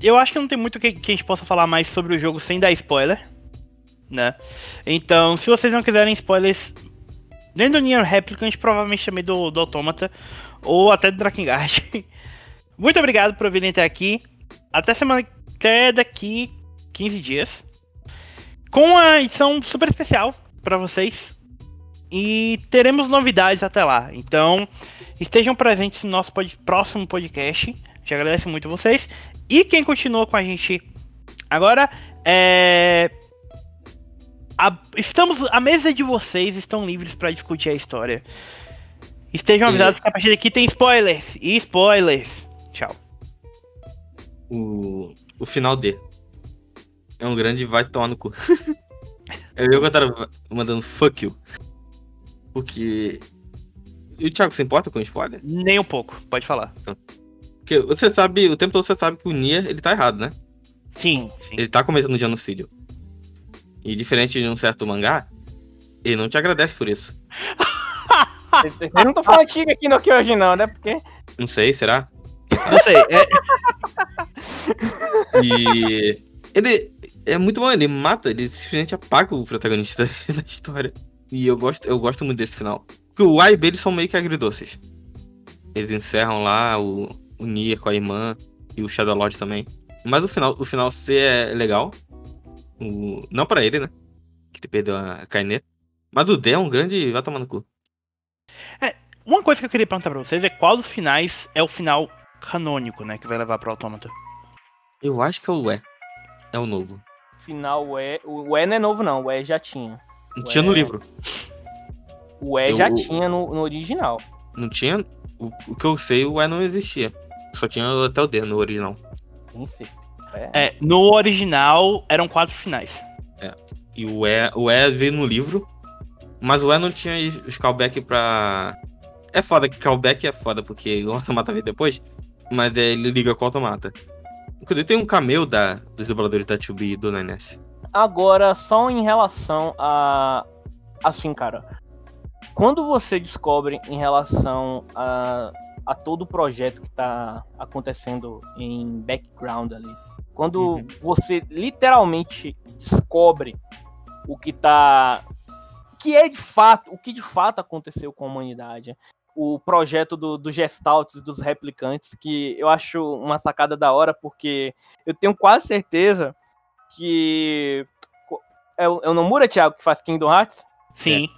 Speaker 1: eu acho que não tem muito que, que a gente possa falar mais sobre o jogo sem dar spoiler né? Então, se vocês não quiserem spoilers nem do Nier Replicant, provavelmente também do, do Automata, ou até do Drakengard. (laughs) Muito obrigado por virem até aqui. Até semana até daqui 15 dias. Com a edição super especial para vocês. E teremos novidades até lá. Então, estejam presentes no nosso pod próximo podcast. Já agradeço muito vocês. E quem continua com a gente agora é a, estamos, a mesa de vocês estão livres para discutir a história. Estejam avisados que a partir daqui tem spoilers. E spoilers. Tchau.
Speaker 3: O, o final D. É um grande vai tomar no cu. (laughs) eu que tava mandando fuck you. Porque. E o Thiago, você importa com spoiler?
Speaker 1: Nem um pouco, pode falar. Então,
Speaker 3: porque você sabe, o tempo todo você sabe que o Nia, ele tá errado, né?
Speaker 1: Sim, sim.
Speaker 3: Ele tá cometendo genocídio. E diferente de um certo mangá, ele não te agradece por isso. (laughs)
Speaker 2: Eu não tô falando Tiga aqui no que hoje não, né? Porque.
Speaker 3: Não sei, será?
Speaker 1: Não sei. É... (laughs)
Speaker 3: e ele é muito bom, ele mata, ele simplesmente apaga o protagonista (laughs) da história. E eu gosto, eu gosto muito desse final. Porque o A e B eles são meio que agridoces. Eles encerram lá o, o Nier com a irmã e o Shadow Lord também. Mas o final, o final C é legal. O... Não para ele, né? Que ele perdeu a Kainé. Mas o D é um grande. Vai tomar no cu.
Speaker 1: É, uma coisa que eu queria perguntar pra vocês é qual dos finais é o final canônico, né? Que vai levar pro Autômata.
Speaker 3: Eu acho que é o E. É o novo.
Speaker 2: Final E. O E não é novo, não. O E já tinha.
Speaker 3: Não tinha no livro.
Speaker 2: O E eu... já tinha no, no, original.
Speaker 3: Não tinha? O, o, que eu sei, o E não existia. Só tinha até o D no original.
Speaker 2: Tem certeza.
Speaker 1: É. é. no original eram quatro finais.
Speaker 3: É. E o E, o e veio no livro, mas o E não tinha os callback pra. É foda que callback é foda, porque o automata veio depois, mas é, ele liga com o automata. Inclusive tem um cameo da, dos dubladores da 2B e do NS.
Speaker 2: Agora, só em relação a. Assim, cara. Quando você descobre em relação a, a todo o projeto que tá acontecendo em background ali, quando uhum. você literalmente descobre o que tá. que é de fato, o que de fato aconteceu com a humanidade. O projeto do, do Gestalts, dos replicantes, que eu acho uma sacada da hora, porque eu tenho quase certeza que. É o, é o Nomura, Thiago, que faz Kingdom Hearts?
Speaker 1: Sim.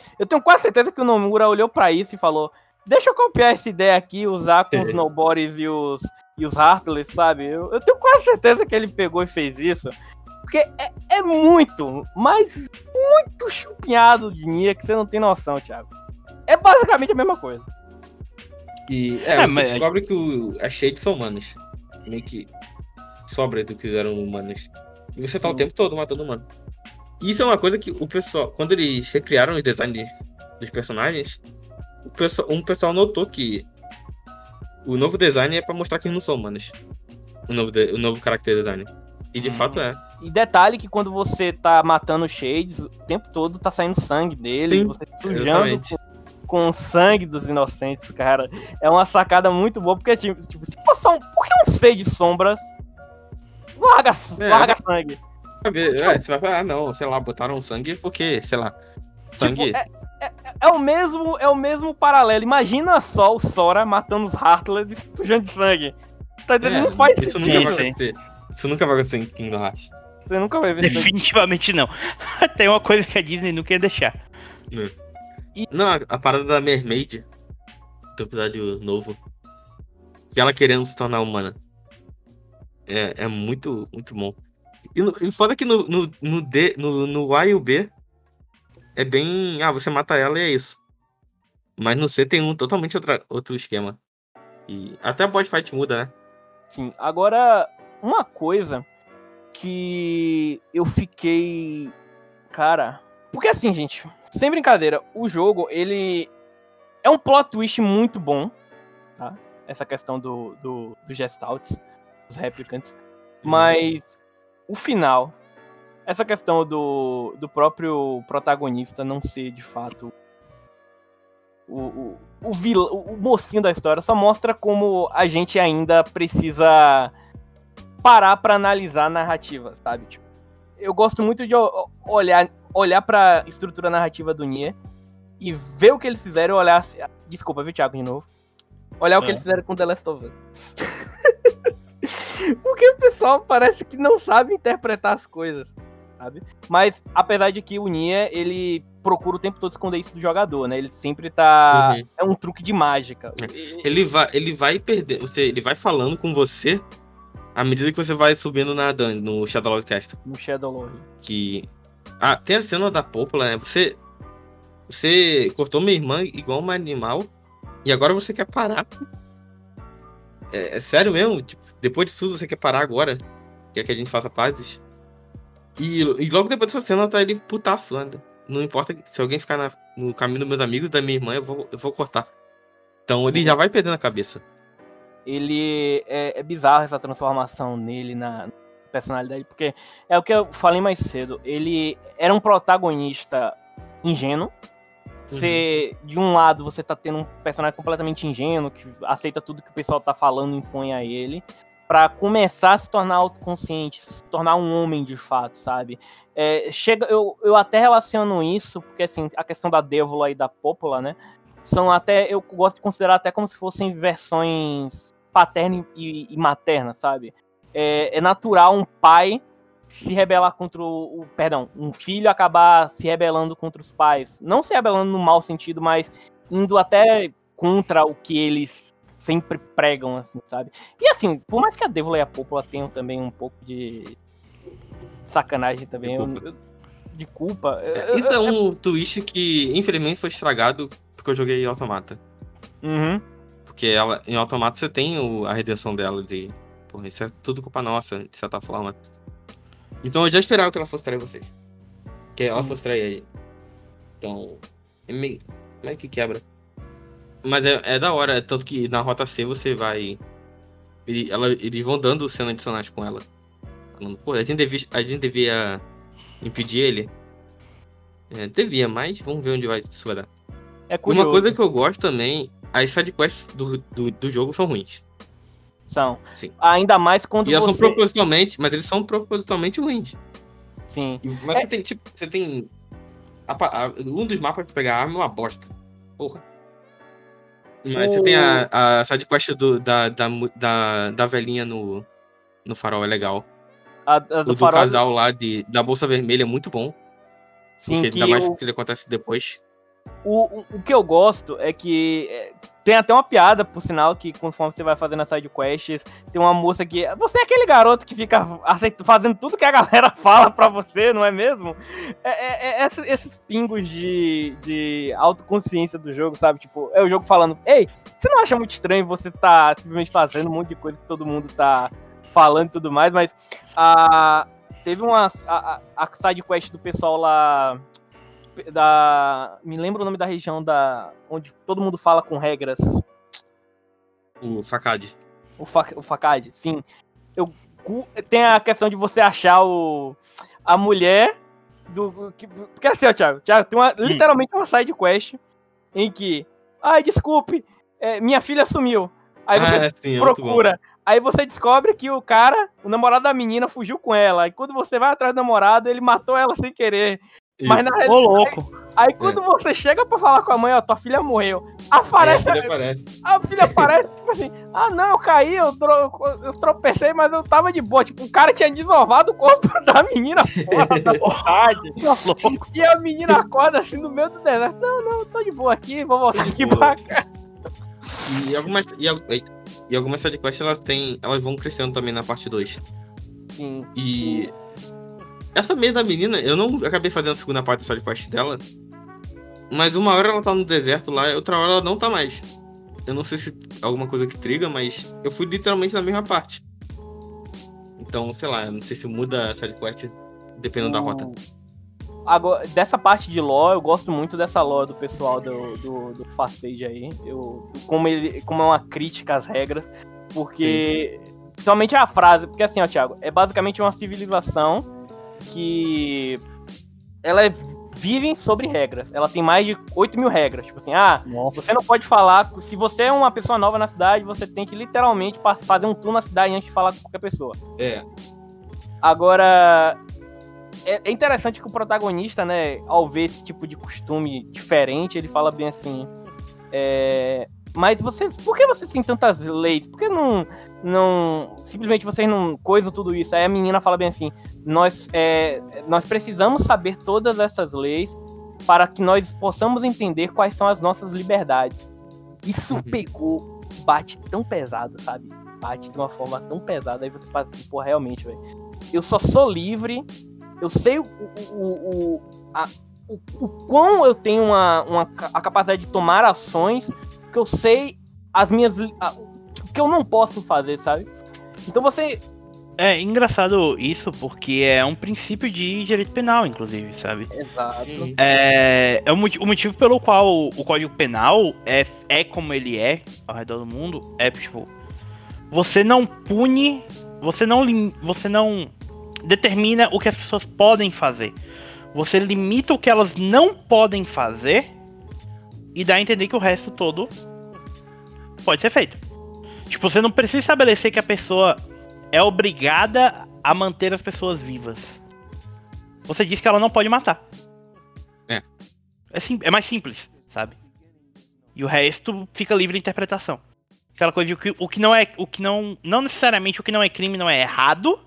Speaker 2: É. Eu tenho quase certeza que o Nomura olhou para isso e falou: Deixa eu copiar essa ideia aqui, usar com os nobodies e os, e os Heartless, sabe? Eu, eu, tenho quase certeza que ele pegou e fez isso. Porque é, é muito, mas muito chupinhado de Nia que você não tem noção, Thiago. É basicamente a mesma coisa.
Speaker 3: E é,
Speaker 1: É,
Speaker 3: você
Speaker 1: mas-
Speaker 3: descobre que o, as shades são humanas. Meio que sobra do que eram humanas. E você tá o
Speaker 2: Sim.
Speaker 3: tempo todo matando humano. Isso é uma coisa que o pessoal, quando eles recriaram os designs dos personagens, o pessoal, um pessoal notou que o novo design é pra mostrar que eles não são humanos. O novo, de- o novo character design. E de
Speaker 2: Hum.
Speaker 3: fato é.
Speaker 2: E detalhe que quando você tá matando o Shades, o tempo todo tá saindo sangue dele,
Speaker 3: Sim,
Speaker 2: você sujando com, com o sangue dos inocentes, cara. É uma sacada muito boa, porque tipo, tipo, se fosse um. Por que um ser de sombras? Larga,
Speaker 3: É.
Speaker 2: larga sangue.
Speaker 3: Sabe, é, você vai falar, ah, não, sei lá, botaram sangue porque, sei lá. Sangue.
Speaker 2: Tipo, é, é- é o mesmo, é o mesmo paralelo. Imagina só o Sora matando os Heartless e sujando de sangue. Tá entendendo?
Speaker 3: É,
Speaker 2: não faz
Speaker 3: isso
Speaker 2: sentido.
Speaker 3: nunca vai acontecer. Isso nunca vai acontecer em Kingdom Hearts.
Speaker 2: Você nunca vai ver.
Speaker 1: Definitivamente não. (laughs) Tem uma coisa que a Disney não quer deixar.
Speaker 3: Não, a, a parada da Mermaid, do episódio novo, que ela querendo se tornar humana. É, é muito, muito bom. E, no, e foda que no, no, no, D, no, no A e o B é bem. Ah, você mata ela e é isso. Mas no C tem um totalmente outra, outro esquema. E até a boss fight muda, né?
Speaker 2: Sim. Agora, uma coisa que eu fiquei. Cara. Porque assim, gente, sem brincadeira, o jogo, ele é um plot twist muito bom. Tá? Essa questão do, do, do Gestalts, dos replicantes. Mas o final, essa questão do, do próprio protagonista não ser de fato o, o, o, vil, o mocinho da história, só mostra como a gente ainda precisa parar pra analisar a narrativa, sabe? Tipo, eu gosto muito de olhar, olhar pra estrutura narrativa do Nier e ver o que eles fizeram e olhar. Desculpa, viu, Thiago, de novo? Olhar o que
Speaker 3: É.
Speaker 2: eles fizeram com The Last of Us. (laughs) Porque o pessoal parece que não sabe interpretar as coisas, sabe? Mas, apesar de que o Nier, ele procura o tempo todo esconder isso do jogador, né? Ele sempre tá...
Speaker 3: Uhum.
Speaker 2: É um truque de mágica.
Speaker 3: Ele vai, ele vai perder. Você, ele vai falando com você à medida que você vai subindo na dun- no Shadow Castle.
Speaker 2: No Shadow Lord.
Speaker 3: que. Ah, tem a cena da Pópula, né? Você. Você cortou minha irmã igual uma animal. E agora você quer parar. É, é sério mesmo? Tipo, depois disso tudo você quer parar agora? Quer que a gente faça pazes? E, e logo depois dessa cena tá ele putaço ainda. Não importa se alguém ficar na- no caminho dos meus amigos, da minha irmã, eu vou, eu vou cortar. Então ele
Speaker 2: Sim.
Speaker 3: já vai perdendo a cabeça.
Speaker 2: ele é, é bizarro essa transformação nele na personalidade, porque é o que eu falei mais cedo. Ele era um protagonista ingênuo. Você, de um lado, você tá tendo um personagem completamente ingênuo, que aceita tudo que o pessoal tá falando e impõe a ele, Pra começar a se tornar autoconsciente, se tornar um homem de fato, sabe? É, chega, eu, eu até relaciono isso, porque assim, a questão da Dévola e da Pópula, né? São até, eu gosto de considerar até como se fossem versões paterna e, e materna, sabe? É, é natural um pai se rebelar contra o- Perdão, um filho acabar se rebelando contra os pais. Não se rebelando no mau sentido, mas indo até contra o que eles sempre pregam, assim, sabe? E assim, por mais que a Dévola e a Pópula tenham também um pouco de sacanagem também,
Speaker 3: De
Speaker 2: eu-
Speaker 3: culpa.
Speaker 2: eu- de culpa. eu-
Speaker 3: Isso é
Speaker 2: eu-
Speaker 3: um twist que, infelizmente, foi estragado porque eu joguei em Automata.
Speaker 2: Uhum.
Speaker 3: Porque ela, em Automata você tem o- a redenção dela de. Porra, isso é tudo culpa nossa, de certa forma. Então eu já esperava que ela fosse trair vocês. Que ela
Speaker 2: Sim.
Speaker 3: fosse trair aí. Então. É meio. meio que quebra. Mas é, é da hora, tanto que na rota C você vai. ele- ela- eles vão dando cenas adicionais com ela. Falando, Pô, a gente devia, a gente devia impedir ele. É, devia, mas vamos ver onde vai, isso vai dar.
Speaker 2: É curioso.
Speaker 3: Uma coisa que eu gosto também, as sidequests do, do, do jogo são ruins.
Speaker 2: São.
Speaker 3: Sim.
Speaker 2: Ainda mais quando
Speaker 3: E elas são
Speaker 2: você...
Speaker 3: propositalmente, mas eles são propositalmente ruins.
Speaker 2: Sim.
Speaker 3: Mas você tem, tipo, você tem. a a- um dos mapas pra pegar arma é uma bosta. Porra. Mas você tem a, a sidequest do, da, da, da, da velhinha no, no farol, é legal.
Speaker 2: A, a
Speaker 3: O
Speaker 2: do
Speaker 3: do
Speaker 2: farol,
Speaker 3: casal lá de, da Bolsa Vermelha é muito bom.
Speaker 2: sim,
Speaker 3: porque
Speaker 2: que
Speaker 3: ainda mais
Speaker 2: o-
Speaker 3: que ele acontece depois.
Speaker 2: O, o, que eu gosto é que é, tem até uma piada, por sinal, que conforme você vai fazendo as side quests, tem uma moça que. Você é aquele garoto que fica fazendo tudo que a galera (laughs) fala pra você, não é mesmo? É, é, é esses pingos de, de autoconsciência do jogo, sabe? Tipo, é o jogo falando, ei, você não acha muito estranho você tá simplesmente fazendo um monte de coisa que todo mundo tá falando e tudo mais, mas a, teve uma. A, a side quest do pessoal lá da. Me lembra o nome da região da. onde todo mundo fala com regras.
Speaker 3: O Facade.
Speaker 2: O, fa, o Facade, sim. Eu, tem a questão de você achar o. A mulher do. Que, porque assim, ó, Thiago, Thiago tem uma, hum. literalmente uma side quest em que. Ai, desculpe, é, minha filha sumiu. Aí você ah, sim, é procura. Aí você descobre que o cara, o namorado da menina, fugiu com ela. E quando você vai atrás do namorado, ele matou ela sem querer.
Speaker 1: Isso. Mas na realidade. Ô, louco.
Speaker 2: Aí, aí quando é. você chega pra falar com a mãe, ó, tua filha morreu. Aparece. É, a, filha aparece. a filha aparece, tipo assim, ah não, eu caí, eu, tro, eu tropecei, mas eu tava de boa. Tipo, o cara tinha desovado o corpo (laughs) da menina fora da borragem. e a menina acorda assim no meio do deserto. Não, não, tô de boa aqui, vou voltar aqui pra (laughs) cá.
Speaker 3: E algumas. E, e algumas sidequests elas têm. Elas vão crescendo também na parte 2.
Speaker 2: Sim.
Speaker 3: E essa meia da menina, eu não acabei fazendo a segunda parte da sidequest dela. Mas uma hora ela tá no deserto lá, outra hora ela não tá mais. Eu não sei se alguma coisa que triga, mas eu fui literalmente na mesma parte. Então, sei lá, eu não sei se muda a sidequest dependendo da rota.
Speaker 2: Agora, dessa parte de lore, eu gosto muito dessa lore do pessoal do, do, do Facade aí. Eu, como, ele, como é uma crítica às regras. Porque. Sim. Principalmente a frase. Porque assim, ó, Thiago, é basicamente uma civilização que ela é, vive sobre regras. Ela tem mais de 8 mil regras. Tipo assim, ah, Nossa. você não pode falar. Se você é uma pessoa nova na cidade, você tem que literalmente fazer um tour na cidade antes de falar com qualquer pessoa.
Speaker 3: É.
Speaker 2: Agora, é, é interessante que o protagonista, né, ao ver esse tipo de costume diferente, ele fala bem assim. É, mas vocês, por que vocês têm tantas leis? Por que não, não simplesmente vocês não coisam tudo isso? Aí a menina fala bem assim: nós, é, nós precisamos saber todas essas leis para que nós possamos entender quais são as nossas liberdades. Isso uhum. pegou, bate tão pesado, sabe? Bate de uma forma tão pesada. Aí você fala assim: pô, realmente, velho. Eu só sou livre, eu sei o, o, o, a, o, o quão eu tenho uma, uma, a capacidade de tomar ações que eu sei as minhas. o que eu não posso fazer, sabe? Então você.
Speaker 1: É engraçado isso, porque é um princípio de direito penal, inclusive, sabe?
Speaker 2: Exato.
Speaker 1: É, é o, motivo, o motivo pelo qual o Código Penal é, é como ele é ao redor do mundo. É tipo. Você não pune. Você não, você não determina o que as pessoas podem fazer. Você limita o que elas não podem fazer e dá a entender que o resto todo pode ser feito. Tipo, você não precisa estabelecer que a pessoa é obrigada a manter as pessoas vivas. Você diz que ela não pode matar.
Speaker 3: É.
Speaker 1: É, sim, é mais simples, sabe? E o resto fica livre de interpretação. Aquela coisa de que o que não é. O que não. Não necessariamente o que não é crime não é errado.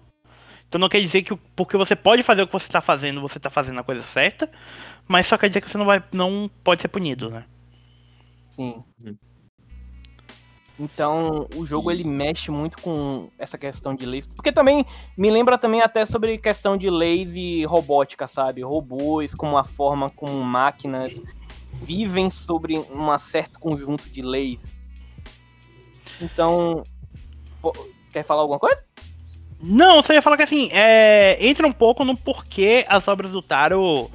Speaker 1: Então não quer dizer que porque você pode fazer o que você está fazendo, você está fazendo a coisa certa. Mas só quer dizer que você não vai. não pode ser punido, né?
Speaker 2: Sim. Uhum. Então, o jogo ele mexe muito com essa questão de leis, porque também me lembra também até sobre questão de leis e robótica, sabe? Robôs como a forma como máquinas vivem sobre um certo conjunto de leis. Então, quer falar alguma coisa?
Speaker 1: Não, só ia falar que assim, é, entra um pouco no porquê as obras do Taro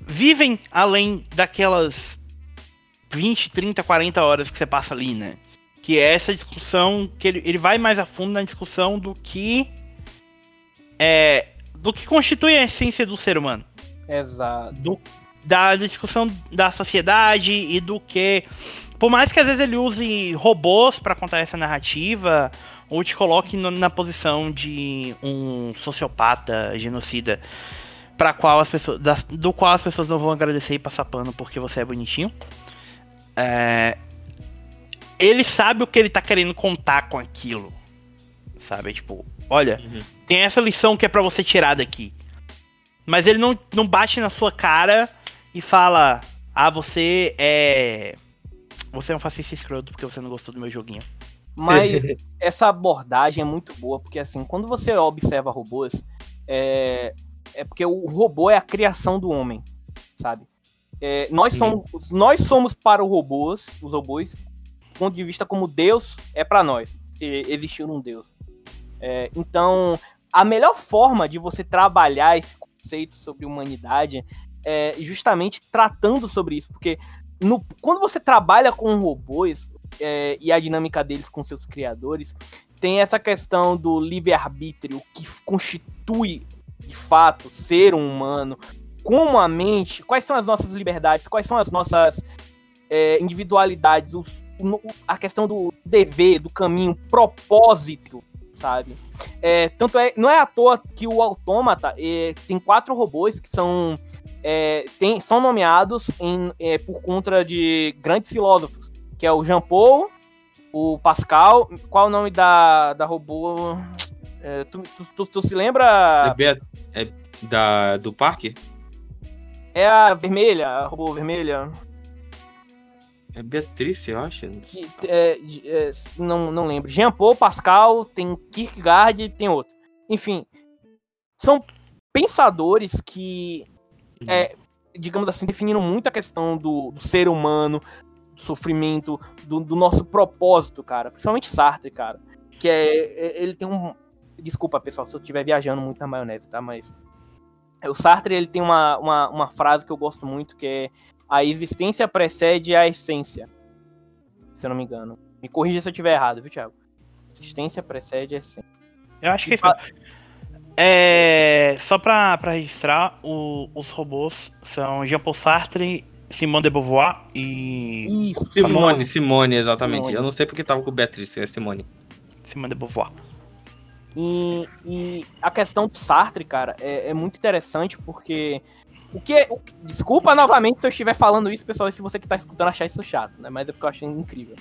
Speaker 1: vivem além daquelas 20, 30, 40 horas que você passa ali, né? Que é essa discussão, que ele, ele vai mais a fundo na discussão do que. É, do que constitui a essência do ser humano.
Speaker 2: Exato.
Speaker 1: Do, da discussão da sociedade e do que. Por mais que às vezes ele use robôs para contar essa narrativa, ou te coloque no, na posição de um sociopata, genocida, para qual as pessoas, das, do qual as pessoas não vão agradecer e passar pano porque você é bonitinho. É, ele sabe o que ele tá querendo contar com aquilo. Sabe? Tipo, olha, uhum. tem essa lição que é para você tirar daqui. Mas ele não, não bate na sua cara e fala: Ah, você é. Você é um fascista escroto porque você não gostou do meu joguinho.
Speaker 2: Mas (laughs) essa abordagem é muito boa, porque assim, quando você observa robôs, é, é porque o robô é a criação do homem, sabe? É, nós, somos, nós somos para os robôs, os robôs, ponto de vista como Deus é para nós, se existir um Deus. É, então, a melhor forma de você trabalhar esse conceito sobre humanidade é justamente tratando sobre isso, porque no, quando você trabalha com robôs é, e a dinâmica deles com seus criadores, tem essa questão do livre-arbítrio que constitui de fato ser um humano, como a mente, quais são as nossas liberdades, quais são as nossas é, individualidades, o, o, a questão do dever, do caminho, propósito, sabe? É, tanto é, não é à toa que o Autômata é, tem quatro robôs que são é, tem, são nomeados em, é, por conta de grandes filósofos, que é o Jean Paul, o Pascal, qual é o nome da, da robô? É, tu, tu, tu, tu, se lembra?
Speaker 3: É, da, do parque?
Speaker 2: É a vermelha, a robô vermelha.
Speaker 3: É Beatriz, eu acho.
Speaker 2: É, é, não, não lembro. Jean Paul, Pascal, tem Kierkegaard tem outro. Enfim, são pensadores que, é, digamos assim, definiram muito a questão do, do ser humano, do sofrimento, do, do, nosso propósito, cara. Principalmente Sartre, cara. Que é, é ele tem um. Desculpa, pessoal, se eu estiver viajando muito na maionese, tá? Mas o Sartre ele tem uma, uma, uma frase que eu gosto muito, que é a existência precede a essência. Se eu não me engano. Me corrija se eu estiver errado, viu, Thiago? Existência precede a essência.
Speaker 1: Eu acho que é, só pra, pra registrar, o, os robôs são Jean-Paul Sartre, Simone de Beauvoir
Speaker 3: e. Isso, Simone, Simone, exatamente. Simone. Eu não sei porque tava com Beatriz, é Simone.
Speaker 1: Simone de Beauvoir.
Speaker 2: E, e a questão do Sartre, cara, é, é muito interessante porque o que, o desculpa novamente se eu estiver falando isso, pessoal, se você que está escutando achar isso chato, né? Mas é porque eu acho incrível.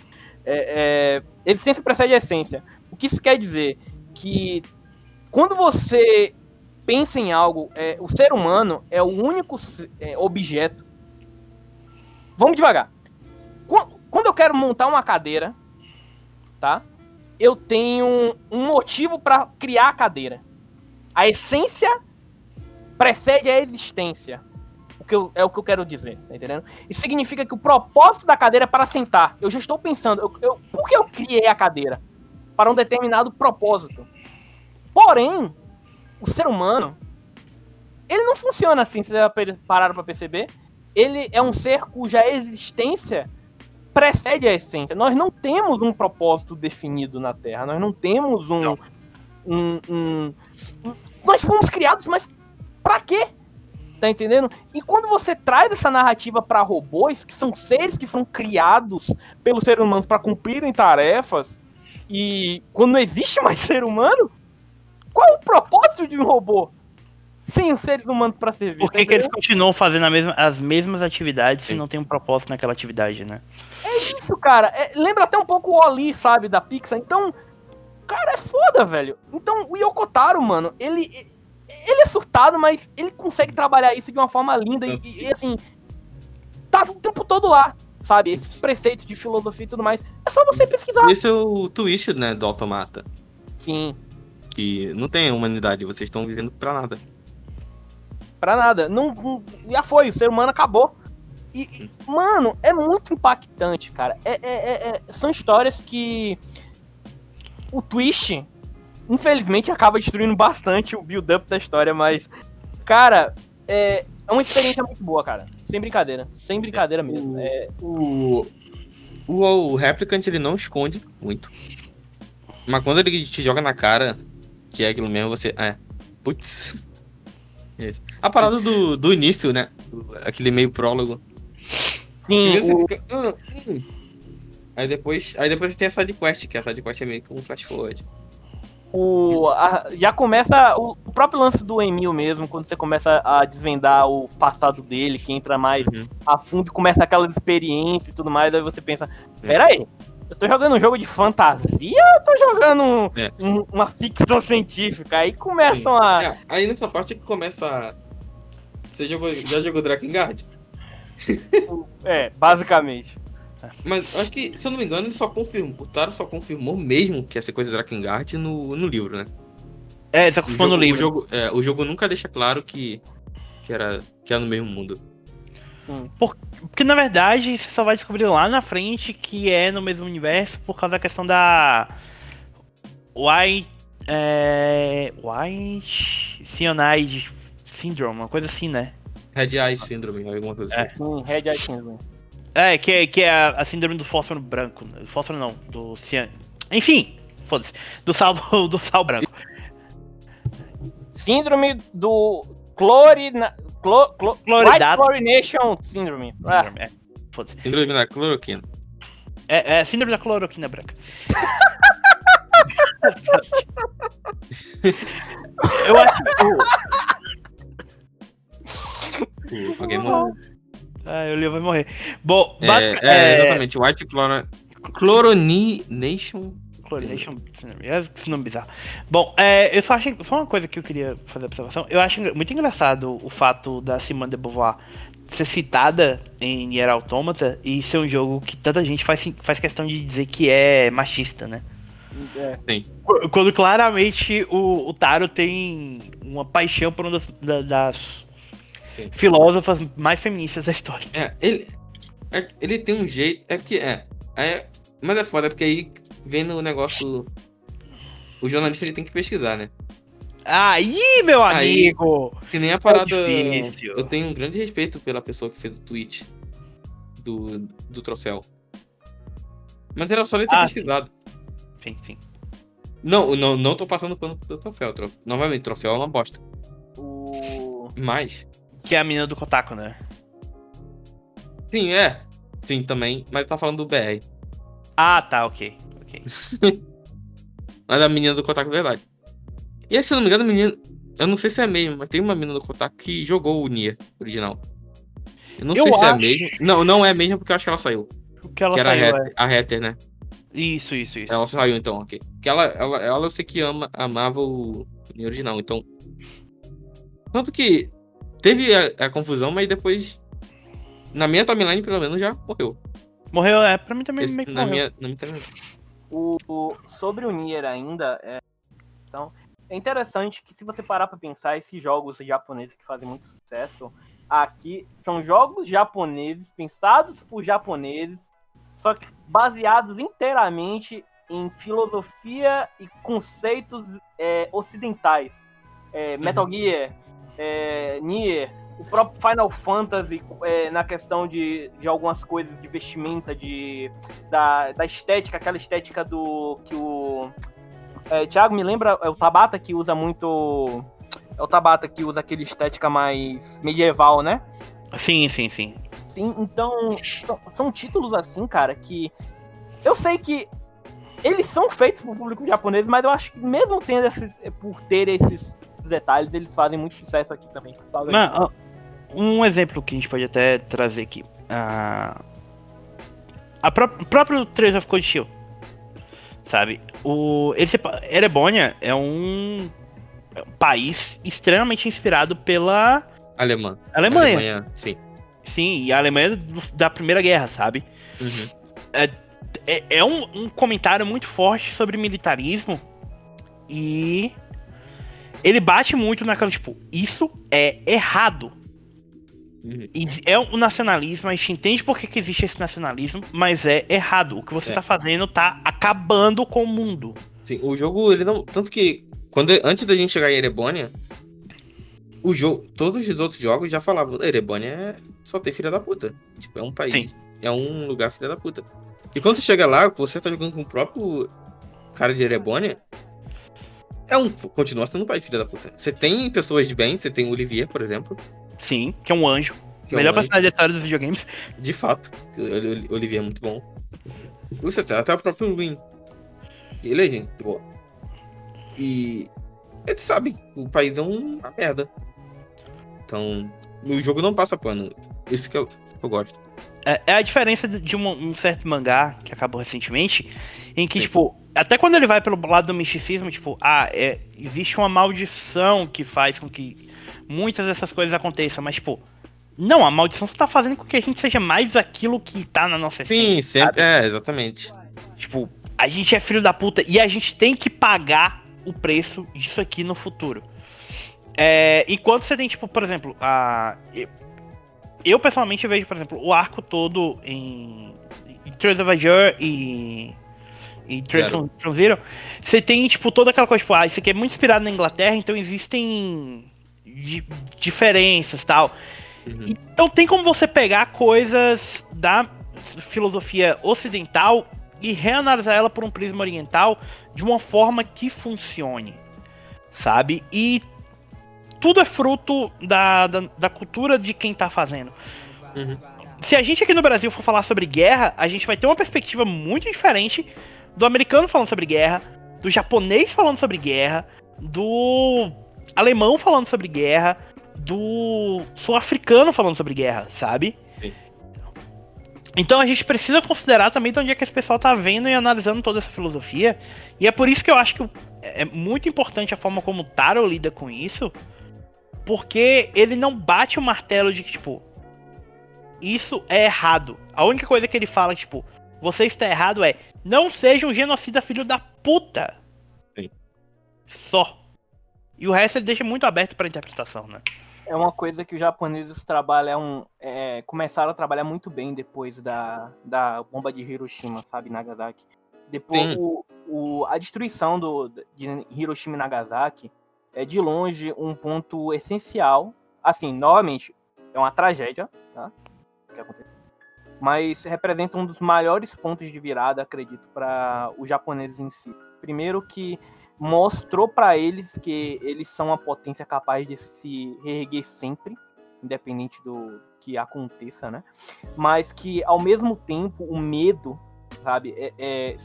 Speaker 2: É, é, existência precede essência. O que isso quer dizer? Que quando você pensa em algo, é, o ser humano é o único é, objeto. Vamos devagar. Quando eu quero montar uma cadeira, tá? eu tenho um motivo para criar a cadeira. A essência precede a existência. O que eu, é o que eu quero dizer, tá entendendo? Isso significa que o propósito da cadeira é para sentar. Eu já estou pensando, eu, eu, por que eu criei a cadeira? Para um determinado propósito. Porém, o ser humano, ele não funciona assim, vocês já pararam para perceber? Ele é um ser cuja existência precede a essência. Nós não temos um propósito definido na Terra. Nós não temos um. Não. um, um, um nós fomos criados, mas para quê? Tá entendendo? E quando você traz essa narrativa para robôs, que são seres que foram criados pelos seres humanos para cumprirem tarefas, e quando não existe (laughs) mais ser humano, qual é o propósito de um robô? sem os seres humanos para servir.
Speaker 1: Por que, que eles continuam fazendo mesma, as mesmas atividades Sim. se não tem um propósito naquela atividade, né?
Speaker 2: É isso, cara. É, lembra até um pouco o Oli, sabe, da Pixar. Então, cara, é foda, velho. Então, o Yokotaro, mano, ele. Ele é surtado, mas ele consegue trabalhar isso de uma forma linda e, e assim. Tá o tempo todo lá, sabe? Esses preceitos de filosofia e tudo mais. É só você pesquisar.
Speaker 3: Esse é o twist, né, do Automata.
Speaker 2: Sim.
Speaker 3: Que não tem humanidade, vocês estão vivendo pra nada.
Speaker 2: Pra nada. Não, não, já foi, o ser humano acabou. E, mano, é muito impactante, cara. É, é, é, é, são histórias que. O twist, infelizmente, acaba destruindo bastante o build-up da história, mas. Cara, é, é uma experiência muito boa, cara. Sem brincadeira. Sem brincadeira mesmo. É...
Speaker 3: O, o, o Replicant ele não esconde muito. Mas quando ele te joga na cara, que é aquilo mesmo, você. É. Putz. Isso. A parada do, do início, né? Aquele meio prólogo.
Speaker 2: Sim. O... Fica...
Speaker 3: Hum, hum. Aí depois, aí depois tem a side quest, que a side quest é meio que um flash forward.
Speaker 2: O, a, já começa o, o, próprio lance do Emil mesmo, quando você começa a desvendar o passado dele, que entra mais uhum. a fundo e começa aquela experiência e tudo mais, aí você pensa, pera aí, eu tô jogando um jogo de fantasia ou eu tô jogando é. um, uma ficção científica? Aí começam Sim. a. É,
Speaker 3: aí nessa parte que começa. Você jogou, já jogou Drakengard?
Speaker 2: É, basicamente.
Speaker 3: Mas acho que, se eu não me engano, ele só confirmou. O Taro só confirmou mesmo que ia ser coisa de Drakengard no, no livro, né?
Speaker 1: É, tá
Speaker 3: O
Speaker 1: confirmando
Speaker 3: jogo,
Speaker 1: o
Speaker 3: o,
Speaker 1: livro.
Speaker 3: jogo, é, o jogo nunca deixa claro que, que, era, que era no mesmo mundo.
Speaker 2: Sim.
Speaker 1: Porque na verdade você só vai descobrir lá na frente que é no mesmo universo por causa da questão da. White. É. White. Cyanide Syndrome, uma coisa assim, né?
Speaker 3: Red Eye Syndrome, alguma coisa
Speaker 1: É.
Speaker 3: assim.
Speaker 2: Sim, Red Eye Syndrome.
Speaker 1: É, que é, que é a, síndrome do fósforo branco. Fósforo não, do cian... Enfim, foda-se. Do sal, (laughs) do sal branco.
Speaker 2: Síndrome do clorina... Clo, clo, White. Chlorination Syndrome. Ah,
Speaker 1: É, foda-se.
Speaker 3: Síndrome da cloroquina.
Speaker 1: É, é síndrome da cloroquina branca. (laughs) Eu acho que.
Speaker 3: Alguém morreu.
Speaker 1: Ah, o Leo vai morrer. Bom,
Speaker 3: É,
Speaker 1: basic-
Speaker 3: é,
Speaker 1: é,
Speaker 3: exatamente. White Clona... Chloronation.
Speaker 1: Chlorination Syndrome. É esse nome bizarro. Bom, é, eu só acho. Só uma coisa que eu queria fazer observação. Eu acho muito engraçado o fato da Simone de Beauvoir ser citada em Nier Automata e ser um jogo que tanta gente faz, faz questão de dizer que é machista, né?
Speaker 2: é.
Speaker 1: Qu- Quando claramente o, o Taro tem uma paixão por uma das, da- das
Speaker 3: Sim.
Speaker 1: filósofas mais feministas da história.
Speaker 3: É, ele... é, ele tem um jeito... É porque... É, é, mas é foda, porque aí vendo o negócio... O jornalista ele tem que pesquisar, né?
Speaker 1: Aí, meu
Speaker 3: Aí-
Speaker 1: amigo!
Speaker 3: Que nem a parada.
Speaker 1: difícil.
Speaker 3: Eu tenho um grande respeito pela pessoa que fez o tweet do, do troféu. Mas era só ele ter
Speaker 1: Ah,
Speaker 3: pesquisado.
Speaker 1: Sim, sim.
Speaker 3: Não, não, não tô passando pano pro troféu. Tro... Novamente, troféu é uma bosta.
Speaker 2: O...
Speaker 3: Mas.
Speaker 1: Que é a menina do Kotaku, né?
Speaker 3: Sim, é. Sim, também. Mas tá falando do BR.
Speaker 1: Ah, tá, ok. ok. (laughs)
Speaker 3: Mas a menina do Kotaku é verdade. E aí, se eu não me engano, a menina. Eu não sei se é mesmo, mas tem uma menina do Kotaku que jogou o Nier original. Eu não
Speaker 1: Eu
Speaker 3: sei se é
Speaker 1: acho-
Speaker 3: mesmo. Não, não é mesmo porque eu acho que ela saiu.
Speaker 1: O que ela
Speaker 3: que era a
Speaker 1: saiu é...
Speaker 3: Hatter, a Hatter, né?
Speaker 1: Isso, isso, isso.
Speaker 3: Ela saiu então, ok. Que ela, ela, ela eu sei que ama, amava o Nier original, então. Tanto que teve a, a confusão, mas depois. Na minha timeline, pelo menos, já morreu.
Speaker 1: Morreu, é, pra mim também
Speaker 3: Esse-
Speaker 1: meio que
Speaker 3: na,
Speaker 1: morreu.
Speaker 3: minha, na minha timeline.
Speaker 2: O, o- sobre o Nier ainda, é, então, é interessante que se você parar pra pensar, esses jogos japoneses que fazem muito sucesso aqui são jogos japoneses, pensados por japoneses, só que baseados inteiramente em filosofia e conceitos é, ocidentais. É, Metal Gear, é, Nier, o próprio Final Fantasy é, na questão de, de algumas coisas de vestimenta, de da, da estética, aquela estética do que o é, Thiago me lembra é o Tabata que usa muito é o Tabata que usa aquele estética mais medieval, né?
Speaker 1: Sim, sim, sim.
Speaker 2: Sim, então são, são títulos assim, cara, que eu sei que eles são feitos pro público japonês, mas eu acho que mesmo tendo esses, por ter esses detalhes, eles fazem muito sucesso aqui também.
Speaker 1: um exemplo que a gente pode até trazer aqui. A, a pró- o próprio Trails of Cold Steel. Sabe? O, esse, Erebonia é um, é um país extremamente inspirado pela
Speaker 3: Alemã.
Speaker 1: Alemanha.
Speaker 3: sim.
Speaker 1: Sim, e a Alemanha do- da Primeira Guerra, sabe?
Speaker 3: Uhum.
Speaker 1: é, é um, um comentário muito forte sobre militarismo e ele bate muito naquela, tipo, isso é errado.
Speaker 3: Uhum.
Speaker 1: É um nacionalismo, a gente entende por que, que existe esse nacionalismo, mas é errado. O que você
Speaker 3: É.
Speaker 1: tá fazendo tá acabando com o mundo.
Speaker 3: Sim, o jogo, ele não. Tanto que, quando, antes da gente chegar em Erebonia, o jogo. Todos os outros jogos já falavam, Erebonia é só tem filha da puta. Tipo, é um país.
Speaker 1: Sim.
Speaker 3: É um lugar filha da puta. E quando você chega lá, você tá jogando com o próprio cara de Erebonia. É um. Continua sendo um país filha da puta. Você tem pessoas de bem, você tem o Olivier, por exemplo.
Speaker 1: Sim, que é um anjo.
Speaker 3: que é um
Speaker 1: Melhor personagem da história dos videogames.
Speaker 3: De fato, o Oli- o Olivier é muito bom. Você tem até o próprio Ruin. Ele é gente boa. E ele sabe que o país é uma merda. Então, o jogo não passa pano. Isso que eu, que eu gosto.
Speaker 1: É, é a diferença de de um, um certo mangá que acabou recentemente, em que,
Speaker 3: Sim.
Speaker 1: tipo, até quando ele vai pelo lado do misticismo, tipo, ah, é, existe uma maldição que faz com que muitas dessas coisas aconteçam, mas, tipo, Não, a maldição só tá fazendo com que a gente seja mais aquilo que tá na nossa essência.
Speaker 3: Sim, sempre. É, exatamente.
Speaker 1: Tipo, a gente é filho da puta e a gente tem que pagar o preço disso aqui no futuro. É, enquanto você tem, tipo, por exemplo, a. Eu, pessoalmente vejo, por exemplo, o arco todo em, em Trails of Azure e. E from Zero. Você tem, tipo, toda aquela coisa, tipo, ah, isso aqui é muito inspirado na Inglaterra, então existem di- diferenças tal.
Speaker 3: Uhum.
Speaker 1: Então tem como você pegar coisas da filosofia ocidental e reanalisar ela por um prisma oriental de uma forma que funcione, sabe? E tudo é fruto da, da, da cultura de quem tá fazendo.
Speaker 3: Uhum.
Speaker 1: Se a gente aqui no Brasil for falar sobre guerra, a gente vai ter uma perspectiva muito diferente do americano falando sobre guerra, do japonês falando sobre guerra, do alemão falando sobre guerra, do sul-africano falando sobre guerra, sabe?
Speaker 3: Sim.
Speaker 1: Então a gente precisa considerar também de onde é que esse pessoal tá vendo e analisando toda essa filosofia. E é por isso que eu acho que é muito importante a forma como o Taro lida com isso. Porque ele não bate o martelo de que, tipo, isso é errado. A única coisa que ele fala, tipo, você está errado é não seja um genocida filho da puta.
Speaker 3: Sim.
Speaker 1: Só. E o resto ele deixa muito aberto pra interpretação, né?
Speaker 2: É uma coisa que os japoneses trabalham, é, começaram a trabalhar muito bem depois da, da bomba de Hiroshima, sabe, Nagasaki. Depois, o, o- a destruição do, de Hiroshima e Nagasaki é de longe um ponto essencial. Assim, novamente, é uma tragédia, tá? O que aconteceu. Mas representa um dos maiores pontos de virada, acredito, para os japoneses em si. Primeiro que mostrou para eles que eles são uma potência capaz de se reerguer sempre, independente do que aconteça, né? Mas que ao mesmo tempo o medo, sabe, é, é,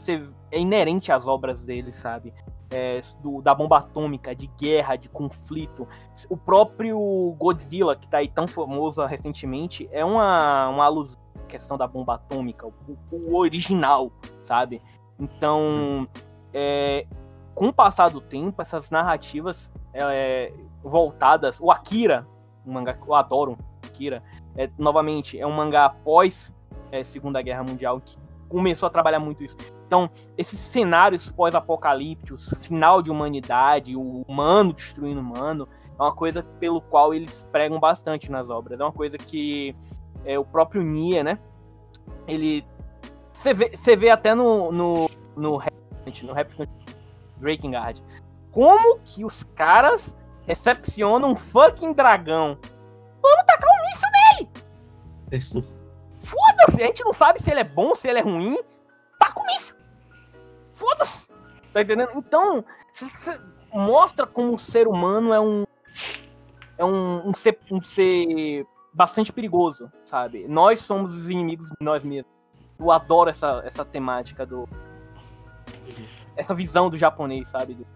Speaker 2: é inerente às obras deles, sabe? É, do- da bomba atômica, de guerra, de conflito. O próprio Godzilla, que tá aí tão famoso recentemente, é uma, uma alusão questão da bomba atômica, o, o original, sabe? Então, é, com o passar do tempo, essas narrativas é, voltadas. O Akira, um mangá que eu adoro, Akira, é, novamente, é um mangá pós é, Segunda Guerra Mundial que começou a trabalhar muito isso. Então, esses cenários pós-apocalípticos, final de humanidade, o humano destruindo o humano, é uma coisa pelo qual eles pregam bastante nas obras. É uma coisa que é, o próprio Nia, né? Ele. Você vê, vê até no, no, no, Replicant, no Replicant Drakengard. Como que os caras recepcionam um fucking dragão? Vamos tacar um míssil nele! (laughs) Foda-se! A gente não sabe se ele é bom, se ele é ruim. Taca o míssil! Foda-se! Tá entendendo? Então, você mostra como o ser humano é um. É um, um, ser, um ser bastante perigoso, sabe? Nós somos os inimigos de nós mesmos. Eu adoro essa, essa temática do. Essa visão do japonês, sabe? Do,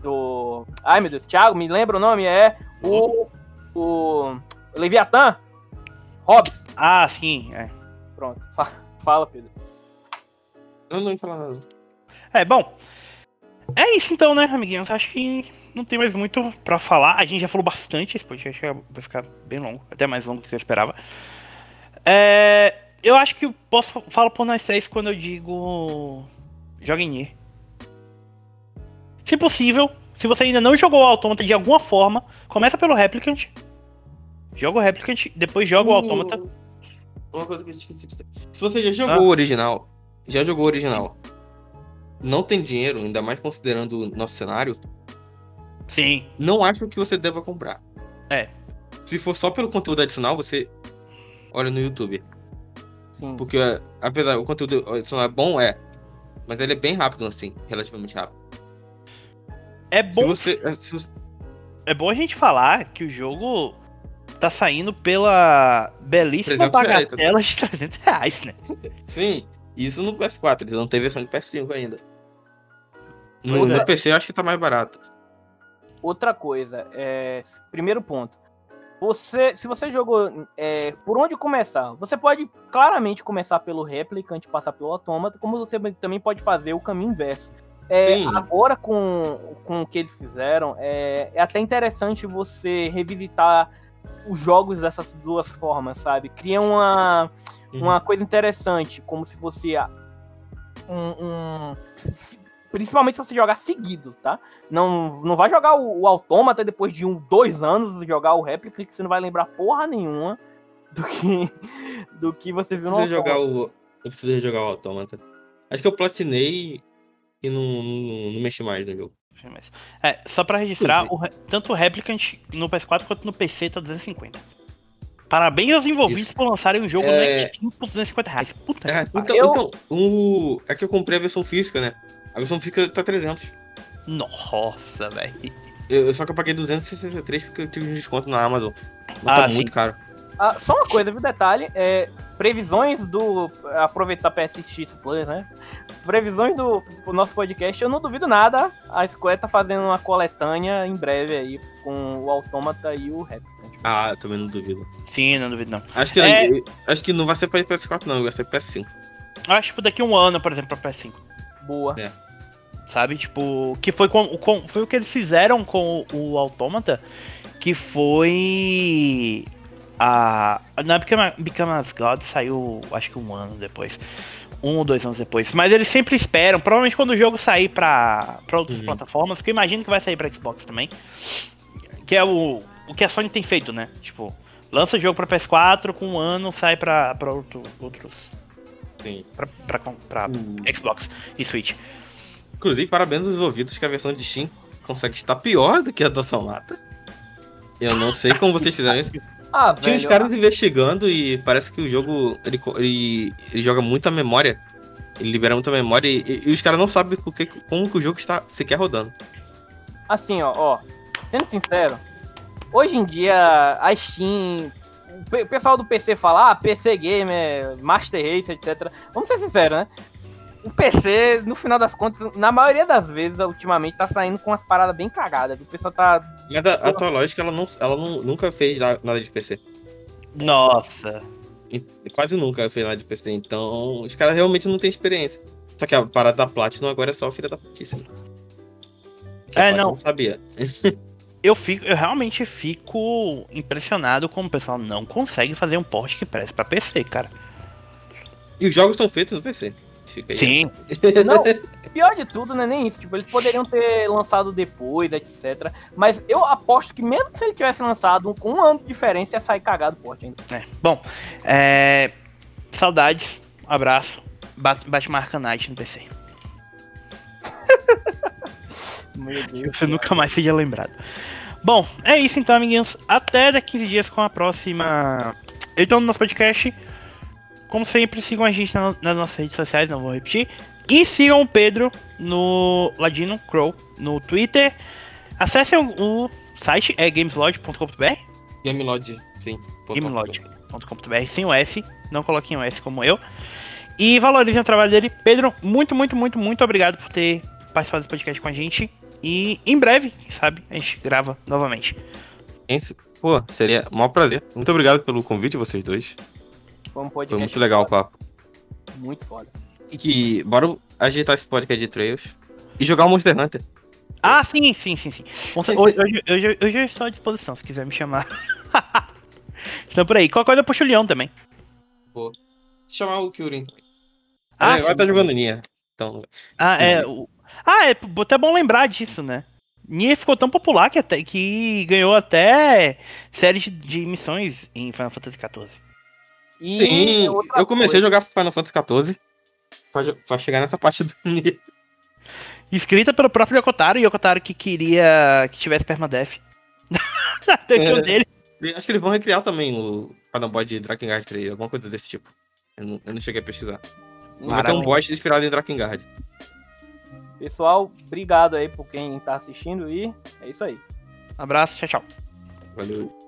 Speaker 2: do- Ai meu Deus, Thiago, me lembra o nome? É o. O. Leviatã? Hobbes.
Speaker 1: Ah, sim. É,
Speaker 2: Pronto. Fa- Fala, Pedro.
Speaker 3: Eu não ia falar nada.
Speaker 1: é bom. É isso então, né, amiguinhos? Acho que não tem mais muito pra falar. A gente já falou bastante. Esse podcast vai ficar bem longo. Até mais longo do que eu esperava. É, eu acho que eu posso falo por nós três quando eu digo. Joguem Nier. Se possível, se você ainda não jogou o Autômata de alguma forma, começa pelo Replicant. Joga o Replicant, depois joga o Autômata.
Speaker 3: Uma coisa que eu esqueci de. Se você já jogou o original, já jogou o original, não tem dinheiro, ainda mais considerando o nosso cenário,
Speaker 1: Sim.
Speaker 3: não acho que você deva comprar.
Speaker 1: É.
Speaker 3: Se for só pelo conteúdo adicional, você olha no YouTube.
Speaker 2: Sim.
Speaker 3: Porque, apesar do conteúdo adicional é bom, é. Mas ele é bem rápido, assim, relativamente rápido.
Speaker 1: É
Speaker 3: Se
Speaker 1: bom
Speaker 3: você. se você-
Speaker 1: É bom a gente falar que o jogo tá saindo pela belíssima
Speaker 3: 300 reais, tá?
Speaker 1: bagatela de 300 reais, né? (laughs)
Speaker 3: Sim, isso no PS4, eles não tem versão de PS5 ainda. No, no
Speaker 1: é.
Speaker 3: PC eu acho que tá mais barato.
Speaker 2: Outra coisa, é, primeiro ponto. Você, se você jogou, é, por onde começar? Você pode claramente começar pelo Replicant, passar pelo Autômata, como você também pode fazer o caminho inverso. É, agora, com, com o que eles fizeram, é, é até interessante você revisitar os jogos dessas duas formas, sabe? Cria uma,
Speaker 3: Uhum.
Speaker 2: uma coisa interessante, como se fosse um, um- Principalmente se você jogar seguido, tá? Não, não vai jogar o, o Autômata depois de um, dois anos jogar o réplica, que você não vai lembrar porra nenhuma do que, (laughs) do que você viu no
Speaker 3: jogar
Speaker 2: Autômata.
Speaker 3: o. Eu preciso jogar o Automata. Acho que eu platinei e não, não, não mexi mais no jogo.
Speaker 1: É, só pra registrar, o tanto o Replicant no PS4 quanto no PC tá 250. Parabéns aos envolvidos
Speaker 3: Isso.
Speaker 1: por lançarem o jogo
Speaker 3: É.
Speaker 1: no Steam por 250 reais. Puta
Speaker 3: É, então,
Speaker 2: Eu-
Speaker 3: então o... é que eu comprei a versão física, né? A versão física tá 300.
Speaker 1: Nossa, velho.
Speaker 3: Eu, só que eu paguei 263 porque eu tive um desconto na Amazon. Mas
Speaker 1: Ah,
Speaker 3: tá
Speaker 1: sim.
Speaker 3: muito caro.
Speaker 2: Ah, só uma coisa, viu? Detalhe, é, previsões do. Aproveitar PSX Plus, né? Previsões do, do nosso podcast, eu não duvido nada. A Square tá fazendo uma coletânea em breve aí com o Autômata e o Replicant.
Speaker 3: Ah, eu também não duvido.
Speaker 1: Sim, não duvido não.
Speaker 3: Acho que,
Speaker 1: É.
Speaker 3: acho que não vai ser pra PS4, não, vai ser PS5.
Speaker 1: Eu acho, tipo, daqui um ano, por exemplo, pra PS5.
Speaker 2: Boa.
Speaker 3: É.
Speaker 1: Sabe? Tipo, que foi, com, com- foi o que eles fizeram com o, o Autômata, que foi. A. Na Become, Become as God saiu, acho que um ano depois. Um ou dois anos depois. Mas eles sempre esperam, provavelmente quando o jogo sair pra, pra outras
Speaker 3: Uhum.
Speaker 1: plataformas, que eu imagino que vai sair pra Xbox também. Que é o, o que a Sony tem feito, né? Tipo, lança o jogo pra PS4, com um ano sai pra, pra outro, outros.
Speaker 3: Sim.
Speaker 1: Pra, pra, pra Xbox e Switch.
Speaker 3: Inclusive, parabéns aos envolvidos que a versão de Steam consegue estar pior do que a da Sonata. Eu não sei como vocês fizeram isso. (laughs)
Speaker 2: Ah,
Speaker 3: Tinha uns
Speaker 2: velho,
Speaker 3: caras investigando e parece que o jogo ele, ele, ele joga muita memória. Ele libera muita memória e, e- e os caras não sabem porque, como que o jogo está sequer rodando.
Speaker 2: Assim, ó, ó, sendo sincero, hoje em dia a Steam, o pessoal do PC fala, ah, PC Gamer, Master Race, etc. Vamos ser sinceros, né? O PC, no final das contas, na maioria das vezes, ultimamente, tá saindo com umas paradas bem cagadas. O pessoal tá.
Speaker 3: Mas a, a tua lógica, ela, não, ela não, nunca fez na- nada de PC.
Speaker 1: Nossa.
Speaker 3: E Quase nunca fez nada de PC. Então, os caras realmente não têm experiência. Só que a parada da Platinum agora é só o filho da putice. né? Que a
Speaker 1: É,
Speaker 3: Platinum
Speaker 1: não.
Speaker 3: sabia. (laughs)
Speaker 1: Eu, fico, eu realmente fico impressionado como o pessoal não consegue fazer um port que preste pra PC, cara.
Speaker 3: E os jogos são feitos no PC. Fica aí.
Speaker 1: Sim. (laughs)
Speaker 2: Não, pior de tudo, não é nem isso. Tipo, eles poderiam ter lançado depois, etc. Mas eu aposto que mesmo se ele tivesse lançado com um ano de diferença, ia sair cagado o porte ainda.
Speaker 1: É. Bom, é... saudades, abraço, bate, bate marca Night no PC. (laughs)
Speaker 2: Meu
Speaker 1: Que você nunca mais seja lembrado. Bom, é isso então, amiguinhos. Até daqui 15 dias com a próxima edição do nosso podcast. Como sempre, sigam a gente na- nas nossas redes sociais, não vou repetir. E sigam o Pedro no Ladino Crow no Twitter. Acessem o, o site, é gameslodge.com.br.
Speaker 3: Gamelod, sim.
Speaker 1: gamelodge.com.br sem o S, não coloquem o S como eu. E valorizem o trabalho dele. Pedro, muito, muito, muito, muito obrigado por ter participado desse podcast com a gente. E em breve, quem sabe, a gente grava novamente.
Speaker 3: Pô, seria um maior prazer. Muito obrigado pelo convite, vocês dois.
Speaker 2: Foi um
Speaker 3: Foi
Speaker 2: podcast
Speaker 3: muito legal o
Speaker 2: foda,
Speaker 3: papo.
Speaker 2: Muito foda.
Speaker 3: E que, bora ajeitar esse podcast de Trails e jogar o Monster Hunter.
Speaker 1: Ah, sim, sim, sim, sim. Hoje, hoje, hoje, hoje eu estou à disposição, se quiser me chamar. (laughs) Estão por aí. Qualquer coisa eu puxo o leão também.
Speaker 3: Chamar o Kyurem também.
Speaker 1: Ah,
Speaker 3: agora
Speaker 1: sim.
Speaker 3: tá jogando Nia. Então,
Speaker 1: Ah, é. O... Ah, é até bom lembrar disso, né? Nier ficou tão popular que, até, que ganhou até série de, de missões em Final Fantasy XIV.
Speaker 2: E
Speaker 3: sim, eu comecei
Speaker 2: coisa,
Speaker 3: a jogar Final Fantasy XIV pra, chegar nessa parte do. (laughs)
Speaker 1: Escrita pelo próprio Yokotaro, Yokotaro que queria que tivesse permadeath. (laughs) Na dungeon
Speaker 3: É.
Speaker 1: dele.
Speaker 3: Acho que eles vão recriar também o Final Boy de Drakengard 3, alguma coisa desse tipo. Eu não, eu não cheguei a pesquisar. Vai ter um boss inspirado em Drakengard.
Speaker 2: Pessoal, obrigado aí por quem tá assistindo e é isso aí.
Speaker 1: Abraço, tchau, tchau.
Speaker 3: Valeu.